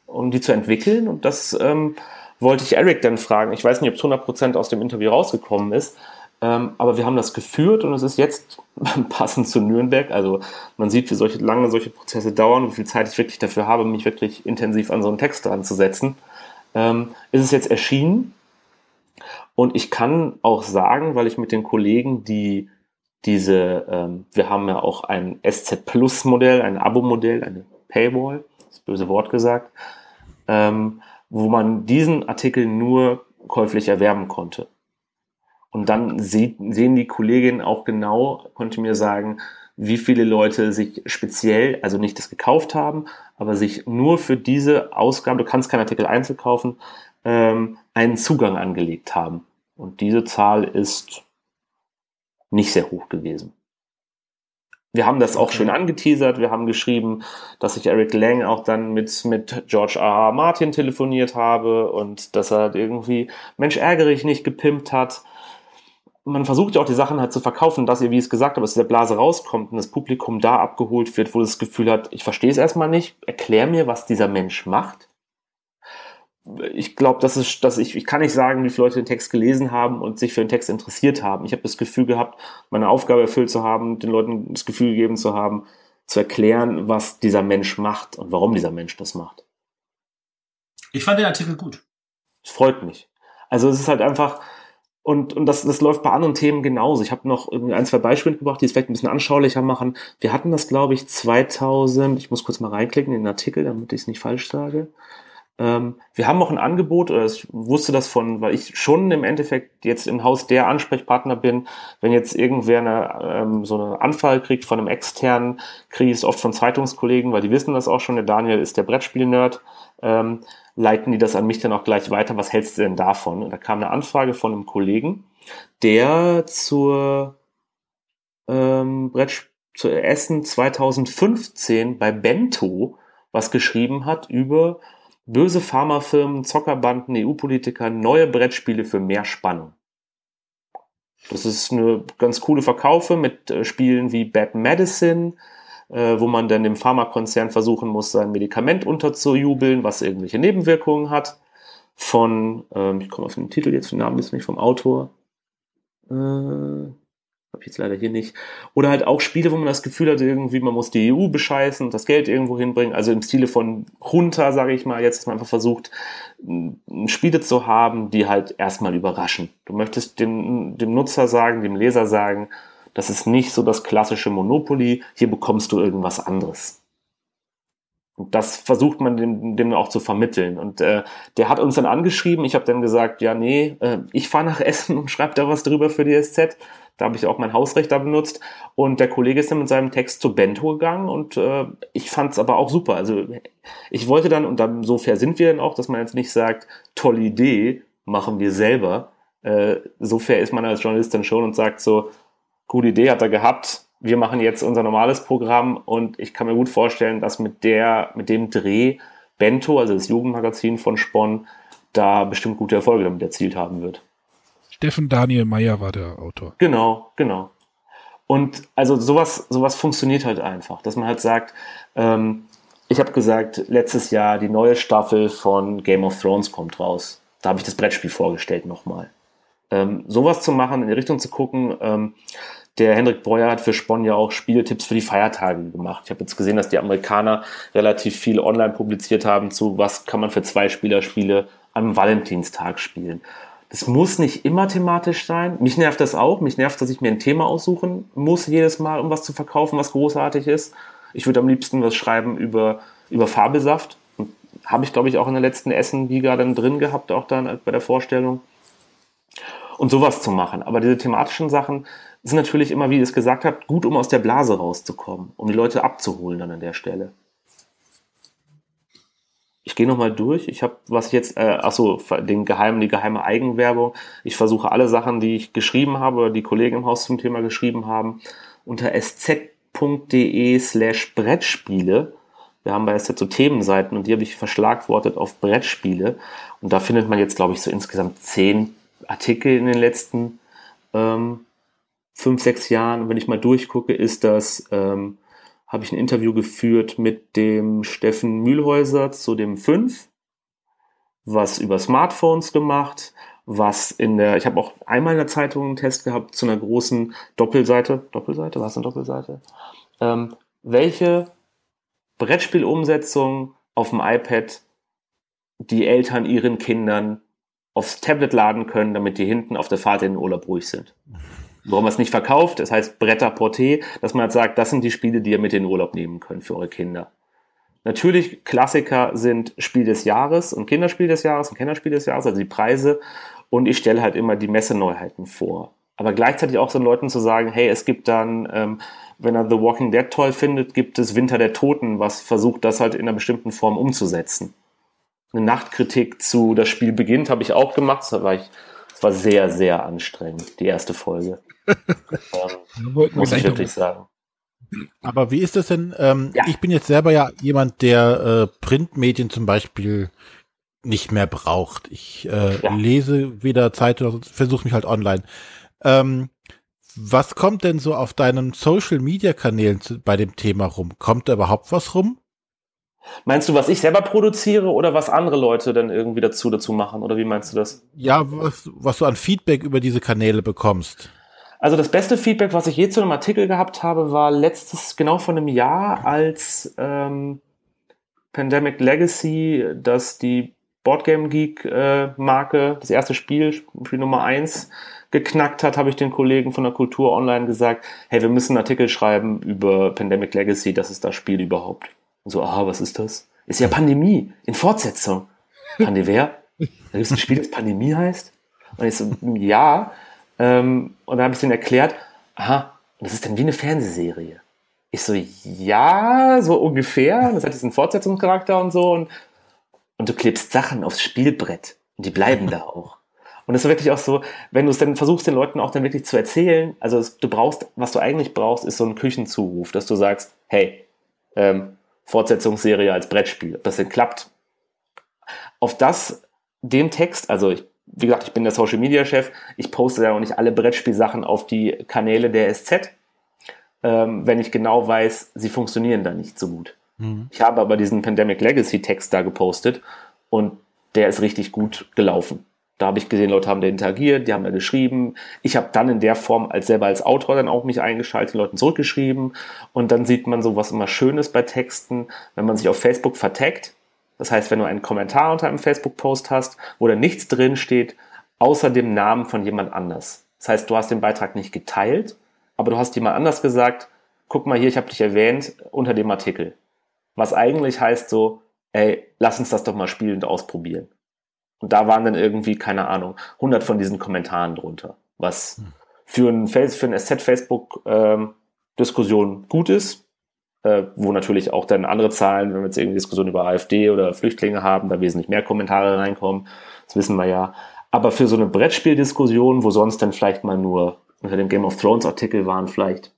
um die zu entwickeln? Und das ähm, wollte ich Eric dann fragen. Ich weiß nicht, ob es 100% aus dem Interview rausgekommen ist, ähm, aber wir haben das geführt und es ist jetzt [LAUGHS] passend zu Nürnberg. Also man sieht, wie solche lange solche Prozesse dauern, wie viel Zeit ich wirklich dafür habe, mich wirklich intensiv an so einen Text dran zu setzen. Ähm, ist es jetzt erschienen und ich kann auch sagen, weil ich mit den Kollegen, die diese, ähm, wir haben ja auch ein SZ Plus Modell, ein Abo-Modell, eine Paywall, das böse Wort gesagt, ähm, wo man diesen Artikel nur käuflich erwerben konnte. Und dann sieht, sehen die Kolleginnen auch genau, konnte mir sagen, wie viele Leute sich speziell, also nicht das gekauft haben, aber sich nur für diese Ausgabe, du kannst keinen Artikel einzeln kaufen, ähm, einen Zugang angelegt haben. Und diese Zahl ist nicht sehr hoch gewesen. Wir haben das auch schön angeteasert. Wir haben geschrieben, dass ich Eric Lang auch dann mit, mit George R. R. Martin telefoniert habe und dass er irgendwie Mensch ärgere ich nicht gepimpt hat. Man versucht ja auch die Sachen halt zu verkaufen, dass ihr, wie ich es gesagt habe, aus der Blase rauskommt und das Publikum da abgeholt wird, wo das Gefühl hat, ich verstehe es erstmal nicht, erklär mir, was dieser Mensch macht ich glaube, das ist, dass ich, ich kann nicht sagen, wie viele Leute den Text gelesen haben und sich für den Text interessiert haben. Ich habe das Gefühl gehabt, meine Aufgabe erfüllt zu haben, den Leuten das Gefühl gegeben zu haben, zu erklären, was dieser Mensch macht und warum dieser Mensch das macht. Ich fand den Artikel gut. Es freut mich. Also es ist halt einfach, und, und das, das läuft bei anderen Themen genauso. Ich habe noch ein, zwei Beispiele gebracht, die es vielleicht ein bisschen anschaulicher machen. Wir hatten das, glaube ich, 2000, ich muss kurz mal reinklicken in den Artikel, damit ich es nicht falsch sage. Ähm, wir haben auch ein Angebot, ich wusste das von, weil ich schon im Endeffekt jetzt im Haus der Ansprechpartner bin, wenn jetzt irgendwer eine, ähm, so eine Anfrage kriegt von einem externen, kriege ich es oft von Zeitungskollegen, weil die wissen das auch schon, der Daniel ist der Brettspiel-Nerd. Ähm, leiten die das an mich dann auch gleich weiter. Was hältst du denn davon? Und da kam eine Anfrage von einem Kollegen, der zur ähm, Brett zu Essen 2015 bei Bento was geschrieben hat über böse Pharmafirmen, Zockerbanden, EU-Politiker, neue Brettspiele für mehr Spannung. Das ist eine ganz coole Verkaufe mit äh, Spielen wie Bad Medicine, äh, wo man dann dem Pharmakonzern versuchen muss, sein Medikament unterzujubeln, was irgendwelche Nebenwirkungen hat. Von, ähm, ich komme auf den Titel jetzt, den Namen ist nicht vom Autor. Äh, habe ich jetzt leider hier nicht. Oder halt auch Spiele, wo man das Gefühl hat, irgendwie, man muss die EU bescheißen und das Geld irgendwo hinbringen. Also im Stile von Junta, sage ich mal, jetzt, dass man einfach versucht, Spiele zu haben, die halt erstmal überraschen. Du möchtest dem, dem Nutzer sagen, dem Leser sagen, das ist nicht so das klassische Monopoly, hier bekommst du irgendwas anderes. Und das versucht man dem, dem auch zu vermitteln. Und äh, der hat uns dann angeschrieben. Ich habe dann gesagt, ja, nee, äh, ich fahre nach Essen und schreibe da was drüber für die SZ. Da habe ich auch mein Hausrecht da benutzt. Und der Kollege ist dann mit seinem Text zu Bento gegangen und äh, ich fand es aber auch super. Also ich wollte dann, und dann so fair sind wir dann auch, dass man jetzt nicht sagt, tolle Idee, machen wir selber. Äh, so fair ist man als Journalist dann schon und sagt so, gute Idee hat er gehabt, wir machen jetzt unser normales Programm und ich kann mir gut vorstellen, dass mit der, mit dem Dreh Bento, also das Jugendmagazin von Spon, da bestimmt gute Erfolge damit erzielt haben wird. Steffen Daniel Meyer war der Autor. Genau, genau. Und also sowas, sowas funktioniert halt einfach, dass man halt sagt, ähm, ich habe gesagt, letztes Jahr die neue Staffel von Game of Thrones kommt raus. Da habe ich das Brettspiel vorgestellt nochmal. Ähm, sowas zu machen, in die Richtung zu gucken, ähm, der Hendrik Breuer hat für Spon ja auch Spieltipps für die Feiertage gemacht. Ich habe jetzt gesehen, dass die Amerikaner relativ viel online publiziert haben zu, was kann man für zwei Spielerspiele am Valentinstag spielen. Das muss nicht immer thematisch sein. Mich nervt das auch. Mich nervt, dass ich mir ein Thema aussuchen muss jedes Mal, um was zu verkaufen, was großartig ist. Ich würde am liebsten was schreiben über, über Fabelsaft. Habe ich, glaube ich, auch in der letzten Essen-Liga dann drin gehabt, auch dann bei der Vorstellung. Und sowas zu machen. Aber diese thematischen Sachen, ist natürlich immer, wie ihr es gesagt habt, gut, um aus der Blase rauszukommen, um die Leute abzuholen dann an der Stelle. Ich gehe nochmal durch. Ich habe, was jetzt, äh, achso, den geheimen, die geheime Eigenwerbung. Ich versuche alle Sachen, die ich geschrieben habe oder die Kollegen im Haus zum Thema geschrieben haben, unter sz.de slash Brettspiele. Wir haben bei SZ so Themenseiten und die habe ich verschlagwortet auf Brettspiele. Und da findet man jetzt, glaube ich, so insgesamt zehn Artikel in den letzten ähm, fünf, sechs Jahren, wenn ich mal durchgucke, ist das, ähm, habe ich ein Interview geführt mit dem Steffen Mühlhäuser zu dem 5, was über Smartphones gemacht, was in der, ich habe auch einmal in der Zeitung einen Test gehabt zu einer großen Doppelseite, Doppelseite, was ist eine Doppelseite? Ähm, welche Brettspielumsetzung auf dem iPad die Eltern ihren Kindern aufs Tablet laden können, damit die hinten auf der Fahrt in den Urlaub ruhig sind warum man es nicht verkauft. Das heißt Bretter Porté, dass man halt sagt, das sind die Spiele, die ihr mit in den Urlaub nehmen könnt für eure Kinder. Natürlich, Klassiker sind Spiel des Jahres und Kinderspiel des Jahres und Kinderspiel des Jahres, also die Preise. Und ich stelle halt immer die Messeneuheiten vor. Aber gleichzeitig auch so Leuten zu sagen, hey, es gibt dann, ähm, wenn er The Walking Dead toll findet, gibt es Winter der Toten, was versucht, das halt in einer bestimmten Form umzusetzen. Eine Nachtkritik zu Das Spiel beginnt habe ich auch gemacht. Das war, ich, das war sehr, sehr anstrengend, die erste Folge ähm, muss ich wirklich sagen. Aber wie ist das denn? Ähm, ja. Ich bin jetzt selber ja jemand, der äh, Printmedien zum Beispiel nicht mehr braucht. Ich äh, ja. lese weder Zeitung, versuche mich halt online. Ähm, was kommt denn so auf deinen Social Media Kanälen zu, bei dem Thema rum? Kommt da überhaupt was rum? Meinst du, was ich selber produziere oder was andere Leute dann irgendwie dazu dazu machen? Oder wie meinst du das? Ja, was, was du an Feedback über diese Kanäle bekommst. Also das beste Feedback, was ich je zu einem Artikel gehabt habe, war letztes, genau vor einem Jahr, als ähm, Pandemic Legacy, dass die Boardgame Geek äh, Marke, das erste Spiel, Spiel Nummer eins geknackt hat, habe ich den Kollegen von der Kultur Online gesagt, hey, wir müssen einen Artikel schreiben über Pandemic Legacy, das ist das Spiel überhaupt. Und so, ah, was ist das? Ist ja Pandemie, in Fortsetzung. Pandemie, [LAUGHS] Da gibt es ein Spiel, das Pandemie heißt? Und ich so, ja, ähm, und dann habe ich denen erklärt, aha, das ist dann wie eine Fernsehserie. Ich so, ja, so ungefähr. Das hat diesen Fortsetzungscharakter und so. Und und du klebst Sachen aufs Spielbrett und die bleiben da auch. Und es ist wirklich auch so, wenn du es dann versuchst, den Leuten auch dann wirklich zu erzählen, also es, du brauchst, was du eigentlich brauchst, ist so ein Küchenzuruf, dass du sagst, hey, ähm, Fortsetzungsserie als Brettspiel, ob das denn klappt. Auf das, dem Text, also ich, wie gesagt, ich bin der Social Media Chef, ich poste ja auch nicht alle Brettspielsachen auf die Kanäle der SZ, ähm, wenn ich genau weiß, sie funktionieren da nicht so gut. Mhm. Ich habe aber diesen Pandemic Legacy Text da gepostet und der ist richtig gut gelaufen. Da habe ich gesehen, Leute haben da interagiert, die haben da geschrieben. Ich habe dann in der Form als selber als Autor dann auch mich eingeschaltet, den Leuten zurückgeschrieben. Und dann sieht man so was immer Schönes bei Texten, wenn man sich auf Facebook vertaggt. Das heißt, wenn du einen Kommentar unter einem Facebook-Post hast, wo da nichts drin steht, außer dem Namen von jemand anders. Das heißt, du hast den Beitrag nicht geteilt, aber du hast jemand anders gesagt, guck mal hier, ich habe dich erwähnt unter dem Artikel. Was eigentlich heißt so, ey, lass uns das doch mal spielend ausprobieren. Und da waren dann irgendwie, keine Ahnung, 100 von diesen Kommentaren drunter, was für ein, für ein SZ-Facebook-Diskussion ähm, gut ist, äh, wo natürlich auch dann andere Zahlen, wenn wir jetzt irgendwie Diskussionen über AfD oder Flüchtlinge haben, da wesentlich mehr Kommentare reinkommen, das wissen wir ja. Aber für so eine Brettspieldiskussion, wo sonst dann vielleicht mal nur unter dem Game of Thrones Artikel waren vielleicht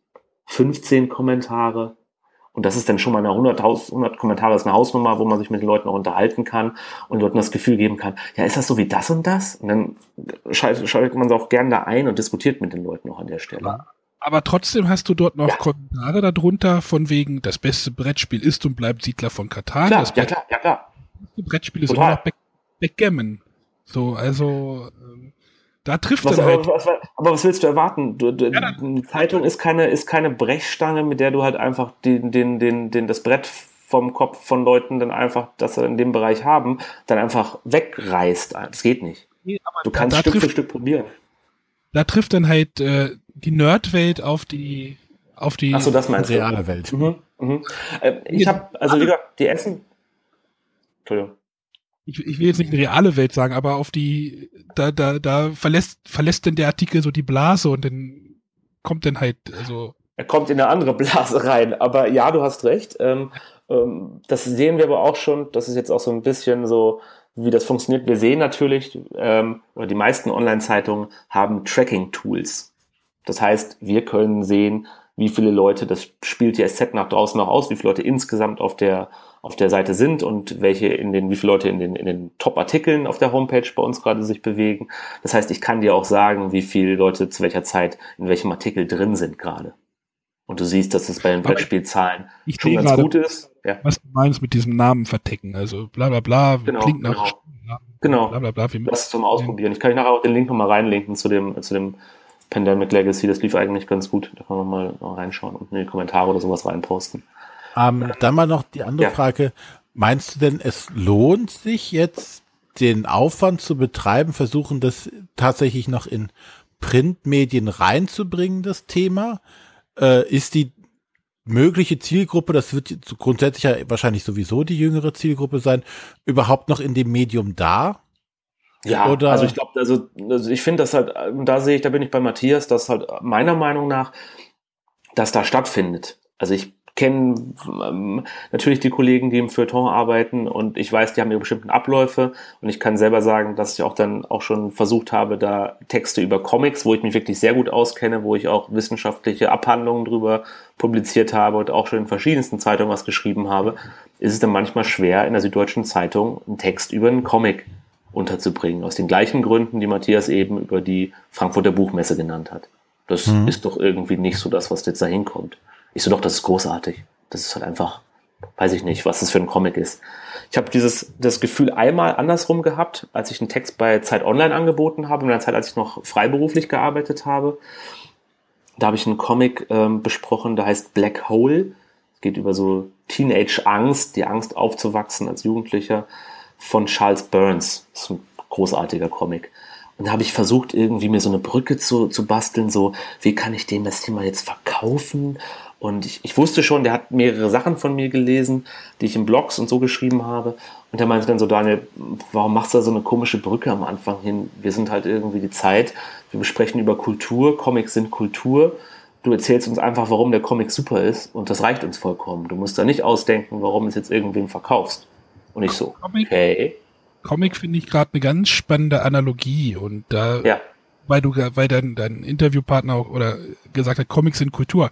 15 Kommentare, und das ist dann schon mal eine 100, 100 Kommentare, ist eine Hausnummer, wo man sich mit den Leuten auch unterhalten kann und Leuten das Gefühl geben kann, ja, ist das so wie das und das? Und dann schaltet, man sich auch gern da ein und diskutiert mit den Leuten auch an der Stelle. Aber trotzdem hast du dort noch ja. Kommentare darunter von wegen, das beste Brettspiel ist und bleibt Siedler von Katan. Klar, das ja klar, ja klar. Das Brettspiel ist Total. immer noch Backgammon. So, also ähm, da trifft was, dann halt. Was, was, aber was willst du erwarten? Du, du, ja, die Zeitung ist keine, ist keine Brechstange, mit der du halt einfach den, den, den, den, das Brett vom Kopf von Leuten dann einfach, das sie in dem Bereich haben, dann einfach wegreißt. Das geht nicht. Nee, du kannst Stück trifft, für Stück probieren. Da trifft dann halt äh, die Nerdwelt auf die auf die Ach so, das meinst reale du. Welt. Mhm, mhm. Äh, ich habe also wie gesagt, die Essen. Entschuldigung ich, ich will jetzt nicht eine reale Welt sagen, aber auf die, da, da, da verlässt, verlässt denn der Artikel so die Blase und dann kommt dann halt, also. Er kommt in eine andere Blase rein. Aber ja, du hast recht. Ähm, ähm, das sehen wir aber auch schon. Das ist jetzt auch so ein bisschen so, wie das funktioniert. Wir sehen natürlich, ähm, oder die meisten Online-Zeitungen haben Tracking-Tools. Das heißt, wir können sehen, wie viele Leute, das spielt die SZ nach draußen noch aus, wie viele Leute insgesamt auf der auf der Seite sind und welche in den, wie viele Leute in den, in den Top-Artikeln auf der Homepage bei uns gerade sich bewegen. Das heißt, ich kann dir auch sagen, wie viele Leute zu welcher Zeit in welchem Artikel drin sind gerade. Und du siehst, dass es bei den Brettspielzahlen schon ganz gerade, gut ist. Ja. Was du meinst mit diesem Namen vertecken, also bla bla bla, genau, klingt nach genau. genau. Bla, bla, bla, doch mal ausprobieren. Ich kann nachher auch den Link nochmal reinlinken zu dem, zu dem Pandemic Legacy. Das lief eigentlich ganz gut. Da kann man mal reinschauen und in die Kommentare oder sowas reinposten. Ähm, dann mal noch die andere ja. Frage. Meinst du denn, es lohnt sich jetzt, den Aufwand zu betreiben, versuchen das tatsächlich noch in Printmedien reinzubringen, das Thema? Äh, ist die mögliche Zielgruppe, das wird grundsätzlich ja wahrscheinlich sowieso die jüngere Zielgruppe sein, überhaupt noch in dem Medium da? Ja, Oder? also ich glaube, also, also ich finde das halt, da sehe ich, da bin ich bei Matthias, dass halt meiner Meinung nach, dass da stattfindet. Also ich kenne ähm, natürlich die Kollegen, die im Feuilleton arbeiten und ich weiß, die haben ihre bestimmten Abläufe und ich kann selber sagen, dass ich auch dann auch schon versucht habe, da Texte über Comics, wo ich mich wirklich sehr gut auskenne, wo ich auch wissenschaftliche Abhandlungen drüber publiziert habe und auch schon in verschiedensten Zeitungen was geschrieben habe, ist es dann manchmal schwer, in der Süddeutschen Zeitung einen Text über einen Comic unterzubringen. Aus den gleichen Gründen, die Matthias eben über die Frankfurter Buchmesse genannt hat. Das mhm. ist doch irgendwie nicht so das, was jetzt da hinkommt. Ich so, doch, das ist großartig. Das ist halt einfach, weiß ich nicht, was das für ein Comic ist. Ich habe dieses das Gefühl einmal andersrum gehabt, als ich einen Text bei Zeit Online angeboten habe, in der Zeit, als ich noch freiberuflich gearbeitet habe. Da habe ich einen Comic ähm, besprochen, der heißt Black Hole. Es geht über so Teenage-Angst, die Angst aufzuwachsen als Jugendlicher von Charles Burns. Das ist ein großartiger Comic. Und da habe ich versucht, irgendwie mir so eine Brücke zu, zu basteln, so, wie kann ich dem das Thema jetzt verkaufen und ich, ich wusste schon, der hat mehrere Sachen von mir gelesen, die ich in Blogs und so geschrieben habe. Und der meinte dann so, Daniel, warum machst du da so eine komische Brücke am Anfang hin? Wir sind halt irgendwie die Zeit, wir besprechen über Kultur, Comics sind Kultur. Du erzählst uns einfach, warum der Comic super ist und das reicht uns vollkommen. Du musst da nicht ausdenken, warum du es jetzt irgendwem verkaufst. Und ich so, Comic, okay. Comic finde ich gerade eine ganz spannende Analogie und da, Ja, weil du, weil dein, dein Interviewpartner auch oder gesagt hat, Comics sind Kultur.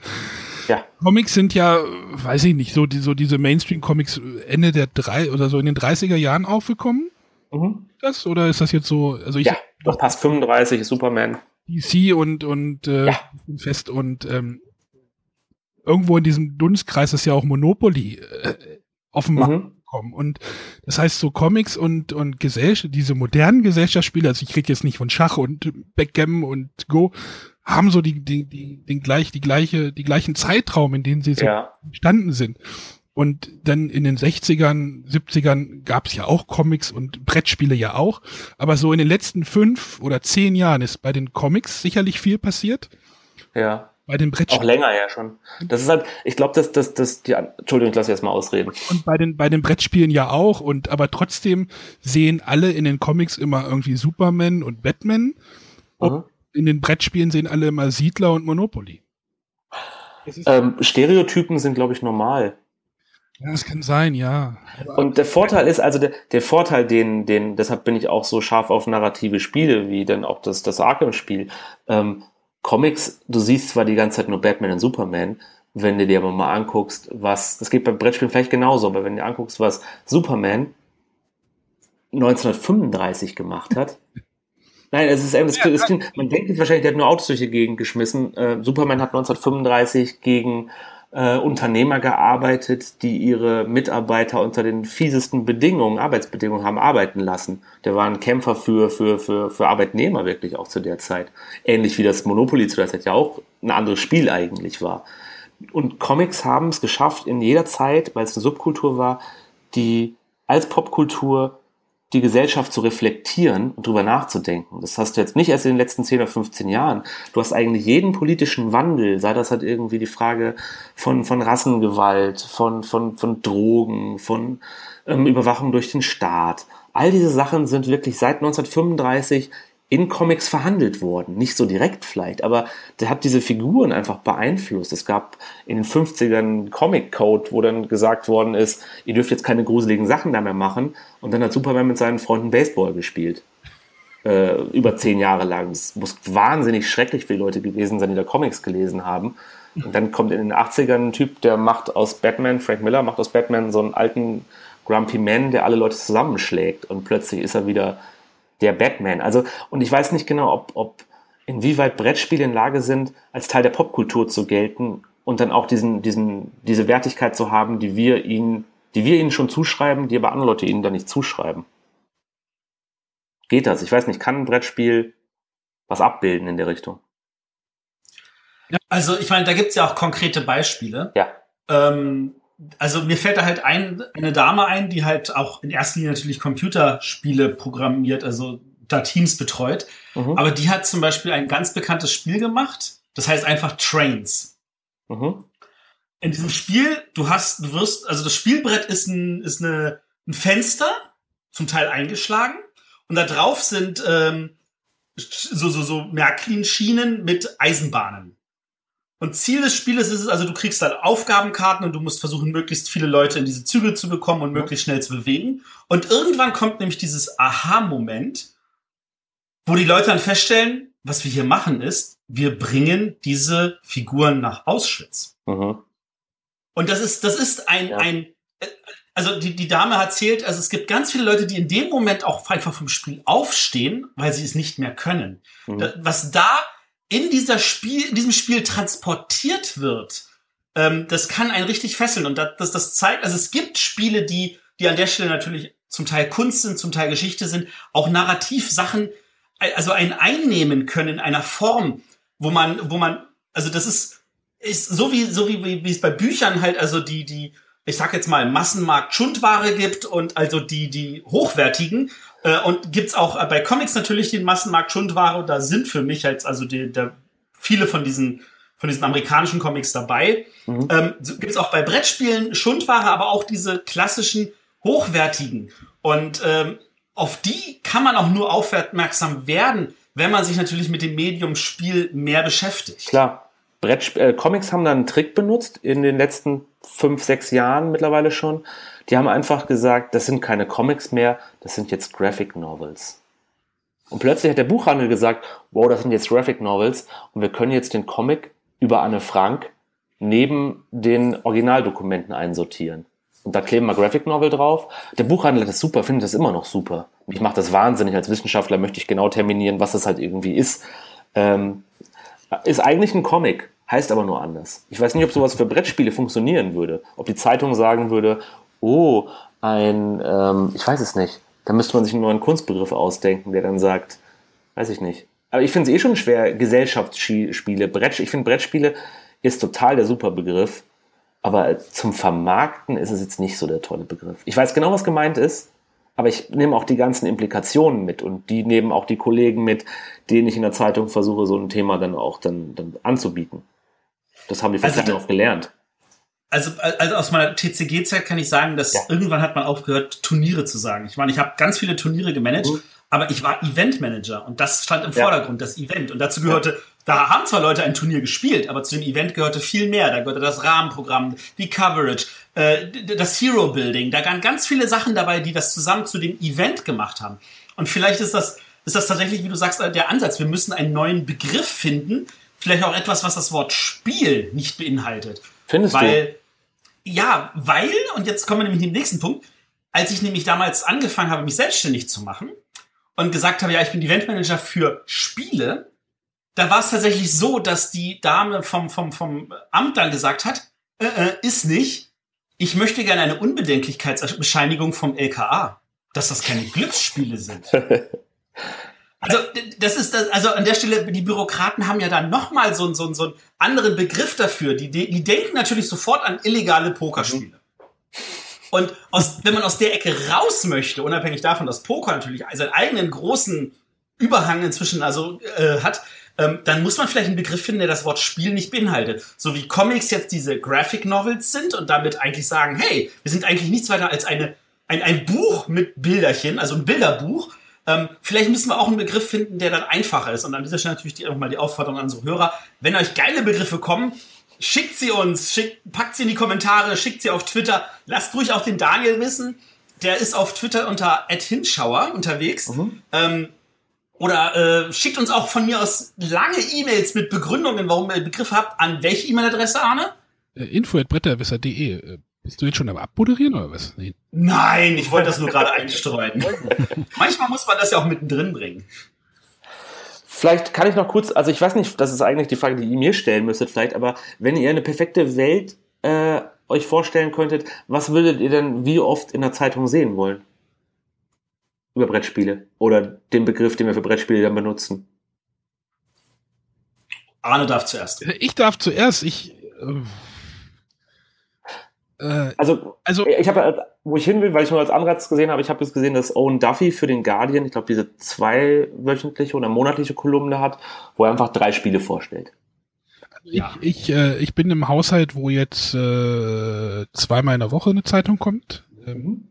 ja. Comics sind ja, weiß ich nicht, so, die, so diese Mainstream-Comics Ende der drei oder so in den 30er Jahren aufgekommen. Mhm. Das oder ist das jetzt so? Also ich Ja, das passt 35, ist Superman. DC und und äh, Ja. fest und ähm, irgendwo in diesem Dunstkreis ist ja auch Monopoly äh, Markt Mhm. Gekommen. Und das heißt, so Comics und, und Gesellschaft, diese modernen Gesellschaftsspiele, also ich rede jetzt nicht von Schach und Backgammon und Go, haben so die, die, die, den gleich, die gleiche, die gleichen Zeitraum, in denen sie so Ja, entstanden sind. Und dann in den 60ern, 70ern gab es ja auch Comics und Brettspiele ja auch. Aber so in den letzten fünf oder zehn Jahren ist bei den Comics sicherlich viel passiert. ja. Bei den Auch Brettspielen länger ja schon. Das ist halt, ich glaube, dass das, das, die, Entschuldigung, ich lasse jetzt mal ausreden. und bei den, bei den Brettspielen ja auch. Und aber trotzdem sehen alle in den Comics immer irgendwie Superman und Batman. Mhm. In den Brettspielen sehen alle immer Siedler und Monopoly. Ähm, Stereotypen sind, glaube ich, normal. ja, das kann sein, ja. Und der Vorteil ist, also der, der Vorteil, den, den, deshalb bin ich auch so scharf auf narrative Spiele, wie dann auch das, das Arkham-Spiel. Ähm, Comics, du siehst zwar die ganze Zeit nur Batman und Superman, wenn du dir aber mal anguckst, was, das geht beim Brettspielen vielleicht genauso, aber wenn du dir anguckst, was Superman 1935 gemacht hat, [LAUGHS] Nein, es ist, es, es, es, man denkt jetzt wahrscheinlich, der hat nur Autos durch die Gegend geschmissen. Äh, Superman hat 1935 gegen äh, Unternehmer gearbeitet, die ihre Mitarbeiter unter den fiesesten Bedingungen, Arbeitsbedingungen haben arbeiten lassen. Der war ein Kämpfer für, für, für, für Arbeitnehmer wirklich auch zu der Zeit. Ähnlich wie das Monopoly zu der Zeit ja auch ein anderes Spiel eigentlich war. Und Comics haben es geschafft, in jeder Zeit, weil es eine Subkultur war, die als Popkultur die Gesellschaft zu reflektieren und drüber nachzudenken. Das hast du jetzt nicht erst in den letzten 10 oder 15 Jahren. Du hast eigentlich jeden politischen Wandel, sei das halt irgendwie die Frage von, von Rassengewalt, von, von, von Drogen, von ähm, Überwachung durch den Staat. All diese Sachen sind wirklich seit 1935 in Comics verhandelt worden. Nicht so direkt vielleicht, aber der hat diese Figuren einfach beeinflusst. Es gab in den 50ern Comic Code, wo dann gesagt worden ist, ihr dürft jetzt keine gruseligen Sachen da mehr machen. Und dann hat Superman mit seinen Freunden Baseball gespielt. Äh, über zehn Jahre lang. Es muss wahnsinnig schrecklich für die Leute gewesen sein, die da Comics gelesen haben. Und dann kommt in den 80ern ein Typ, der macht aus Batman, Frank Miller macht aus Batman so einen alten Grumpy Man, der alle Leute zusammenschlägt. Und plötzlich ist er wieder der Batman. Also, und ich weiß nicht genau, ob, ob inwieweit Brettspiele in Lage sind, als Teil der Popkultur zu gelten und dann auch diesen, diesen, diese Wertigkeit zu haben, die wir ihnen, die wir ihnen schon zuschreiben, die aber andere Leute ihnen dann nicht zuschreiben. Geht das? Ich weiß nicht, kann ein Brettspiel was abbilden in der Richtung? Also ich meine, da gibt's ja auch konkrete Beispiele. Ja. Ähm, also mir fällt da halt ein, eine Dame ein, die halt auch in erster Linie natürlich Computerspiele programmiert, also da Teams betreut. Mhm. Aber die hat zum Beispiel ein ganz bekanntes Spiel gemacht. Das heißt einfach Trains. Mhm. In diesem Spiel, du hast, du wirst, also das Spielbrett ist ein, ist eine, ein Fenster, zum Teil eingeschlagen. Und da drauf sind ähm, so, so, so Märklin-Schienen mit Eisenbahnen. Und Ziel des Spieles ist es, also du kriegst dann Aufgabenkarten und du musst versuchen, möglichst viele Leute in diese Züge zu bekommen und möglichst schnell zu bewegen. Und irgendwann kommt nämlich dieses Aha-Moment, wo die Leute dann feststellen, was wir hier machen ist, wir bringen diese Figuren nach Auschwitz. Mhm. Und das ist, das ist ein, Ja. ein, äh, also die, die Dame erzählt, also es gibt ganz viele Leute, die in dem Moment auch einfach vom Spiel aufstehen, weil sie es nicht mehr können. Mhm. Was da in dieser Spiel, in diesem Spiel transportiert wird, ähm, das kann einen richtig fesseln. Und das, das, das zeigt, also es gibt Spiele, die, die an der Stelle natürlich zum Teil Kunst sind, zum Teil Geschichte sind, auch narrativ Sachen, äh, also einen einnehmen können in einer Form, wo man, wo man, also das ist, ist so wie, so wie, wie, es bei Büchern halt, also die, die, ich sag jetzt mal, Massenmarkt Schundware gibt und also die, die hochwertigen. Äh, und gibt's auch äh, bei Comics natürlich den Massenmarkt Schundware. Da sind für mich halt also die, der, viele von diesen, von diesen amerikanischen Comics dabei. Mhm. Ähm, gibt's auch bei Brettspielen Schundware, aber auch diese klassischen hochwertigen. Und ähm, auf die kann man auch nur aufmerksam werden, wenn man sich natürlich mit dem Medium Spiel mehr beschäftigt. Klar. Brett, äh, Comics haben da einen Trick benutzt in den letzten fünf, sechs Jahren mittlerweile schon, Die haben einfach gesagt, das sind keine Comics mehr, das sind jetzt Graphic Novels. Und plötzlich hat der Buchhandel gesagt, wow, das sind jetzt Graphic Novels und wir können jetzt den Comic über Anne Frank neben den Originaldokumenten einsortieren. Und da kleben wir Graphic Novel drauf. Der Buchhandel hat das super, findet das immer noch super. Mich macht das wahnsinnig. Als Wissenschaftler möchte ich genau terminieren, was das halt irgendwie ist. Ähm, ist eigentlich ein Comic, heißt aber nur anders. Ich weiß nicht, ob sowas für Brettspiele funktionieren würde. Ob die Zeitung sagen würde, oh, ein, ähm, ich weiß es nicht. Da müsste man sich einen neuen Kunstbegriff ausdenken, der dann sagt, weiß ich nicht. Aber ich finde es eh schon schwer, Gesellschaftsspiele, Brett, ich finde Brettspiele ist total der super Begriff, aber zum Vermarkten ist es jetzt nicht so der tolle Begriff. Ich weiß genau, was gemeint ist, aber ich nehme auch die ganzen Implikationen mit und die nehmen auch die Kollegen mit, denen ich in der Zeitung versuche, so ein Thema dann auch dann, dann anzubieten. Das haben die Also also, auch gelernt. Also, also aus meiner TCG-Zeit kann ich sagen, dass Ja. irgendwann hat man aufgehört, Turniere zu sagen. Ich meine, ich habe ganz viele Turniere gemanagt, Mhm. aber ich war Eventmanager und das stand im Ja. Vordergrund, das Event. Und dazu gehörte, da haben zwar Leute ein Turnier gespielt, aber zu dem Event gehörte viel mehr. Da gehörte das Rahmenprogramm, die Coverage, äh, das Hero Building. Da waren ganz viele Sachen dabei, die das zusammen zu dem Event gemacht haben. Und vielleicht ist das, ist das tatsächlich, wie du sagst, äh, der Ansatz. Wir müssen einen neuen Begriff finden. Vielleicht auch etwas, was das Wort Spiel nicht beinhaltet. Findest du? Ja, weil, und jetzt kommen wir nämlich zum nächsten Punkt, als ich nämlich damals angefangen habe, mich selbstständig zu machen und gesagt habe, ja, ich bin Eventmanager für Spiele, da war es tatsächlich so, dass die Dame vom, vom, vom Amt dann gesagt hat, äh, äh, ist nicht, ich möchte gerne eine Unbedenklichkeitsbescheinigung vom LKA, dass das keine Glücksspiele sind. [LAUGHS] Also das ist das, also an der Stelle, die Bürokraten haben ja dann nochmal so, einen- so, so einen anderen Begriff dafür. Die, die, die denken natürlich sofort an illegale Pokerspiele. Und aus, wenn man aus der Ecke raus möchte, unabhängig davon, dass Poker natürlich seinen eigenen großen Überhang inzwischen also äh, hat, ähm, dann muss man vielleicht einen Begriff finden, der das Wort Spiel nicht beinhaltet. So wie Comics jetzt diese Graphic Novels sind und damit eigentlich sagen, hey, wir sind eigentlich nichts weiter als eine, ein, ein Buch mit Bilderchen, also ein Bilderbuch. Ähm, vielleicht müssen wir auch einen Begriff finden, der dann einfacher ist. Und an dieser Stelle natürlich die, nochmal die Aufforderung an unsere Hörer, wenn euch geile Begriffe kommen, schickt sie uns, schickt, packt sie in die Kommentare, schickt sie auf Twitter. Lasst ruhig auch den Daniel wissen. Der ist auf Twitter unter @hinschauer unterwegs. Ähm, oder äh, schickt uns auch von mir aus lange E-Mails mit Begründungen, warum ihr Begriffe habt. An welche E-Mail-Adresse, Arne? Äh, Bist du jetzt schon am Abmoderieren oder was? Nee. Nein, ich wollte das nur gerade einstreuen. [LAUGHS] Manchmal muss man das ja auch mittendrin bringen. Vielleicht kann ich noch kurz, also ich weiß nicht, das ist eigentlich die Frage, die ihr mir stellen müsstet vielleicht, aber wenn ihr eine perfekte Welt äh, euch vorstellen könntet, was würdet ihr denn wie oft in der Zeitung sehen wollen? Über Brettspiele oder den Begriff, den wir für Brettspiele dann benutzen. Arne darf zuerst. Ich darf zuerst, ich. Äh, äh, Also also, ich habe, wo ich hin will, weil ich nur als Anreiz gesehen habe, ich habe jetzt gesehen, dass Owen Duffy für den Guardian, ich glaube, diese zweiwöchentliche oder monatliche Kolumne hat, wo er einfach drei Spiele vorstellt. Ja. ich, ich, äh, ich bin im Haushalt, wo jetzt äh, zweimal in der Woche eine Zeitung kommt. Ähm,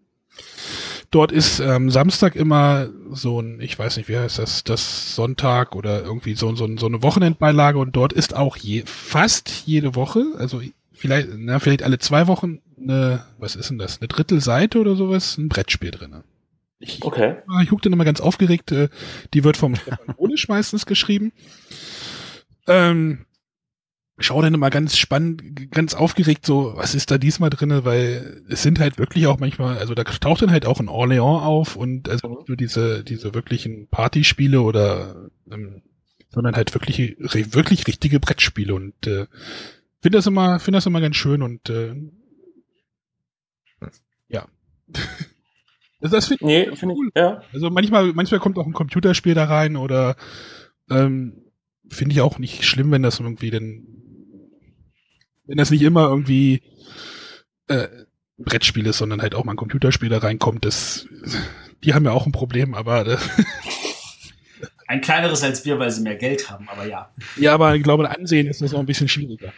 dort ist ähm, Samstag immer so ein, ich weiß nicht, wie heißt das, das Sonntag oder irgendwie so, so, so eine Wochenendbeilage und dort ist auch je, fast jede Woche, also vielleicht, na, vielleicht alle zwei Wochen eine, was ist denn das, eine Drittelseite oder sowas, ein Brettspiel drinne. Ich, Okay. ich gucke dann immer ganz aufgeregt, äh, die wird vom [LAUGHS] Stefan meistens geschrieben. Ähm, schau dann immer ganz spannend, ganz aufgeregt so, was ist da diesmal drinne, weil es sind halt wirklich auch manchmal, also da taucht dann halt auch ein Orléans auf und also nicht nur diese, diese wirklichen Partyspiele oder, ähm, sondern halt wirklich, wirklich richtige Brettspiele und, äh, finde das immer, finde das immer ganz schön und, äh, ja. [LAUGHS] das, das finde Nee, finde ich, ja. also manchmal, manchmal kommt auch ein Computerspiel da rein oder ähm, finde ich auch nicht schlimm, wenn das irgendwie denn, wenn das nicht immer irgendwie äh, ein Brettspiel ist, sondern halt auch mal ein Computerspiel da reinkommt. Das, die haben ja auch ein Problem, aber äh, Ein kleineres als wir, weil sie mehr Geld haben, aber ja. ja, aber ich glaube, Ansehen ist das noch ein bisschen schwieriger.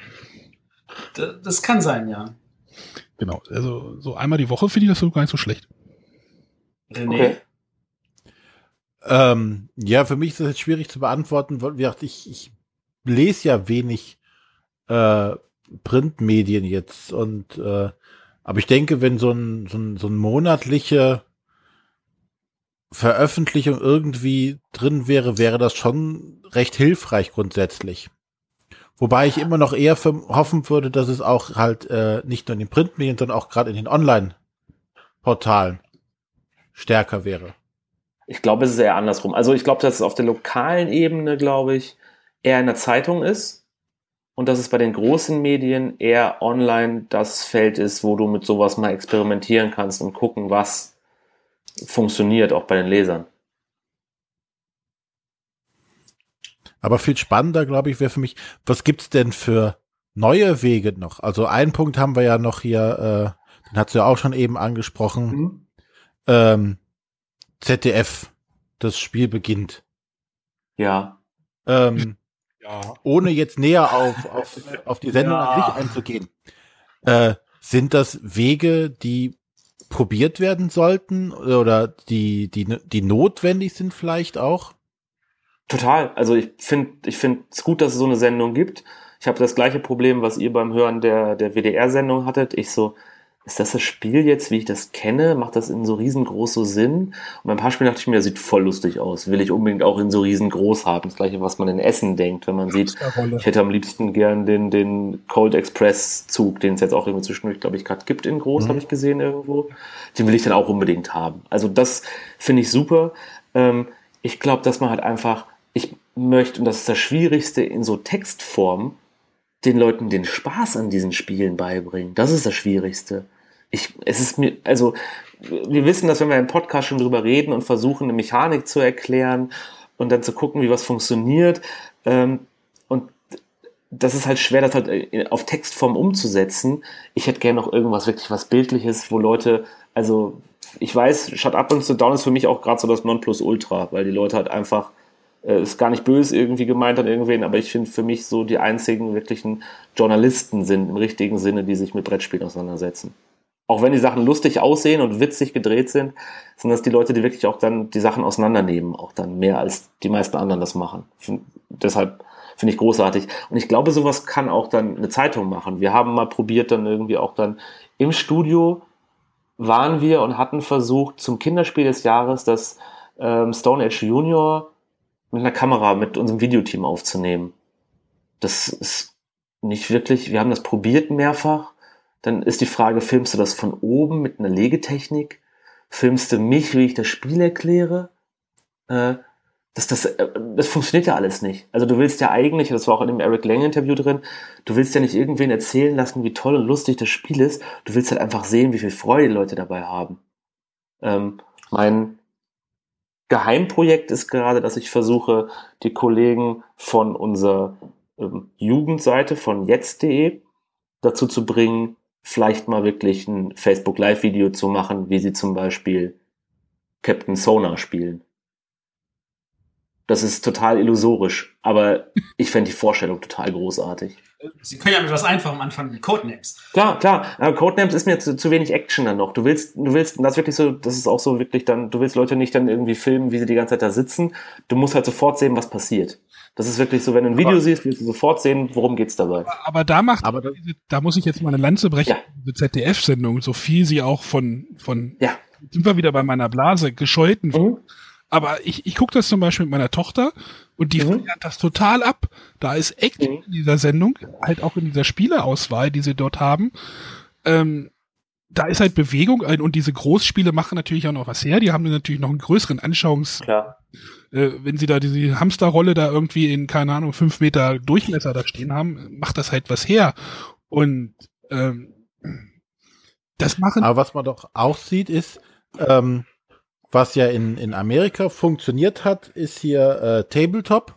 Das kann sein, ja. Genau, also so einmal die Woche finde ich das so gar nicht so schlecht. René. Okay. Ähm, ja, für mich ist das jetzt schwierig zu beantworten, weil wie gesagt, ich, ich lese ja wenig äh, Printmedien jetzt und äh, Aber ich denke, wenn so ein, so ein, so ein monatliche Veröffentlichung irgendwie drin wäre, wäre das schon recht hilfreich grundsätzlich. Wobei ich immer noch eher hoffen würde, dass es auch halt äh, nicht nur in den Printmedien, sondern auch gerade in den Online-Portalen stärker wäre. Ich glaube, es ist eher andersrum. Also ich glaube, dass es auf der lokalen Ebene, glaube ich, eher in der Zeitung ist und dass es bei den großen Medien eher online das Feld ist, wo du mit sowas mal experimentieren kannst und gucken, was funktioniert, auch bei den Lesern. Aber viel spannender, glaube ich, wäre für mich, was gibt's denn für neue Wege noch? Also einen Punkt haben wir ja noch hier, äh, den hast du ja auch schon eben angesprochen. Mhm. Ähm, ZDF, das Spiel beginnt. Ja. Ähm, ja. Ohne jetzt näher auf, auf, auf die Sendung ja. an sich einzugehen. Äh, sind das Wege, die probiert werden sollten oder die, die, die notwendig sind vielleicht auch? Total. Also ich finde ich finde es gut, dass es so eine Sendung gibt. Ich habe das gleiche Problem, was ihr beim Hören der, der WDR-Sendung hattet. Ich so, ist das das Spiel jetzt, wie ich das kenne? Macht das in so riesengroß so Sinn? Und beim paar Spielen dachte ich mir, das sieht voll lustig aus. Will ich unbedingt auch in so riesengroß haben. Das gleiche, was man in Essen denkt, wenn man sieht, ich hätte am liebsten gern den, den Cold Express Zug, den es jetzt auch irgendwie zwischendurch, glaube ich, gerade gibt in groß, mhm. habe ich gesehen irgendwo. Den will ich dann auch unbedingt haben. Also das finde ich super. Ähm, ich glaube, dass man halt einfach, ich möchte, und das ist das Schwierigste, in so Textform den Leuten den Spaß an diesen Spielen beibringen. Das ist das Schwierigste ich, es ist mir, also, wir wissen, dass wenn wir im Podcast schon drüber reden und versuchen, eine Mechanik zu erklären und dann zu gucken, wie was funktioniert, ähm, und das ist halt schwer, das halt äh, auf Textform umzusetzen. Ich hätte gerne noch irgendwas wirklich was Bildliches, wo Leute, also ich weiß, Shut Up und Down ist für mich auch gerade so das Nonplusultra, weil die Leute halt einfach, ist gar nicht böse irgendwie gemeint an irgendwen, aber ich finde für mich so die einzigen wirklichen Journalisten sind im richtigen Sinne, die sich mit Brettspielen auseinandersetzen auch wenn die Sachen lustig aussehen und witzig gedreht sind, sind das die Leute, die wirklich auch dann die Sachen auseinandernehmen, auch dann mehr als die meisten anderen das machen. Find, deshalb finde ich großartig. Und ich glaube, sowas kann auch dann eine Zeitung machen. Wir haben mal probiert, dann irgendwie auch dann im Studio waren wir und hatten versucht, zum Kinderspiel des Jahres das ähm, Stone Age Junior mit einer Kamera mit unserem Videoteam aufzunehmen. Das ist nicht wirklich, wir haben das probiert mehrfach dann ist die Frage, filmst du das von oben mit einer Legetechnik? Filmst du mich, wie ich das Spiel erkläre? Äh, das, das, äh, das funktioniert ja alles nicht. Also du willst ja eigentlich, das war auch in dem Eric Lang Interview drin, du willst ja nicht irgendwen erzählen lassen, wie toll und lustig das Spiel ist. Du willst halt einfach sehen, wie viel Freude die Leute dabei haben. Ähm, mein Geheimprojekt ist gerade, dass ich versuche, die Kollegen von unserer ähm, Jugendseite von jetzt.de dazu zu bringen, vielleicht mal wirklich ein Facebook Live-Video zu machen, wie sie zum Beispiel Captain Sonar spielen. Das ist total illusorisch, aber ich fände die Vorstellung total großartig. Sie können ja mit was Einfachem anfangen wie Codenames. Klar, klar. Aber Codenames ist mir zu, zu wenig Action dann noch. Du willst, du willst, das ist wirklich so, das ist auch so wirklich dann, du willst Leute nicht dann irgendwie filmen, wie sie die ganze Zeit da sitzen. Du musst halt sofort sehen, was passiert. Das ist wirklich so, wenn du ein Video aber, siehst, willst du sofort sehen, worum geht's dabei. Aber, aber da macht, aber da, da, muss ich jetzt mal eine Lanze brechen, ja. diese ZDF-Sendung, so viel sie auch von, von, ja. sind wir wieder bei meiner Blase, gescholten. Mhm. Aber ich, ich gucke das zum Beispiel mit meiner Tochter und die mhm. feiert das total ab. Da ist Action mhm. in dieser Sendung, halt auch in dieser Spieleauswahl, die sie dort haben. Ähm, da ist halt Bewegung und diese Großspiele machen natürlich auch noch was her. Die haben natürlich noch einen größeren Anschauungs. Klar äh, wenn sie da diese Hamsterrolle da irgendwie in, keine Ahnung, fünf Meter Durchmesser da stehen haben, macht das halt was her. Und ähm, das machen. Aber was man doch auch sieht, ist, ähm, was ja in, in Amerika funktioniert hat, ist hier äh, Tabletop.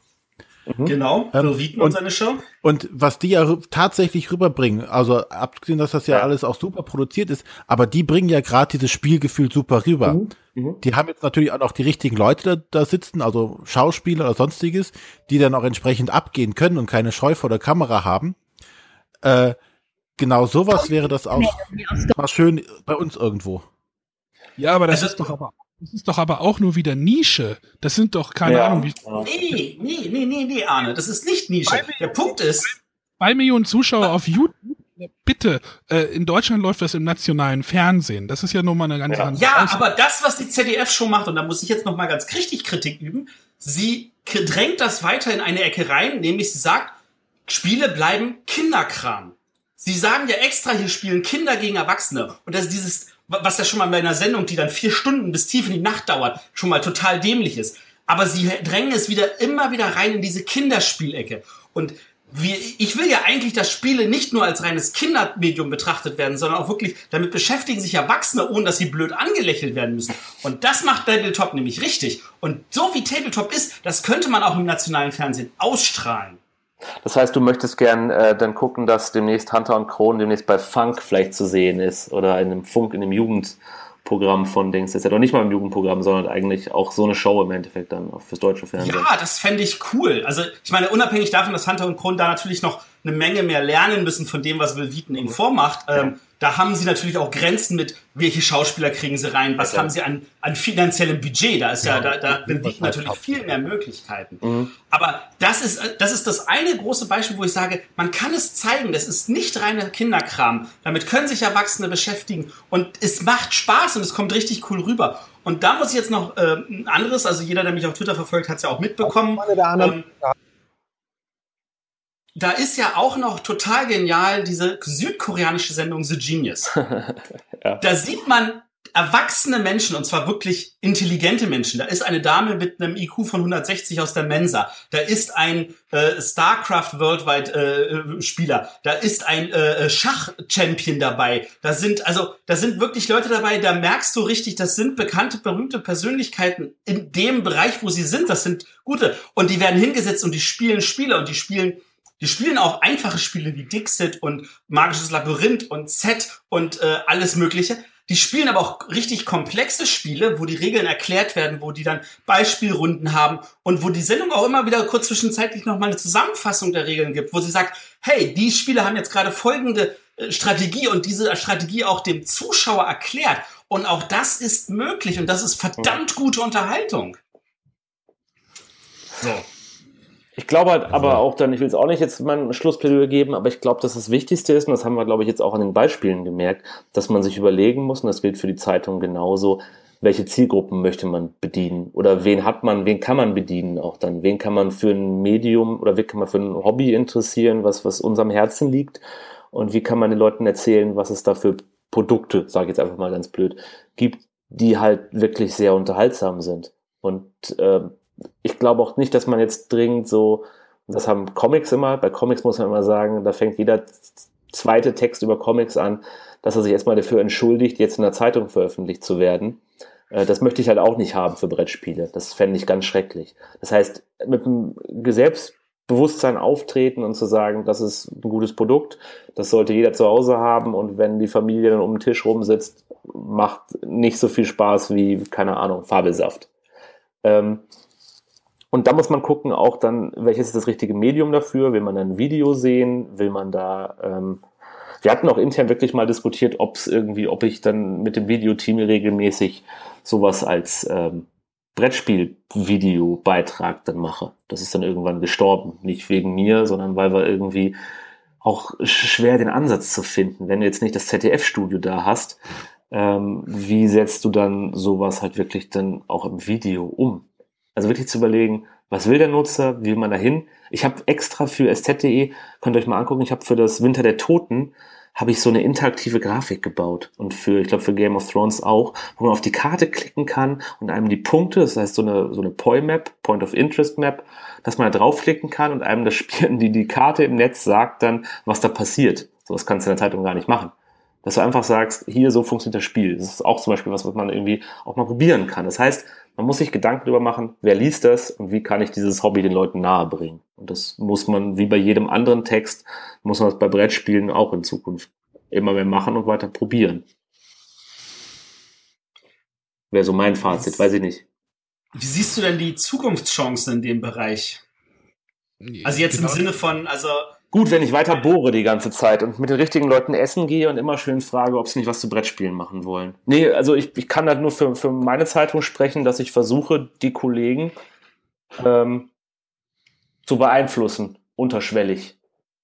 Mhm. Genau, ähm, Wieten und seine Show. Und was die ja tatsächlich rüberbringen, also abgesehen, dass das ja, ja, alles auch super produziert ist, aber die bringen ja gerade dieses Spielgefühl super rüber. Mhm. Mhm. Die haben jetzt natürlich auch noch die richtigen Leute da, da, sitzen, also Schauspieler oder sonstiges, die dann auch entsprechend abgehen können und keine Scheu vor der Kamera haben. Äh, genau sowas wäre das auch mal schön bei uns irgendwo. Ja, aber das also, ist doch aber das ist doch aber auch nur wieder Nische. Das sind doch keine ja. Ahnung wie. Nee, nee, nee, nee, nee, Arne, das ist nicht Nische. Der Punkt ist. Zwei Millionen Zuschauer auf YouTube Bitte, äh, in Deutschland läuft das im nationalen Fernsehen. Das ist ja nur mal eine ganz ja. andere Ja, Aus aber das, was die ZDF-Show macht, und da muss ich jetzt noch mal ganz richtig Kritik üben, sie drängt das weiter in eine Ecke rein, nämlich sie sagt, Spiele bleiben Kinderkram. Sie sagen ja extra, hier spielen Kinder gegen Erwachsene. Und das ist dieses, was ja schon mal bei einer Sendung, die dann vier Stunden bis tief in die Nacht dauert, schon mal total dämlich ist. Aber sie drängen es wieder immer wieder rein in diese Kinderspielecke. Und wir, ich will ja eigentlich, dass Spiele nicht nur als reines Kindermedium betrachtet werden, sondern auch wirklich, damit beschäftigen sich Erwachsene, ohne dass sie blöd angelächelt werden müssen. Und das macht Tabletop nämlich richtig. Und so wie Tabletop ist, das könnte man auch im nationalen Fernsehen ausstrahlen. Das heißt, du möchtest gern äh, dann gucken, dass demnächst Hunter und Kron demnächst bei Funk vielleicht zu sehen ist oder in einem Funk, in einem Jugend, Programm von Dings. Das ist ja doch nicht mal im Jugendprogramm, sondern eigentlich auch so eine Show im Endeffekt dann fürs deutsche Fernsehen. Ja, das fände ich cool. Also ich meine, unabhängig davon, dass Hunter und Kron da natürlich noch eine Menge mehr lernen müssen von dem, was Will Wheaton ihnen vormacht, ähm, da haben sie natürlich auch Grenzen mit, welche Schauspieler kriegen sie rein, was ja, haben sie an, an finanziellem Budget. Da ist ja, da, da liegt natürlich viel mehr Möglichkeiten. Mhm. Aber das ist, das ist das eine große Beispiel, wo ich sage, man kann es zeigen, das ist nicht reiner Kinderkram. Damit können sich Erwachsene beschäftigen und es macht Spaß und es kommt richtig cool rüber. Und da muss ich jetzt noch äh, ein anderes, also jeder, der mich auf Twitter verfolgt, hat es ja auch mitbekommen. Ähm, da ist ja auch noch total genial diese südkoreanische Sendung The Genius. [LAUGHS] ja. Da sieht man erwachsene Menschen, und zwar wirklich intelligente Menschen. Da ist eine Dame mit einem IQ von 160 aus der Mensa. Da ist ein äh, StarCraft Worldwide äh, Spieler. Da ist ein äh, Schach-Champion dabei. Da sind, also, da sind wirklich Leute dabei, da merkst du richtig, das sind bekannte, berühmte Persönlichkeiten in dem Bereich, wo sie sind. Das sind gute. Und die werden hingesetzt und die spielen Spiele und die spielen die spielen auch einfache Spiele wie Dixit und Magisches Labyrinth und Set und äh, alles Mögliche. Die spielen aber auch richtig komplexe Spiele, wo die Regeln erklärt werden, wo die dann Beispielrunden haben und wo die Sendung auch immer wieder kurz zwischenzeitlich nochmal eine Zusammenfassung der Regeln gibt, wo sie sagt, hey, die Spiele haben jetzt gerade folgende äh, Strategie und diese Strategie auch dem Zuschauer erklärt. Und auch das ist möglich und das ist verdammt gute Unterhaltung. So. Ich glaube halt aber auch dann, ich will es auch nicht jetzt mein Schlussplädoyer geben, aber ich glaube, dass das Wichtigste ist, und das haben wir, glaube ich, jetzt auch an den Beispielen gemerkt, dass man sich überlegen muss, und das gilt für die Zeitung genauso, welche Zielgruppen möchte man bedienen? Oder wen hat man, wen kann man bedienen auch dann, wen kann man für ein Medium oder wie kann man für ein Hobby interessieren, was, was unserem Herzen liegt? Und wie kann man den Leuten erzählen, was es da für Produkte, sage ich jetzt einfach mal ganz blöd, gibt, die halt wirklich sehr unterhaltsam sind. Und äh, ich glaube auch nicht, dass man jetzt dringend so, das haben Comics immer, bei Comics muss man immer sagen, da fängt jeder zweite Text über Comics an, dass er sich erstmal dafür entschuldigt, jetzt in der Zeitung veröffentlicht zu werden. Äh, das möchte ich halt auch nicht haben für Brettspiele. Das fände ich ganz schrecklich. Das heißt, mit einem Selbstbewusstsein auftreten und zu sagen, das ist ein gutes Produkt, das sollte jeder zu Hause haben und wenn die Familie dann um den Tisch rumsitzt, macht nicht so viel Spaß wie, keine Ahnung, Fabelsaft. Ähm, und da muss man gucken, auch dann, welches ist das richtige Medium dafür? Will man ein Video sehen? Will man da. Ähm, wir hatten auch intern wirklich mal diskutiert, ob es irgendwie, ob ich dann mit dem Videoteam regelmäßig sowas als ähm, Brettspiel-Video-Beitrag dann mache. Das ist dann irgendwann gestorben. Nicht wegen mir, sondern weil wir irgendwie auch schwer den Ansatz zu finden. Wenn du jetzt nicht das ZDF-Studio da hast, ähm, wie setzt du dann sowas halt wirklich dann auch im Video um? Also wirklich zu überlegen, was will der Nutzer, wie will man da hin? Ich habe extra für SZ.de, könnt ihr euch mal angucken, ich habe für das Winter der Toten, habe ich so eine interaktive Grafik gebaut. Und für, ich glaube, für Game of Thrones auch, wo man auf die Karte klicken kann und einem die Punkte, das heißt so eine, so eine POI-Map, Point of Interest Map, dass man da draufklicken kann und einem das Spiel, [LAUGHS] die, die Karte im Netz sagt dann, was da passiert. So was kannst du in der Zeitung gar nicht machen. Dass du einfach sagst, hier, so funktioniert das Spiel. Das ist auch zum Beispiel was, was man irgendwie auch mal probieren kann. Das heißt, man muss sich Gedanken darüber machen, wer liest das und wie kann ich dieses Hobby den Leuten nahebringen. Und das muss man, wie bei jedem anderen Text, muss man das bei Brettspielen auch in Zukunft immer mehr machen und weiter probieren. Wäre so mein Fazit, weiß ich nicht. Wie siehst du denn die Zukunftschancen in dem Bereich? Also jetzt genau. im Sinne von, also gut, wenn ich weiter bohre die ganze Zeit und mit den richtigen Leuten essen gehe und immer schön frage, ob sie nicht was zu Brettspielen machen wollen. Nee, also ich, ich kann halt nur für, für meine Zeitung sprechen, dass ich versuche, die Kollegen ähm, zu beeinflussen, unterschwellig.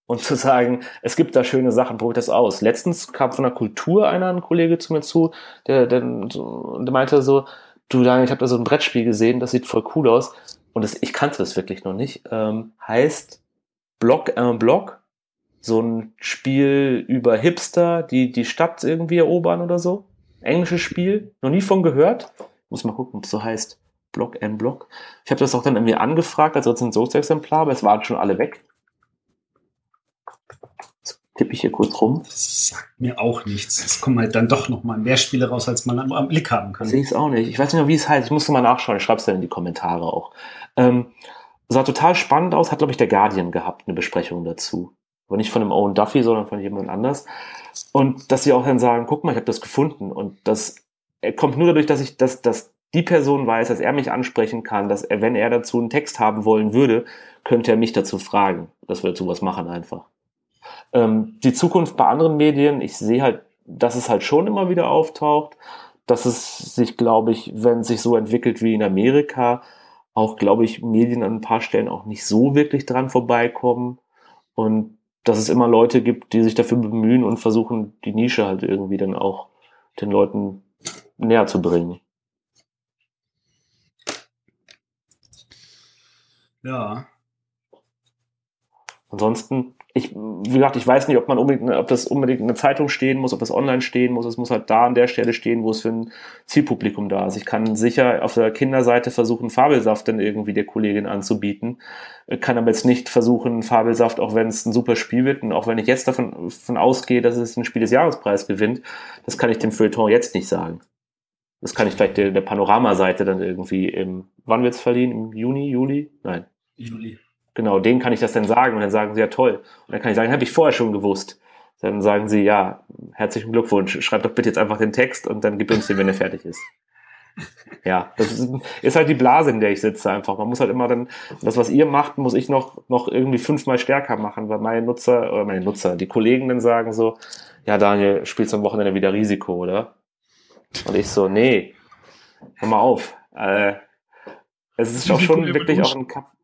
und zu sagen, es gibt da schöne Sachen, probiert das aus. Letztens kam von der Kultur einer, ein Kollege zu mir zu, der, der, der meinte so, du Daniel, ich habe da so ein Brettspiel gesehen, das sieht voll cool aus. Und das, ich kannte das wirklich noch nicht. Ähm, heißt Block un Block. So ein Spiel über Hipster, die die Stadt irgendwie erobern oder so. Englisches Spiel. Noch nie von gehört. Muss mal gucken, ob es so heißt. Block M Block. Ich habe das auch dann irgendwie angefragt als Rezensionsexemplar, aber es waren schon alle weg tippe ich hier kurz rum. Das sagt mir auch nichts. Es kommen halt dann doch noch mal mehr Spiele raus, als man am Blick haben kann. Sehe ich es auch nicht. Ich weiß nicht mehr, wie es heißt. Ich musste mal nachschauen. Ich schreibe es dann in die Kommentare auch. Ähm, sah total spannend aus. Hat, glaube ich, der Guardian gehabt, eine Besprechung dazu. Aber nicht von dem Owen Duffy, sondern von jemand anders. Und dass sie auch dann sagen, guck mal, ich habe das gefunden. Und das kommt nur dadurch, dass ich, dass, dass die Person weiß, dass er mich ansprechen kann, dass er, wenn er dazu einen Text haben wollen würde, könnte er mich dazu fragen, dass wir dazu was machen einfach. Ähm, die Zukunft bei anderen Medien, ich sehe halt, dass es halt schon immer wieder auftaucht, dass es sich, glaube ich, wenn es sich so entwickelt wie in Amerika, auch, glaube ich, Medien an ein paar Stellen auch nicht so wirklich dran vorbeikommen und dass es immer Leute gibt, die sich dafür bemühen und versuchen, die Nische halt irgendwie dann auch den Leuten näher zu bringen. Ja. Ansonsten ich, wie gesagt, ich weiß nicht, ob man unbedingt, ob das unbedingt in der Zeitung stehen muss, ob das online stehen muss. Es muss halt da an der Stelle stehen, wo es für ein Zielpublikum da ist. Ich kann sicher auf der Kinderseite versuchen, Fabelsaft dann irgendwie der Kollegin anzubieten. Kann aber jetzt nicht versuchen, Fabelsaft, auch wenn es ein super Spiel wird und auch wenn ich jetzt davon, davon ausgehe, dass es ein Spiel des Jahrespreis gewinnt, das kann ich dem Feuilleton jetzt nicht sagen. Das kann ich vielleicht der, der Panoramaseite dann irgendwie im, wann wird's verliehen? Im Juni, Juli? Nein. Juli. Genau, denen kann ich das dann sagen und dann sagen sie ja toll. Und dann kann ich sagen, habe ich vorher schon gewusst. Dann sagen sie, ja, herzlichen Glückwunsch, schreib doch bitte jetzt einfach den Text und dann gib uns den, wenn er fertig ist. [LAUGHS] Ja, das ist, ist halt die Blase, in der ich sitze einfach. Man muss halt immer dann, das, was ihr macht, muss ich noch, noch irgendwie fünfmal stärker machen, weil meine Nutzer, oder meine Nutzer, die Kollegen dann sagen so, ja, Daniel, spielst du am Wochenende wieder Risiko, oder? Und ich so, nee, hör mal auf. Äh, es ist auch schon wirklich auch ein Kap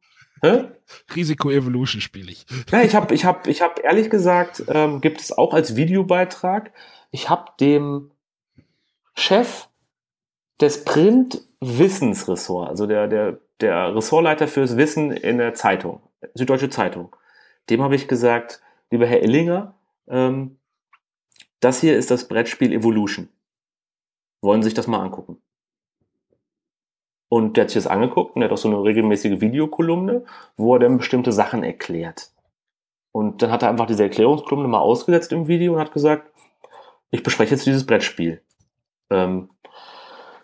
Hä? Risiko Evolution spiele ich. Ja, ich habe ich hab, ich hab ehrlich gesagt, ähm, gibt es auch als Videobeitrag, ich habe dem Chef des Print-Wissensressort, also der, der, der Ressortleiter fürs Wissen in der Zeitung, Süddeutsche Zeitung, dem habe ich gesagt, lieber Herr Illinger, ähm, das hier ist das Brettspiel Evolution. Wollen Sie sich das mal angucken? Und der hat sich das angeguckt und der hat auch so eine regelmäßige Videokolumne, wo er dann bestimmte Sachen erklärt. Und dann hat er einfach diese Erklärungskolumne mal ausgesetzt im Video und hat gesagt, ich bespreche jetzt dieses Brettspiel. Ähm,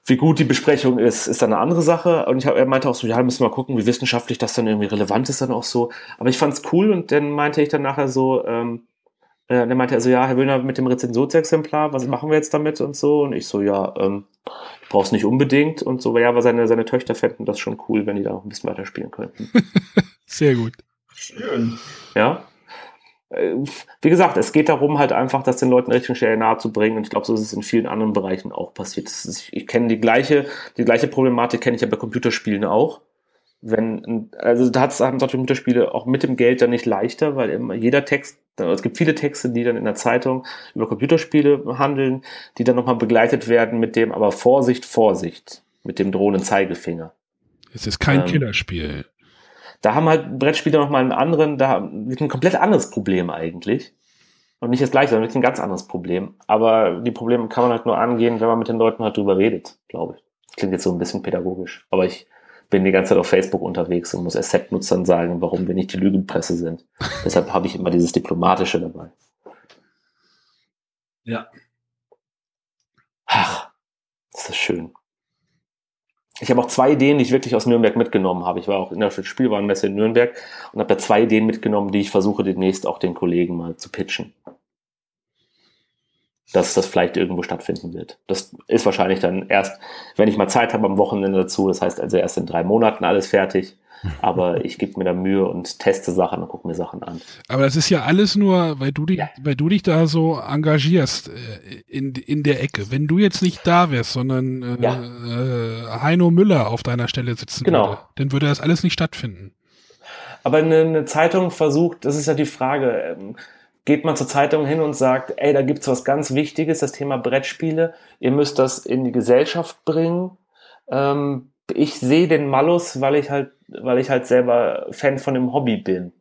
wie gut die Besprechung ist, ist dann eine andere Sache. Und ich hab, er meinte auch so, ja, müssen wir mal gucken, wie wissenschaftlich das dann irgendwie relevant ist dann auch so. Aber ich fand's cool und dann meinte ich dann nachher so, ähm, äh, dann meinte er so, ja, Herr Wöhner, mit dem Rezensionsexemplar, was machen wir jetzt damit und so? Und ich so, ja, ähm, brauchst nicht unbedingt und so, ja, aber seine, seine Töchter fänden das schon cool, wenn die da noch ein bisschen weiter spielen könnten. [LAUGHS] Sehr gut. Schön. Ja. Äh, wie gesagt, es geht darum, halt einfach, das den Leuten richtig schnell nahe zu bringen. Und ich glaube, so ist es in vielen anderen Bereichen auch passiert. Ist, ich kenne die gleiche, die gleiche Problematik kenne ich ja bei Computerspielen auch. Wenn, also da hat's, haben solche Computerspiele auch mit dem Geld dann nicht leichter, weil immer jeder Text es gibt viele Texte, die dann in der Zeitung über Computerspiele handeln, die dann nochmal begleitet werden mit dem, aber Vorsicht, Vorsicht, mit dem drohenden Zeigefinger. Es ist kein ähm, Killerspiel. Da haben halt Brettspiele nochmal einen anderen, da ein komplett anderes Problem eigentlich. Und nicht das gleiche, sondern ein ganz anderes Problem. Aber die Probleme kann man halt nur angehen, wenn man mit den Leuten halt drüber redet, glaube ich. Das klingt jetzt so ein bisschen pädagogisch. Aber ich bin die ganze Zeit auf Facebook unterwegs und muss Accept-Nutzern sagen, warum wir nicht die Lügenpresse sind. [LAUGHS] Deshalb habe ich immer dieses Diplomatische dabei. Ja. Ach, ist das schön. Ich habe auch zwei Ideen, die ich wirklich aus Nürnberg mitgenommen habe. Ich war auch in der Spielwarenmesse in Nürnberg und habe da zwei Ideen mitgenommen, die ich versuche demnächst auch den Kollegen mal zu pitchen dass das vielleicht irgendwo stattfinden wird. Das ist wahrscheinlich dann erst, wenn ich mal Zeit habe am Wochenende dazu. Das heißt also erst in drei Monaten alles fertig. Aber [LAUGHS] ich gebe mir da Mühe und teste Sachen und gucke mir Sachen an. Aber das ist ja alles nur, weil du dich, ja. weil du dich da so engagierst äh, in, in der Ecke. Wenn du jetzt nicht da wärst, sondern äh, ja. äh, Heino Müller auf deiner Stelle sitzen genau. würde, dann würde das alles nicht stattfinden. Aber eine, eine Zeitung versucht, das ist ja die Frage, ähm, geht man zur Zeitung hin und sagt, ey, da gibt's was ganz Wichtiges, das Thema Brettspiele, ihr müsst das in die Gesellschaft bringen. Ähm, ich sehe den Malus, weil ich halt, weil ich halt selber Fan von dem Hobby bin.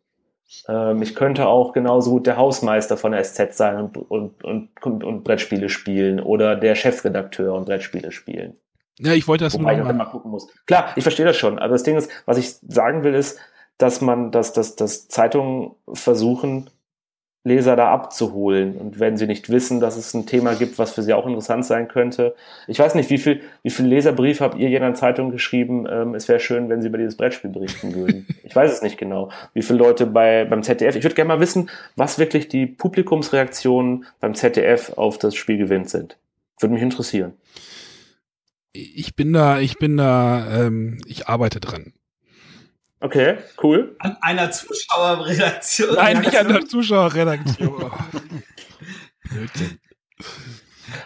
Ähm, ich könnte auch genauso gut der Hausmeister von der SZ sein und, und, und, und Brettspiele spielen oder der Chefredakteur und Brettspiele spielen. Ja, ich wollte das Wobei nur auch immer gucken muss. Klar, ich verstehe das schon. Aber das Ding ist, was ich sagen will, ist, dass man, dass, dass, dass Zeitungen versuchen, Leser da abzuholen. Und wenn sie nicht wissen, dass es ein Thema gibt, was für sie auch interessant sein könnte. Ich weiß nicht, wie viel, wie viel Leserbrief habt ihr jener Zeitung geschrieben? Ähm, es wäre schön, wenn sie über dieses Brettspiel berichten würden. [LAUGHS] ich weiß es nicht genau. Wie viele Leute bei, beim ZDF? Ich würde gerne mal wissen, was wirklich die Publikumsreaktionen beim ZDF auf das Spiel gewinnt sind. Würde mich interessieren. Ich bin da, ich bin da, ähm, ich arbeite dran. Okay, cool. An einer Zuschauerredaktion. Nein, nicht an der Zuschauerredaktion. [LAUGHS]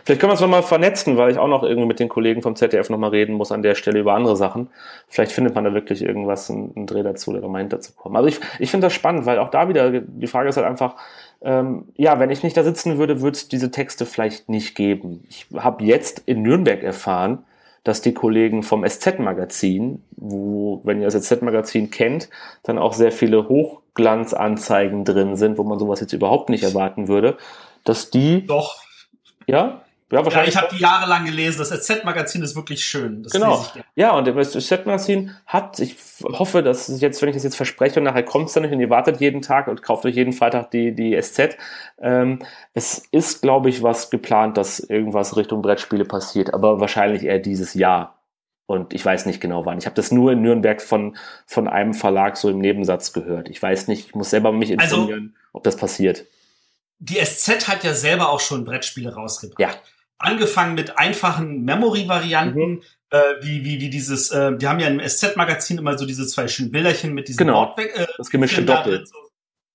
Vielleicht können wir uns nochmal vernetzen, weil ich auch noch irgendwie mit den Kollegen vom ZDF nochmal reden muss an der Stelle über andere Sachen. Vielleicht findet man da wirklich irgendwas, einen, einen Dreh dazu oder meint dazu kommen. Aber ich, ich finde das spannend, weil auch da wieder, die Frage ist halt einfach, ähm, ja, wenn ich nicht da sitzen würde, würde es diese Texte vielleicht nicht geben. Ich habe jetzt in Nürnberg erfahren, dass die Kollegen vom SZ-Magazin, wo, wenn ihr das SZ-Magazin kennt, dann auch sehr viele Hochglanzanzeigen drin sind, wo man sowas jetzt überhaupt nicht erwarten würde, dass die, Doch. ja, ja, Ja, wahrscheinlich. ich habe die jahrelang gelesen. Das SZ-Magazin ist wirklich schön. Das Genau. Ja, und das SZ-Magazin hat, ich hoffe, dass jetzt, wenn ich das jetzt verspreche und nachher kommt es dann nicht und ihr wartet jeden Tag und kauft euch jeden Freitag die, die SZ. Ähm, es ist, glaube ich, was geplant, dass irgendwas Richtung Brettspiele passiert, aber wahrscheinlich eher dieses Jahr. Und ich weiß nicht genau wann. Ich habe das nur in Nürnberg von, von einem Verlag so im Nebensatz gehört. Ich weiß nicht, ich muss selber mich Also- informieren, ob das passiert. Die SZ hat ja selber auch schon Brettspiele rausgebracht. Ja. Angefangen mit einfachen Memory-Varianten, Mhm. äh, wie, wie, wie dieses, äh, die haben ja im SZ-Magazin immer so diese zwei schönen Bilderchen mit diesem Genau. Äh, Das gemischte Doppel. So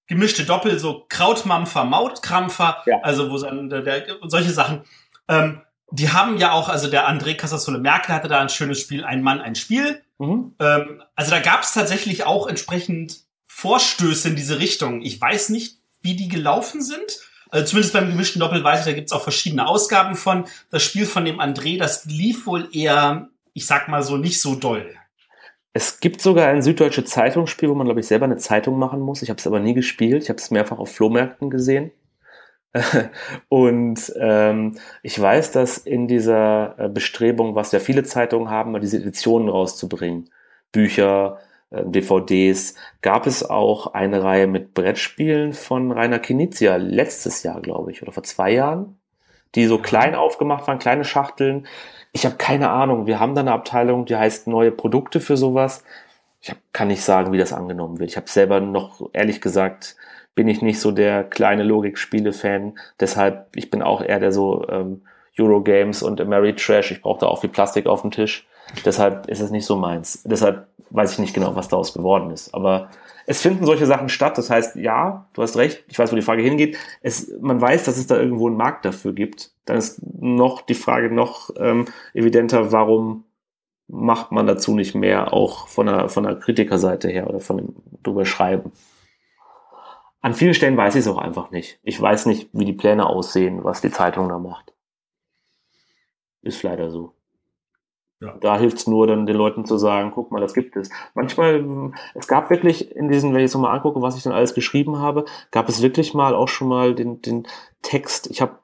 gemischte Doppel, so Krautmampfer, Mautkrampfer, Ja. also wo dann der, der, und solche Sachen. Ähm, die haben ja auch, also der André Casasola Merkel hatte da ein schönes Spiel, ein Mann, ein Spiel. Mhm. Ähm, also da gab es tatsächlich auch entsprechend Vorstöße in diese Richtung. Ich weiß nicht, wie die gelaufen sind. Also zumindest beim gemischten Doppel weiß ich, da gibt es auch verschiedene Ausgaben von. Das Spiel von dem André, das lief wohl eher, ich sag mal so, nicht so doll. Es gibt sogar ein süddeutsche Zeitungsspiel, wo man, glaube ich, selber eine Zeitung machen muss. Ich habe es aber nie gespielt. Ich habe es mehrfach auf Flohmärkten gesehen. [LAUGHS] Und ähm, ich weiß, dass in dieser äh, Bestrebung, was ja viele Zeitungen haben, diese Editionen rauszubringen, Bücher, DVDs, gab es auch eine Reihe mit Brettspielen von Rainer Knizia letztes Jahr, glaube ich, oder vor zwei Jahren, die so klein aufgemacht waren, kleine Schachteln. Ich habe keine Ahnung. Wir haben da eine Abteilung, die heißt neue Produkte für sowas. Ich hab, kann nicht sagen, wie das angenommen wird. Ich habe selber noch, ehrlich gesagt, bin ich nicht so der kleine Logik-Spiele-Fan. Deshalb, ich bin auch eher der so ähm, Eurogames und Ameritrash. Ich brauche da auch viel Plastik auf dem Tisch. Deshalb ist es nicht so meins. Deshalb weiß ich nicht genau, was daraus geworden ist. Aber es finden solche Sachen statt. Das heißt, ja, du hast recht. Ich weiß, wo die Frage hingeht. Es, man weiß, dass es da irgendwo einen Markt dafür gibt. Dann ist noch die Frage noch ähm, evidenter, warum macht man dazu nicht mehr, auch von der, von der Kritikerseite her oder von dem drüber schreiben. An vielen Stellen weiß ich es auch einfach nicht. Ich weiß nicht, wie die Pläne aussehen, was die Zeitung da macht. Ist leider so. Ja. Da hilft es nur, dann den Leuten zu sagen, guck mal, das gibt es. Manchmal, mh, es gab wirklich in diesen, wenn ich jetzt nochmal angucke, was ich dann alles geschrieben habe, gab es wirklich mal auch schon mal den, den Text. Ich habe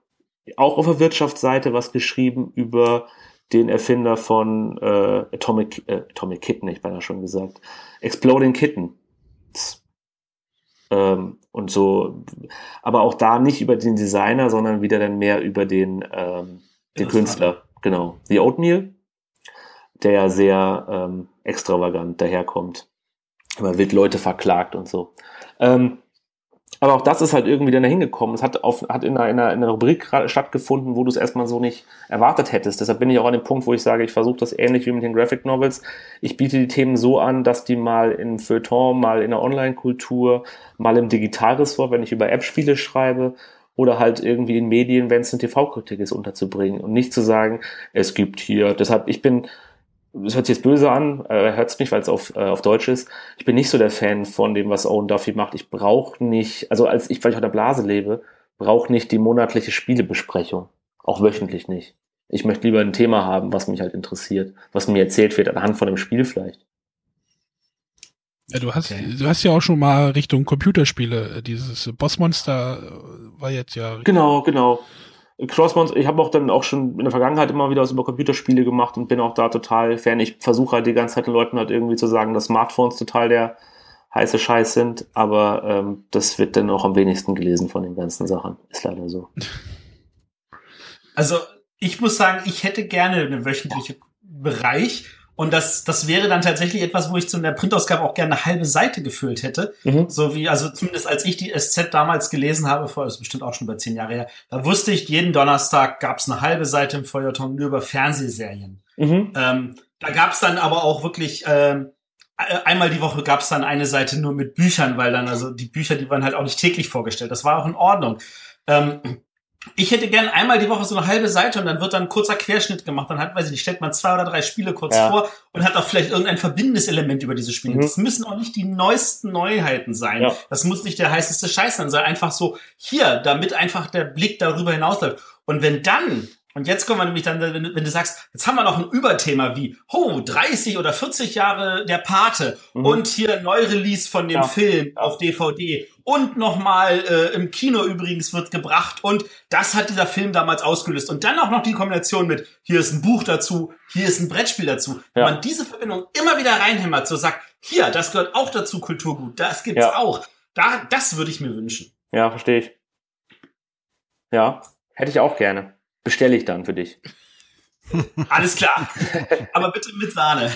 auch auf der Wirtschaftsseite was geschrieben über den Erfinder von äh, Atomic, äh, Atomic Kitten, ich beinahe schon gesagt, Exploding Kitten. Ähm, und so, aber auch da nicht über den Designer, sondern wieder dann mehr über den, ähm, den Künstler. Genau. The Oatmeal, der ja sehr ähm, extravagant daherkommt. Immer wild Leute verklagt und so. Ähm, aber auch das ist halt irgendwie dann dahin gekommen. Es hat, auf, hat in, einer, in, einer, in einer Rubrik stattgefunden, wo du es erstmal so nicht erwartet hättest. Deshalb bin ich auch an dem Punkt, wo ich sage, ich versuche das ähnlich wie mit den Graphic Novels. Ich biete die Themen so an, dass die mal in Feuilleton, mal in der Online-Kultur, mal im Digitalressort, wenn ich über App-Spiele schreibe, oder halt irgendwie in Medien, wenn es eine TV-Kritik ist, unterzubringen und nicht zu sagen, es gibt hier. Deshalb, ich bin das hört sich jetzt böse an, äh, hört es nicht, weil es auf, äh, auf Deutsch ist. Ich bin nicht so der Fan von dem, was Owen Duffy macht. Ich brauche nicht, also als ich, weil ich auf der Blase lebe, brauche nicht die monatliche Spielebesprechung. Auch wöchentlich nicht. Ich möchte lieber ein Thema haben, was mich halt interessiert, was mir erzählt wird, anhand von dem Spiel vielleicht. Ja, du hast, okay. du hast ja auch schon mal Richtung Computerspiele, äh, dieses Bossmonster äh, war jetzt ja. Genau, genau. Crossbones, ich habe auch dann auch schon in der Vergangenheit immer wieder was über Computerspiele gemacht und bin auch da total Fan. Ich versuche halt die ganze Zeit den Leuten halt irgendwie zu sagen, dass Smartphones total der heiße Scheiß sind, aber ähm, das wird dann auch am wenigsten gelesen von den ganzen Sachen. Ist leider so. Also ich muss sagen, ich hätte gerne einen wöchentlichen Bereich, und das, das wäre dann tatsächlich etwas, wo ich zu einer Printausgabe auch gerne eine halbe Seite gefüllt hätte. Mhm. So wie, also zumindest als ich die SZ damals gelesen habe, vor, ist bestimmt auch schon über zehn Jahre her, da wusste ich, jeden Donnerstag gab es eine halbe Seite im Feuilleton nur über Fernsehserien. Mhm. Ähm, da gab es dann aber auch wirklich, ähm, einmal die Woche gab es dann eine Seite nur mit Büchern, weil dann, also die Bücher, die waren halt auch nicht täglich vorgestellt. Das war auch in Ordnung. Ähm, ich hätte gern einmal die Woche so eine halbe Seite und dann wird dann ein kurzer Querschnitt gemacht. Dann hat, weiß ich nicht, stellt man zwei oder drei Spiele kurz ja. vor und hat auch vielleicht irgendein verbindendes Element über diese Spiele. Mhm. Das müssen auch nicht die neuesten Neuheiten sein. Ja. Das muss nicht der heißeste Scheiß sein, sondern einfach so hier, damit einfach der Blick darüber hinausläuft. Und wenn dann und jetzt kommen wir nämlich dann, wenn du, wenn du sagst, jetzt haben wir noch ein Überthema wie, oh, 30 oder 40 Jahre der Pate mhm. und hier Neurelease von dem ja. Film auf DVD und nochmal äh, im Kino übrigens wird gebracht und das hat dieser Film damals ausgelöst. Und dann auch noch die Kombination mit, hier ist ein Buch dazu, hier ist ein Brettspiel dazu. Ja. Wenn man diese Verbindung immer wieder reinhämmert, so sagt, hier, das gehört auch dazu, Kulturgut, das gibt's ja. auch. Da, das würde ich mir wünschen. Ja, verstehe ich. Ja, hätte ich auch gerne bestelle ich dann für dich. [LAUGHS] Alles klar. Aber bitte mit Sahne.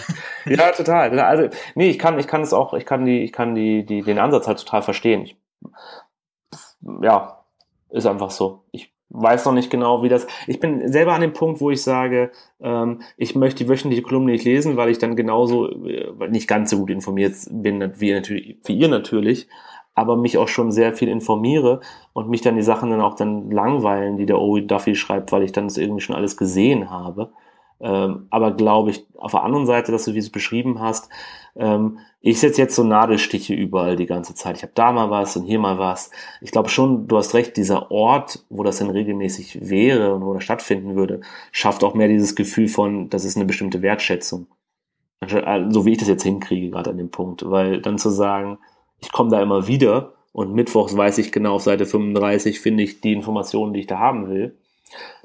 Ja, total. Also, nee, ich kann, ich kann es auch, ich kann die, ich kann die, die, den Ansatz halt total verstehen. Ich, ja, ist einfach so. Ich weiß noch nicht genau, wie das. Ich bin selber an dem Punkt, wo ich sage, ähm, ich möchte die wöchentliche Kolumne nicht lesen, weil ich dann genauso äh, nicht ganz so gut informiert bin wie, natürlich, wie ihr natürlich aber mich auch schon sehr viel informiere und mich dann die Sachen dann auch dann langweilen, die der Owe Duffy schreibt, weil ich dann das irgendwie schon alles gesehen habe. Ähm, aber glaube ich, auf der anderen Seite, dass du wie du es beschrieben hast, ähm, ich setze jetzt so Nadelstiche überall die ganze Zeit. Ich habe da mal was und hier mal was. Ich glaube schon, du hast recht, dieser Ort, wo das dann regelmäßig wäre und wo das stattfinden würde, schafft auch mehr dieses Gefühl von, das ist eine bestimmte Wertschätzung. So wie ich das jetzt hinkriege, gerade an dem Punkt. Weil dann zu sagen, ich komme da immer wieder und mittwochs weiß ich genau, auf Seite 35 finde ich die Informationen, die ich da haben will.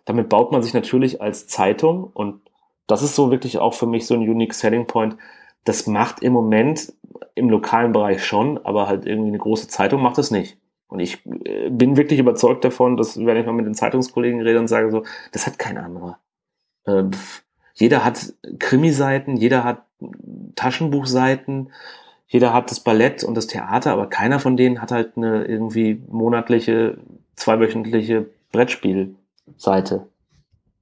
Damit baut man sich natürlich als Zeitung und das ist so wirklich auch für mich so ein unique selling point. Das macht im Moment im lokalen Bereich schon, aber halt irgendwie eine große Zeitung macht es nicht. Und ich äh, bin wirklich überzeugt davon, dass wenn ich mal mit den Zeitungskollegen rede und sage so, das hat kein anderer. Äh, jeder hat Krimiseiten, jeder hat Taschenbuchseiten, jeder hat das Ballett und das Theater, aber keiner von denen hat halt eine irgendwie monatliche, zweiwöchentliche Brettspielseite.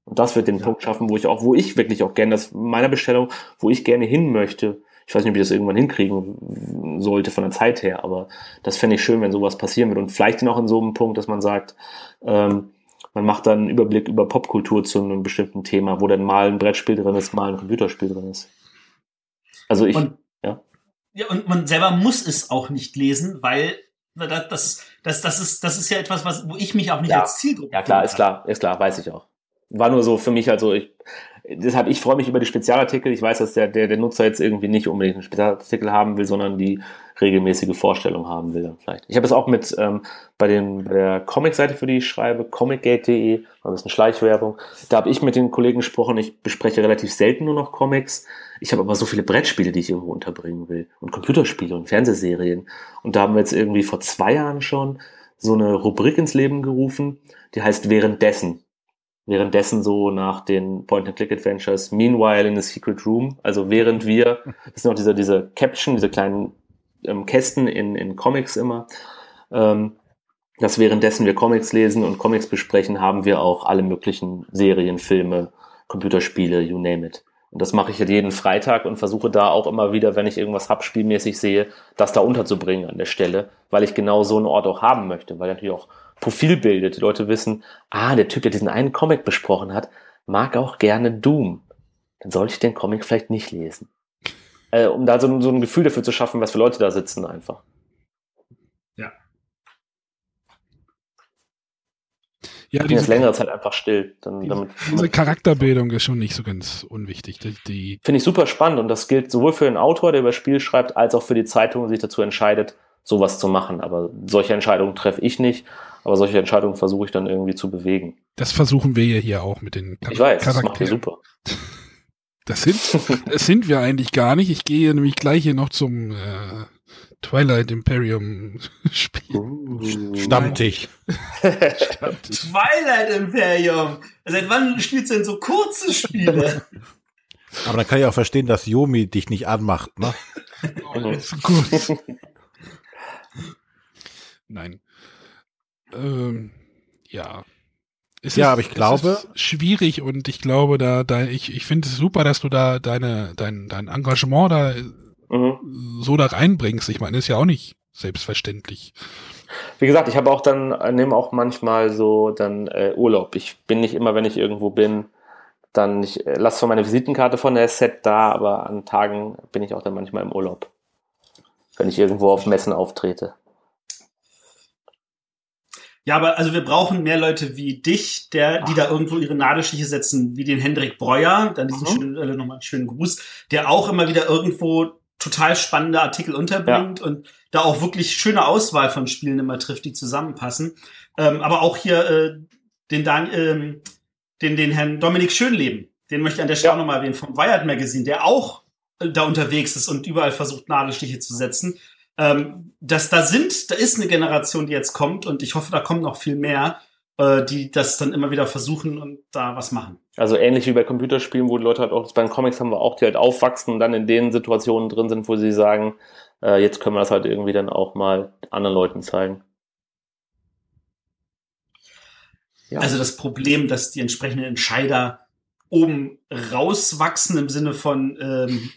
Und das wird den ja. Punkt schaffen, wo ich auch, wo ich wirklich auch gerne, das meiner Bestellung, wo ich gerne hin möchte. Ich weiß nicht, ob ich das irgendwann hinkriegen sollte von der Zeit her, aber das fände ich schön, wenn sowas passieren würde. Und vielleicht noch in so einem Punkt, dass man sagt, ähm, man macht dann einen Überblick über Popkultur zu einem bestimmten Thema, wo dann mal ein Brettspiel drin ist, mal ein Computerspiel drin ist. Also ich. Und ja, und man selber muss es auch nicht lesen, weil das, das, das, das, ist, das ist ja etwas, was, wo ich mich auch nicht ja. als Zielgruppe. Ja, klar, ist klar, ist klar, weiß ich auch. War nur so für mich, also ich, deshalb, ich freue mich über die Spezialartikel. Ich weiß, dass der, der, der Nutzer jetzt irgendwie nicht unbedingt einen Spezialartikel haben will, sondern die regelmäßige Vorstellung haben will dann vielleicht. Ich habe es auch mit ähm, bei, den, bei der Comic-Seite, für die ich schreibe, comicgate.de, war ein bisschen Schleichwerbung. Da habe ich mit den Kollegen gesprochen. Ich bespreche relativ selten nur noch Comics. Ich habe aber so viele Brettspiele, die ich irgendwo unterbringen will. Und Computerspiele und Fernsehserien. Und da haben wir jetzt irgendwie vor zwei Jahren schon so eine Rubrik ins Leben gerufen, die heißt Währenddessen. Währenddessen so nach den Point-and-Click-Adventures, Meanwhile in the Secret Room, also während wir, [LAUGHS] das ist noch diese, diese Caption, diese kleinen ähm, Kästen in, in Comics immer, ähm, dass währenddessen wir Comics lesen und Comics besprechen, haben wir auch alle möglichen Serien, Filme, Computerspiele, you name it. Und das mache ich halt jeden Freitag und versuche da auch immer wieder, wenn ich irgendwas hab, spielmäßig sehe, das da unterzubringen an der Stelle, weil ich genau so einen Ort auch haben möchte, weil natürlich auch Profil bildet. Die Leute wissen, ah, der Typ, der diesen einen Comic besprochen hat, mag auch gerne Doom. dann sollte ich den Comic vielleicht nicht lesen. Äh, um da so, so ein Gefühl dafür zu schaffen, was für Leute da sitzen einfach. Ja, jetzt diese, längere Zeit einfach still. Dann, diese, damit, diese Charakterbildung ist schon nicht so ganz unwichtig. Die, die, Finde ich super spannend und das gilt sowohl für den Autor, der über das Spiel schreibt, als auch für die Zeitung, die sich dazu entscheidet, sowas zu machen. Aber solche Entscheidungen treffe ich nicht, aber solche Entscheidungen versuche ich dann irgendwie zu bewegen. das versuchen wir ja hier auch mit den Char Ich weiß, das macht ihr Charakteren. super. Das sind, [LAUGHS] das sind wir eigentlich gar nicht. Ich gehe nämlich gleich hier noch zum äh, Twilight Imperium [LAUGHS] Spiel. Uh. Stammtisch. Twilight Imperium. Seit wann spielst du denn so kurze Spiele? Aber dann kann ich auch verstehen, dass Yomi dich nicht anmacht, ne? Oh, [LAUGHS] ist gut. Nein. Ähm, ja. Es Ja, ist- aber ich es glaube- ist schwierig und ich glaube, da, da ich, ich finde es super, dass du da deine, dein, dein Engagement da Mhm. so da reinbringst. Ich meine, ist ja auch nicht selbstverständlich. Wie gesagt, ich habe auch dann, nehme auch manchmal so dann äh, Urlaub. Ich bin nicht immer, wenn ich irgendwo bin, dann, ich äh, lasse zwar meine Visitenkarte von der Set da, aber an Tagen bin ich auch dann manchmal im Urlaub. Wenn ich irgendwo auf Messen auftrete. Ja, aber also wir brauchen mehr Leute wie dich, der, die da irgendwo ihre Nadelstiche setzen, wie den Hendrik Breuer, dann diesen Mhm. schönen, äh, nochmal einen schönen Gruß, der auch immer wieder irgendwo total spannende Artikel unterbringt und da auch wirklich schöne Auswahl von Spielen immer trifft, die zusammenpassen. Ähm, aber auch hier äh, den, Dan, ähm, den, den Herrn Dominik Schönleben, den möchte ich an der Stelle Ja. nochmal erwähnen, vom Wired Magazine, der auch äh, da unterwegs ist und überall versucht, Nadelstiche zu setzen. Ähm, dass da sind, da ist eine Generation, die jetzt kommt und ich hoffe, da kommen noch viel mehr, äh, die das dann immer wieder versuchen und da was machen. Also ähnlich wie bei Computerspielen, wo die Leute halt auch, bei den Comics haben wir auch, die halt aufwachsen und dann in den Situationen drin sind, wo sie sagen, äh, jetzt können wir das halt irgendwie dann auch mal anderen Leuten zeigen. Ja. Also das Problem, dass die entsprechenden Entscheider oben rauswachsen im Sinne von ähm,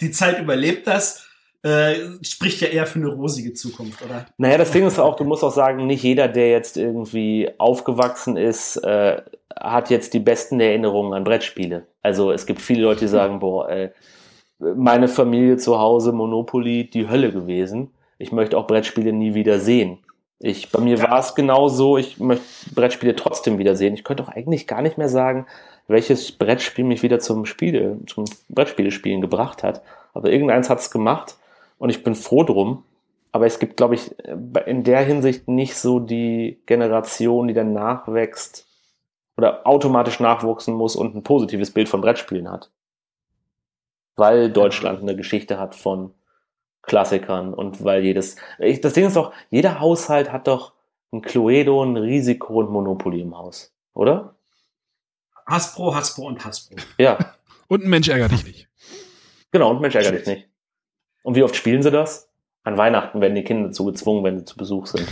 die Zeit überlebt das, äh, spricht ja eher für eine rosige Zukunft, oder? Naja, das Ding ist auch, du musst auch sagen, nicht jeder, der jetzt irgendwie aufgewachsen ist, äh, hat jetzt die besten Erinnerungen an Brettspiele. Also es gibt viele Leute, die sagen, boah, äh, meine Familie zu Hause, Monopoly, die Hölle gewesen. Ich möchte auch Brettspiele nie wieder sehen. Ich, bei mir Ja. war es genau so, ich möchte Brettspiele trotzdem wieder sehen. Ich könnte auch eigentlich gar nicht mehr sagen, welches Brettspiel mich wieder zum Spiele, zum Brettspielespielen gebracht hat. Aber irgendeins hat es gemacht und ich bin froh drum. Aber es gibt, glaube ich, in der Hinsicht nicht so die Generation, die dann nachwächst oder automatisch nachwachsen muss und ein positives Bild von Brettspielen hat. Weil Deutschland eine Geschichte hat von Klassikern und weil jedes, ich, das Ding ist doch, jeder Haushalt hat doch ein Cluedo, ein Risiko und Monopoly im Haus, oder? Hasbro, Hasbro und Hasbro. Ja, [LAUGHS] Und ein Mensch ärgert dich nicht. genau, und Mensch ärgert dich nicht. Und wie oft spielen sie das? An Weihnachten werden die Kinder dazu gezwungen, wenn sie zu Besuch sind.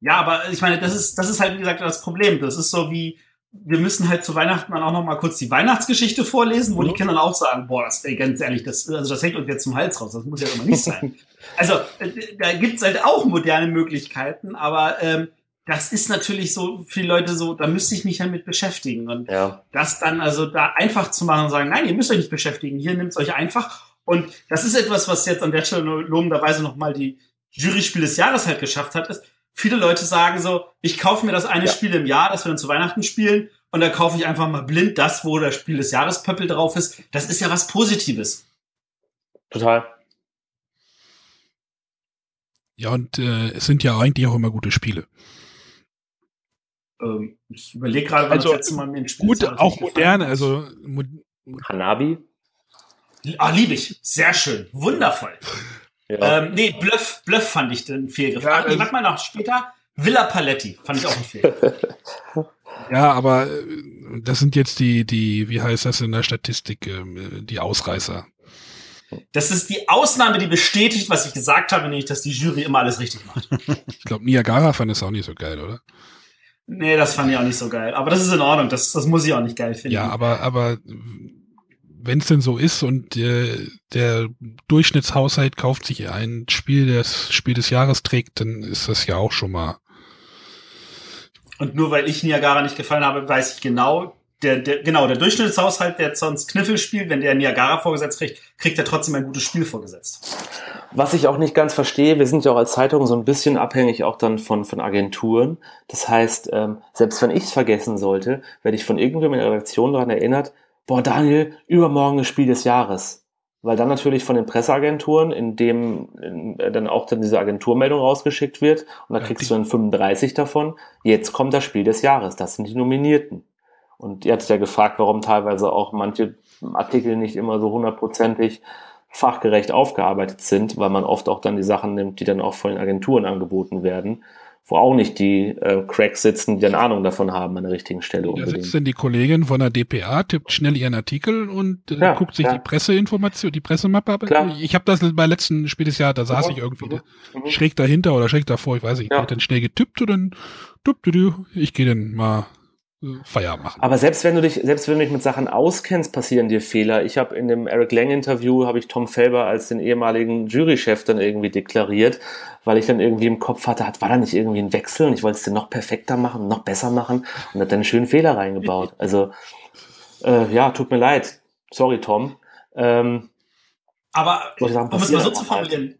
Ja, aber ich meine, das ist, das ist halt, wie gesagt, das Problem. Das ist so wie, wir müssen halt zu Weihnachten dann auch noch mal kurz die Weihnachtsgeschichte vorlesen, wo Mhm. die Kinder dann auch sagen, boah, das, ey, ganz ehrlich, das, also das hängt uns jetzt zum Hals raus. Das muss ja immer nicht sein. [LAUGHS] also, äh, da gibt's halt auch moderne Möglichkeiten, aber ähm, das ist natürlich so, viele Leute so, da müsste ich mich damit beschäftigen. Und Ja, das dann also da einfach zu machen und sagen, nein, ihr müsst euch nicht beschäftigen, hier nimmt's euch einfach. Und das ist etwas, was jetzt an der Stelle lobenderweise nochmal die Jury-Spiel des Jahres halt geschafft hat, ist, viele Leute sagen so, ich kaufe mir das eine Ja. Spiel im Jahr, das wir dann zu Weihnachten spielen, und da kaufe ich einfach mal blind das, wo das Spiel des Jahres Pöppel drauf ist. Das ist ja was Positives. total. Ja, und äh, es sind ja eigentlich auch immer gute Spiele. Ähm, ich überlege gerade, wann Also, das letzte Mal mir ein Spiel Gut, auch gefallen moderne, also mo Hanabi? Ah, liebe ich. Sehr schön. Wundervoll. Ja. Ähm, nee, Bluff, Bluff fand ich den Fehlgriff. Ja, Ah, nee, also- warte mal noch später. Villa Paletti fand ich auch ein Fehlgriff. [LAUGHS] ja, aber äh, das sind jetzt die, die, wie heißt das in der Statistik, ähm, die Ausreißer. Das ist die Ausnahme, die bestätigt, was ich gesagt habe, nämlich, dass die Jury immer alles richtig macht. Ich glaube, Niagara fand es auch nicht so geil, oder? Nee, das fand ich auch nicht so geil. Aber das ist in Ordnung. Das, das muss ich auch nicht geil finden. Ja, aber, aber wenn es denn so ist und äh, der Durchschnittshaushalt kauft sich ein Spiel, das Spiel des Jahres trägt, dann ist das ja auch schon mal. Und nur weil ich Niagara nicht gefallen habe, weiß ich genau, der, der, genau, der Durchschnittshaushalt, der sonst Kniffel spielt, wenn der Niagara vorgesetzt kriegt, kriegt er trotzdem ein gutes Spiel vorgesetzt. Was ich auch nicht ganz verstehe, wir sind ja auch als Zeitung so ein bisschen abhängig auch dann von, von Agenturen. Das heißt, ähm, selbst wenn ich es vergessen sollte, werde ich von irgendwem in der Redaktion daran erinnert, boah, Daniel, übermorgen das Spiel des Jahres. Weil dann natürlich von den Presseagenturen, in dem in, äh, dann auch dann diese Agenturmeldung rausgeschickt wird und da kriegst du dann 35 davon. Jetzt kommt das Spiel des Jahres, das sind die Nominierten. Und ihr hattet ja gefragt, warum teilweise auch manche Artikel nicht immer so hundertprozentig fachgerecht aufgearbeitet sind, weil man oft auch dann die Sachen nimmt, die dann auch von den Agenturen angeboten werden, wo auch nicht die äh, Cracks sitzen, die dann Ahnung davon haben an der richtigen Stelle. Da sitzt denn die Kollegin von der DPA, tippt schnell ihren Artikel und äh, ja, guckt sich ja. die Presseinformation, die Pressemappe ab. Klar. Ich habe das bei letzten Spiel des Jahres, da saß ich irgendwie mhm. mhm. schräg dahinter oder schräg davor, ich weiß nicht, ja. hat dann schnell getippt und dann, ich gehe dann mal Feierabend machen. Aber selbst wenn du dich, selbst wenn du dich mit Sachen auskennst, passieren dir Fehler. Ich habe in dem Eric Lang Interview habe ich Tom Felber als den ehemaligen Jurychef dann irgendwie deklariert, weil ich dann irgendwie im Kopf hatte, hat war da nicht irgendwie ein Wechsel und ich wollte es dann noch perfekter machen, noch besser machen und hat dann einen schönen Fehler reingebaut. [LAUGHS] Also äh, ja, tut mir leid, sorry Tom. Ähm, aber sagen, um es mal so zu formulieren, halt.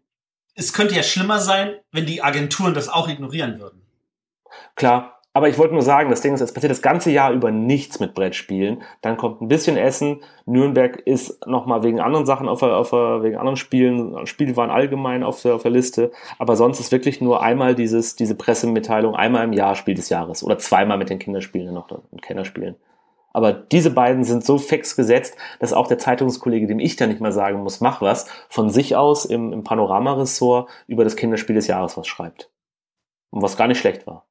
es könnte ja schlimmer sein, wenn die Agenturen das auch ignorieren würden. Klar, aber ich wollte nur sagen, das Ding ist, es passiert das ganze Jahr über nichts mit Brettspielen. Dann kommt ein bisschen Essen. Nürnberg ist nochmal wegen anderen Sachen auf der, auf der, wegen anderen Spielen, Spiele waren allgemein auf der, auf der Liste. Aber sonst ist wirklich nur einmal dieses, diese Pressemitteilung, einmal im Jahr Spiel des Jahres. Oder zweimal mit den Kinderspielen noch und Kennerspielen. Aber diese beiden sind so fix gesetzt, dass auch der Zeitungskollege, dem ich da nicht mal sagen muss, mach was, von sich aus im, im Panorama-Ressort über das Kinderspiel des Jahres was schreibt. Und was gar nicht schlecht war.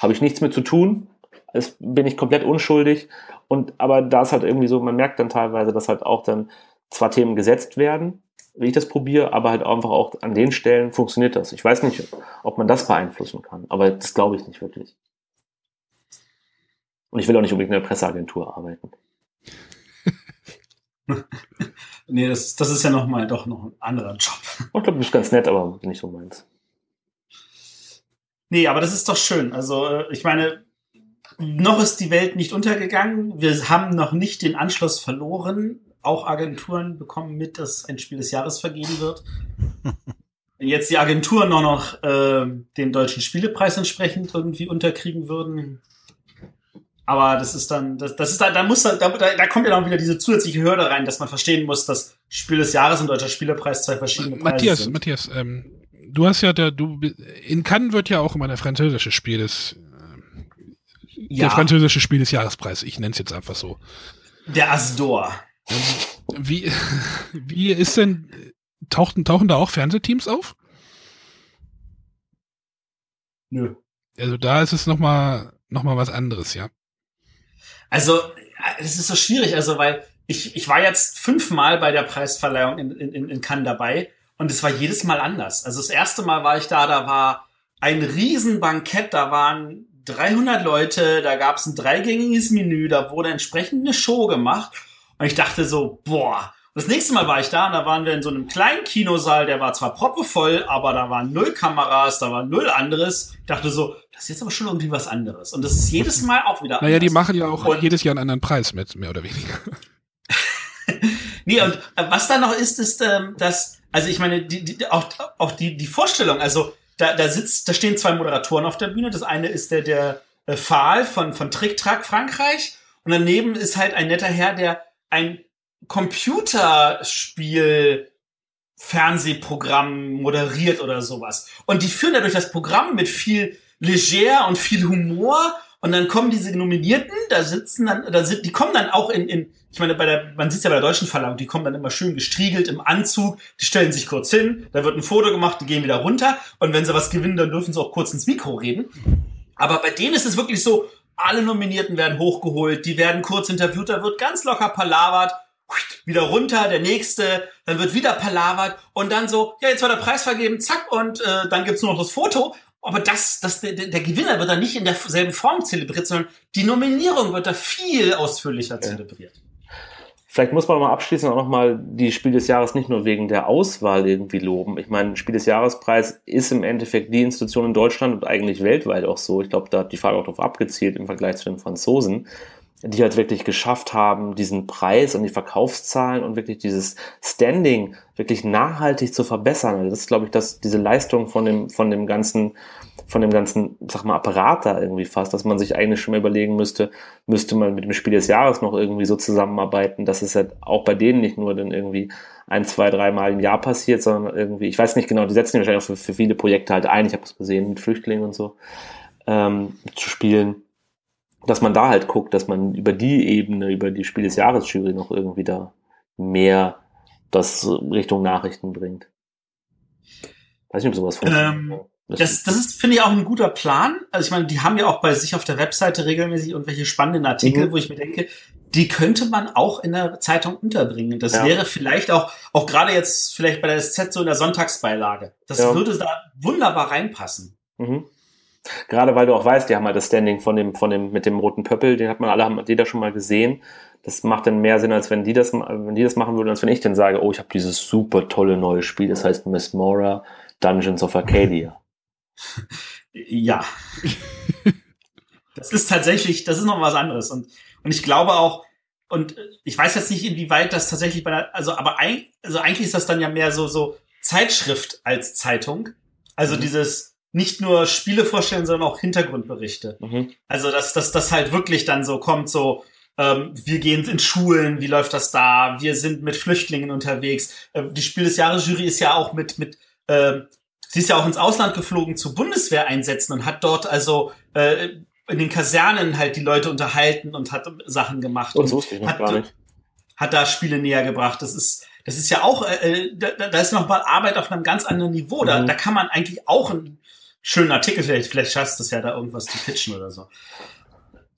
Habe ich nichts mit zu tun. Es bin ich komplett unschuldig. Und aber da ist halt irgendwie so, man merkt dann teilweise, dass halt auch dann zwar Themen gesetzt werden, wie ich das probiere, aber halt einfach auch an den Stellen funktioniert das. Ich weiß nicht, ob man das beeinflussen kann, aber das glaube ich nicht wirklich. Und ich will auch nicht unbedingt in der Presseagentur arbeiten. [LAUGHS] nee, das, das ist ja noch mal doch noch ein anderer Job. Ich glaube, du bist ganz nett, aber nicht so meins. Nee, aber das ist doch schön. Also, äh, ich meine, noch ist die Welt nicht untergegangen. Wir haben noch nicht den Anschluss verloren. Auch Agenturen bekommen mit, dass ein Spiel des Jahres vergeben wird. [LAUGHS] Wenn jetzt die Agenturen noch, noch äh, den deutschen Spielepreis entsprechend irgendwie unterkriegen würden. Aber das ist dann, das, das ist da, da muss da, da, da kommt ja dann wieder diese zusätzliche Hürde rein, dass man verstehen muss, dass Spiel des Jahres und deutscher Spielepreis zwei verschiedene Preise Matthias, sind. Matthias, ähm, du hast ja der, du, in Cannes wird ja auch immer der französische Spiel des, äh, ja. der französische Spiel des Jahrespreis. Ich nenne es jetzt einfach so. Der Asdor. Wie, [LAUGHS] wie ist denn, tauchten, tauchen da auch Fernsehteams auf? Nö. Also da ist es nochmal, noch mal was anderes, ja. Also, es ist so schwierig, also, weil ich, ich war jetzt fünfmal bei der Preisverleihung in, in, in Cannes dabei und es war jedes Mal anders. Also das erste Mal war ich da, da war ein Riesenbankett, da waren 300 Leute, da gab es ein dreigängiges Menü, da wurde entsprechend eine Show gemacht. Und ich dachte so, boah. Und das nächste Mal war ich da und da waren wir in so einem kleinen Kinosaal, der war zwar proppevoll, aber da waren null Kameras, da war null anderes. Ich dachte so, das ist jetzt aber schon irgendwie was anderes. Und das ist jedes Mal auch wieder Naja, die machen ja auch und jedes Jahr einen anderen Preis mit, mehr oder weniger. [LAUGHS] nee, und was da noch ist, ist, ähm, dass also ich meine, die, die, auch, auch die, die Vorstellung, also da, da sitzt, da stehen zwei Moderatoren auf der Bühne. Das eine ist der, der äh, Pfahl von, von Trick Track Frankreich. Und daneben ist halt ein netter Herr, der ein Computerspiel Fernsehprogramm moderiert oder sowas. Und die führen da durch das Programm mit viel leger und viel Humor und dann kommen diese Nominierten, da sitzen dann, da sind, die kommen dann auch in, in ich meine, bei der, man sieht ja bei der deutschen Verleihung, die kommen dann immer schön gestriegelt im Anzug, die stellen sich kurz hin, da wird ein Foto gemacht, die gehen wieder runter und wenn sie was gewinnen, dann dürfen sie auch kurz ins Mikro reden. Aber bei denen ist es wirklich so, alle Nominierten werden hochgeholt, die werden kurz interviewt, da wird ganz locker palavert, wieder runter, der nächste, dann wird wieder palavert und dann so, ja, jetzt war der Preis vergeben, zack, und äh, dann gibt's nur noch das Foto aber das, das, der, der Gewinner wird da nicht in derselben Form zelebriert, sondern die Nominierung wird da viel ausführlicher ja. zelebriert. Vielleicht muss man mal abschließend auch nochmal die Spiel des Jahres nicht nur wegen der Auswahl irgendwie loben. Ich meine, Spiel des Jahrespreis ist im Endeffekt die Institution in Deutschland und eigentlich weltweit auch so. Ich glaube, da hat die Frage auch darauf abgezielt im Vergleich zu den Franzosen. Die halt wirklich geschafft haben, diesen Preis und die Verkaufszahlen und wirklich dieses Standing wirklich nachhaltig zu verbessern. Also das ist, glaube ich, dass diese Leistung von dem, von dem ganzen, von dem ganzen, sag mal, Apparat da irgendwie fast, dass man sich eigentlich schon mal überlegen müsste, müsste man mit dem Spiel des Jahres noch irgendwie so zusammenarbeiten, dass es halt auch bei denen nicht nur dann irgendwie ein, zwei, dreimal im Jahr passiert, sondern irgendwie, ich weiß nicht genau, die setzen die wahrscheinlich auch für, für viele Projekte halt ein, ich habe es gesehen, mit Flüchtlingen und so, ähm, zu spielen dass man da halt guckt, dass man über die Ebene, über die Spiel des Jahres Jury noch irgendwie da mehr das Richtung Nachrichten bringt. Weiß nicht, ob sowas funktioniert. Ähm, das, das ist, finde ich, auch ein guter Plan. Also ich meine, die haben ja auch bei sich auf der Webseite regelmäßig irgendwelche spannenden Artikel, mhm. wo ich mir denke, die könnte man auch in der Zeitung unterbringen. Das ja. wäre vielleicht auch, auch gerade jetzt vielleicht bei der SZ so in der Sonntagsbeilage. Das ja. würde da wunderbar reinpassen. Mhm. Gerade weil du auch weißt, die haben halt das Standing von dem, von dem, mit dem roten Pöppel, den hat man alle, haben jeder schon mal gesehen. Das macht dann mehr Sinn, als wenn die das, wenn die das machen würden, als wenn ich dann sage, oh, ich habe dieses super tolle neue Spiel, das heißt Miss Mora Dungeons of Arcadia. [LAUGHS] Ja. das ist tatsächlich, das ist noch was anderes. Und, und ich glaube auch, und ich weiß jetzt nicht, inwieweit das tatsächlich bei der, also, aber ein, also eigentlich ist das dann ja mehr so, so Zeitschrift als Zeitung. Also mhm. dieses, nicht nur Spiele vorstellen, sondern auch Hintergrundberichte. Mhm. Also, dass dass das halt wirklich dann so kommt, so, ähm, wir gehen in Schulen, wie läuft das da? Wir sind mit Flüchtlingen unterwegs. Äh, die Spiel des Jahres Jury ist ja auch mit, mit äh, sie ist ja auch ins Ausland geflogen zu Bundeswehreinsätzen und hat dort also äh, in den Kasernen halt die Leute unterhalten und hat Sachen gemacht. Und so ist ich hat, gar nicht. hat da Spiele näher gebracht. Das ist, das ist ja auch, äh, äh da, da ist nochmal Arbeit auf einem ganz anderen Niveau. Da, mhm. da kann man eigentlich auch ein schönen Artikel vielleicht, vielleicht schaffst du es ja da irgendwas zu pitchen oder so.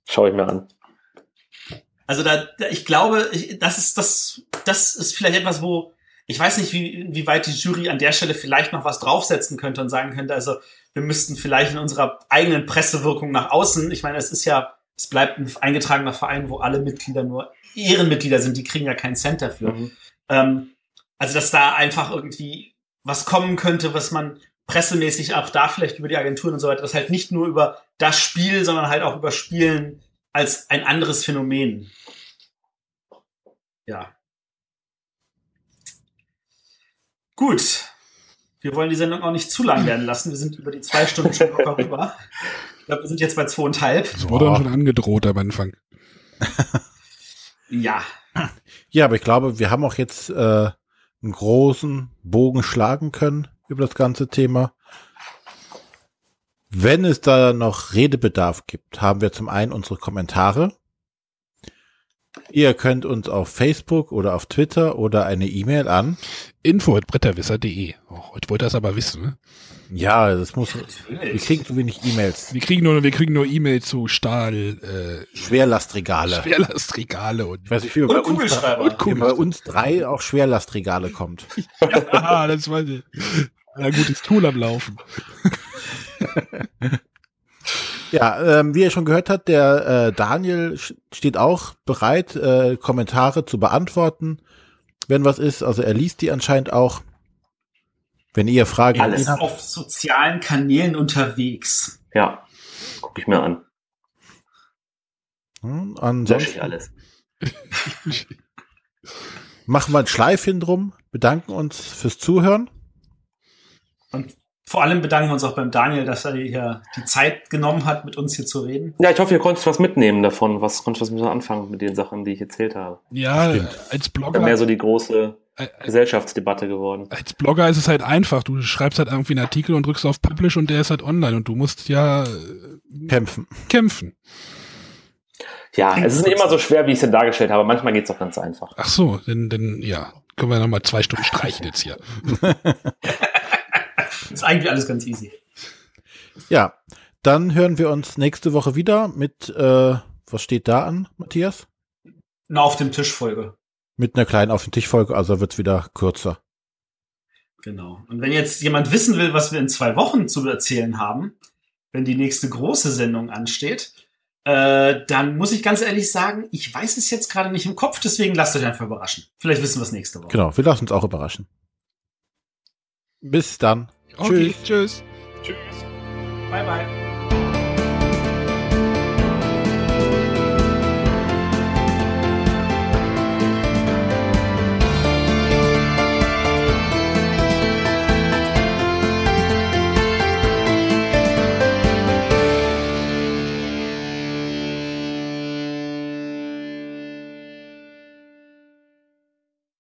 Schau ich mir an. Also da, ich glaube, ich, das ist das, das ist vielleicht etwas, wo ich weiß nicht, wie, wie weit die Jury an der Stelle vielleicht noch was draufsetzen könnte und sagen könnte, also wir müssten vielleicht in unserer eigenen Pressewirkung nach außen, ich meine, es ist ja, es bleibt ein eingetragener Verein, wo alle Mitglieder nur Ehrenmitglieder sind, die kriegen ja keinen Cent dafür. Mhm. Ähm, also dass da einfach irgendwie was kommen könnte, was man pressemäßig auch da vielleicht über die Agenturen und so weiter, das halt nicht nur über das Spiel, sondern halt auch über Spielen als ein anderes Phänomen. Ja. Gut. Wir wollen die Sendung auch nicht zu lang werden lassen. Wir sind über die zwei Stunden schon locker rüber. Ich glaube, wir sind jetzt bei zweieinhalb. Das wurde schon angedroht am Anfang. ja. Ja, aber ich glaube, wir haben auch jetzt äh, einen großen Bogen schlagen können über das ganze Thema. Wenn es da noch Redebedarf gibt, haben wir zum einen unsere Kommentare. Ihr könnt uns auf Facebook oder auf Twitter oder eine E-Mail an info@bretterwisser.de. Oh, ich wollte das aber wissen. Ne? Ja, das muss. Wir kriegen zu wenig E-Mails. Wir kriegen nur, wir kriegen nur E-Mails zu Stahl, äh, Schwerlastregale. Schwerlastregale und. Ich weiß nicht, wie bei, uns, und bei uns drei auch Schwerlastregale kommt. [LAUGHS] ja, das weiß ich. Ein gutes Tool am Laufen. [LAUGHS] ja, ähm, wie ihr schon gehört habt, der äh, Daniel steht auch bereit, äh, Kommentare zu beantworten, wenn was ist. Also er liest die anscheinend auch. Wenn ihr Fragen Alles habt. auf sozialen Kanälen unterwegs. Ja, gucke ich mir an. Hm, ansonsten ich alles. [LAUGHS] machen wir ein Schleifchen drum, bedanken uns fürs Zuhören. Und vor allem bedanken wir uns auch beim Daniel, dass er hier die Zeit genommen hat, mit uns hier zu reden. Ja, ich hoffe, ihr konntet was mitnehmen davon. Was konntet was mit anfangen mit den Sachen, die ich erzählt habe? Ja, Stimmt. als Blogger. Ja, mehr so die große Gesellschaftsdebatte geworden. Als Blogger ist es halt einfach. Du schreibst halt irgendwie einen Artikel und drückst auf Publish und der ist halt online und du musst ja kämpfen. Kämpfen. Ja, es ist nicht immer so schwer, wie ich es denn dargestellt habe. Manchmal geht es auch ganz einfach. Ach so, denn, denn ja, können wir nochmal zwei Stunden streichen jetzt hier. [LAUGHS] [LAUGHS] ist eigentlich alles ganz easy. Ja, dann hören wir uns nächste Woche wieder mit, äh, was steht da an, Matthias? Eine auf dem Tisch Folge. Mit einer kleinen auf dem Tisch Folge, also wird's wieder kürzer. Genau. Und wenn jetzt jemand wissen will, was wir in zwei Wochen zu erzählen haben, wenn die nächste große Sendung ansteht, äh, dann muss ich ganz ehrlich sagen, ich weiß es jetzt gerade nicht im Kopf, deswegen lasst euch einfach überraschen. Vielleicht wissen wir es nächste Woche. Genau, wir lassen uns auch überraschen. Bis dann. Okay, tschüss. Tschüss. Tschüss. Bye, bye.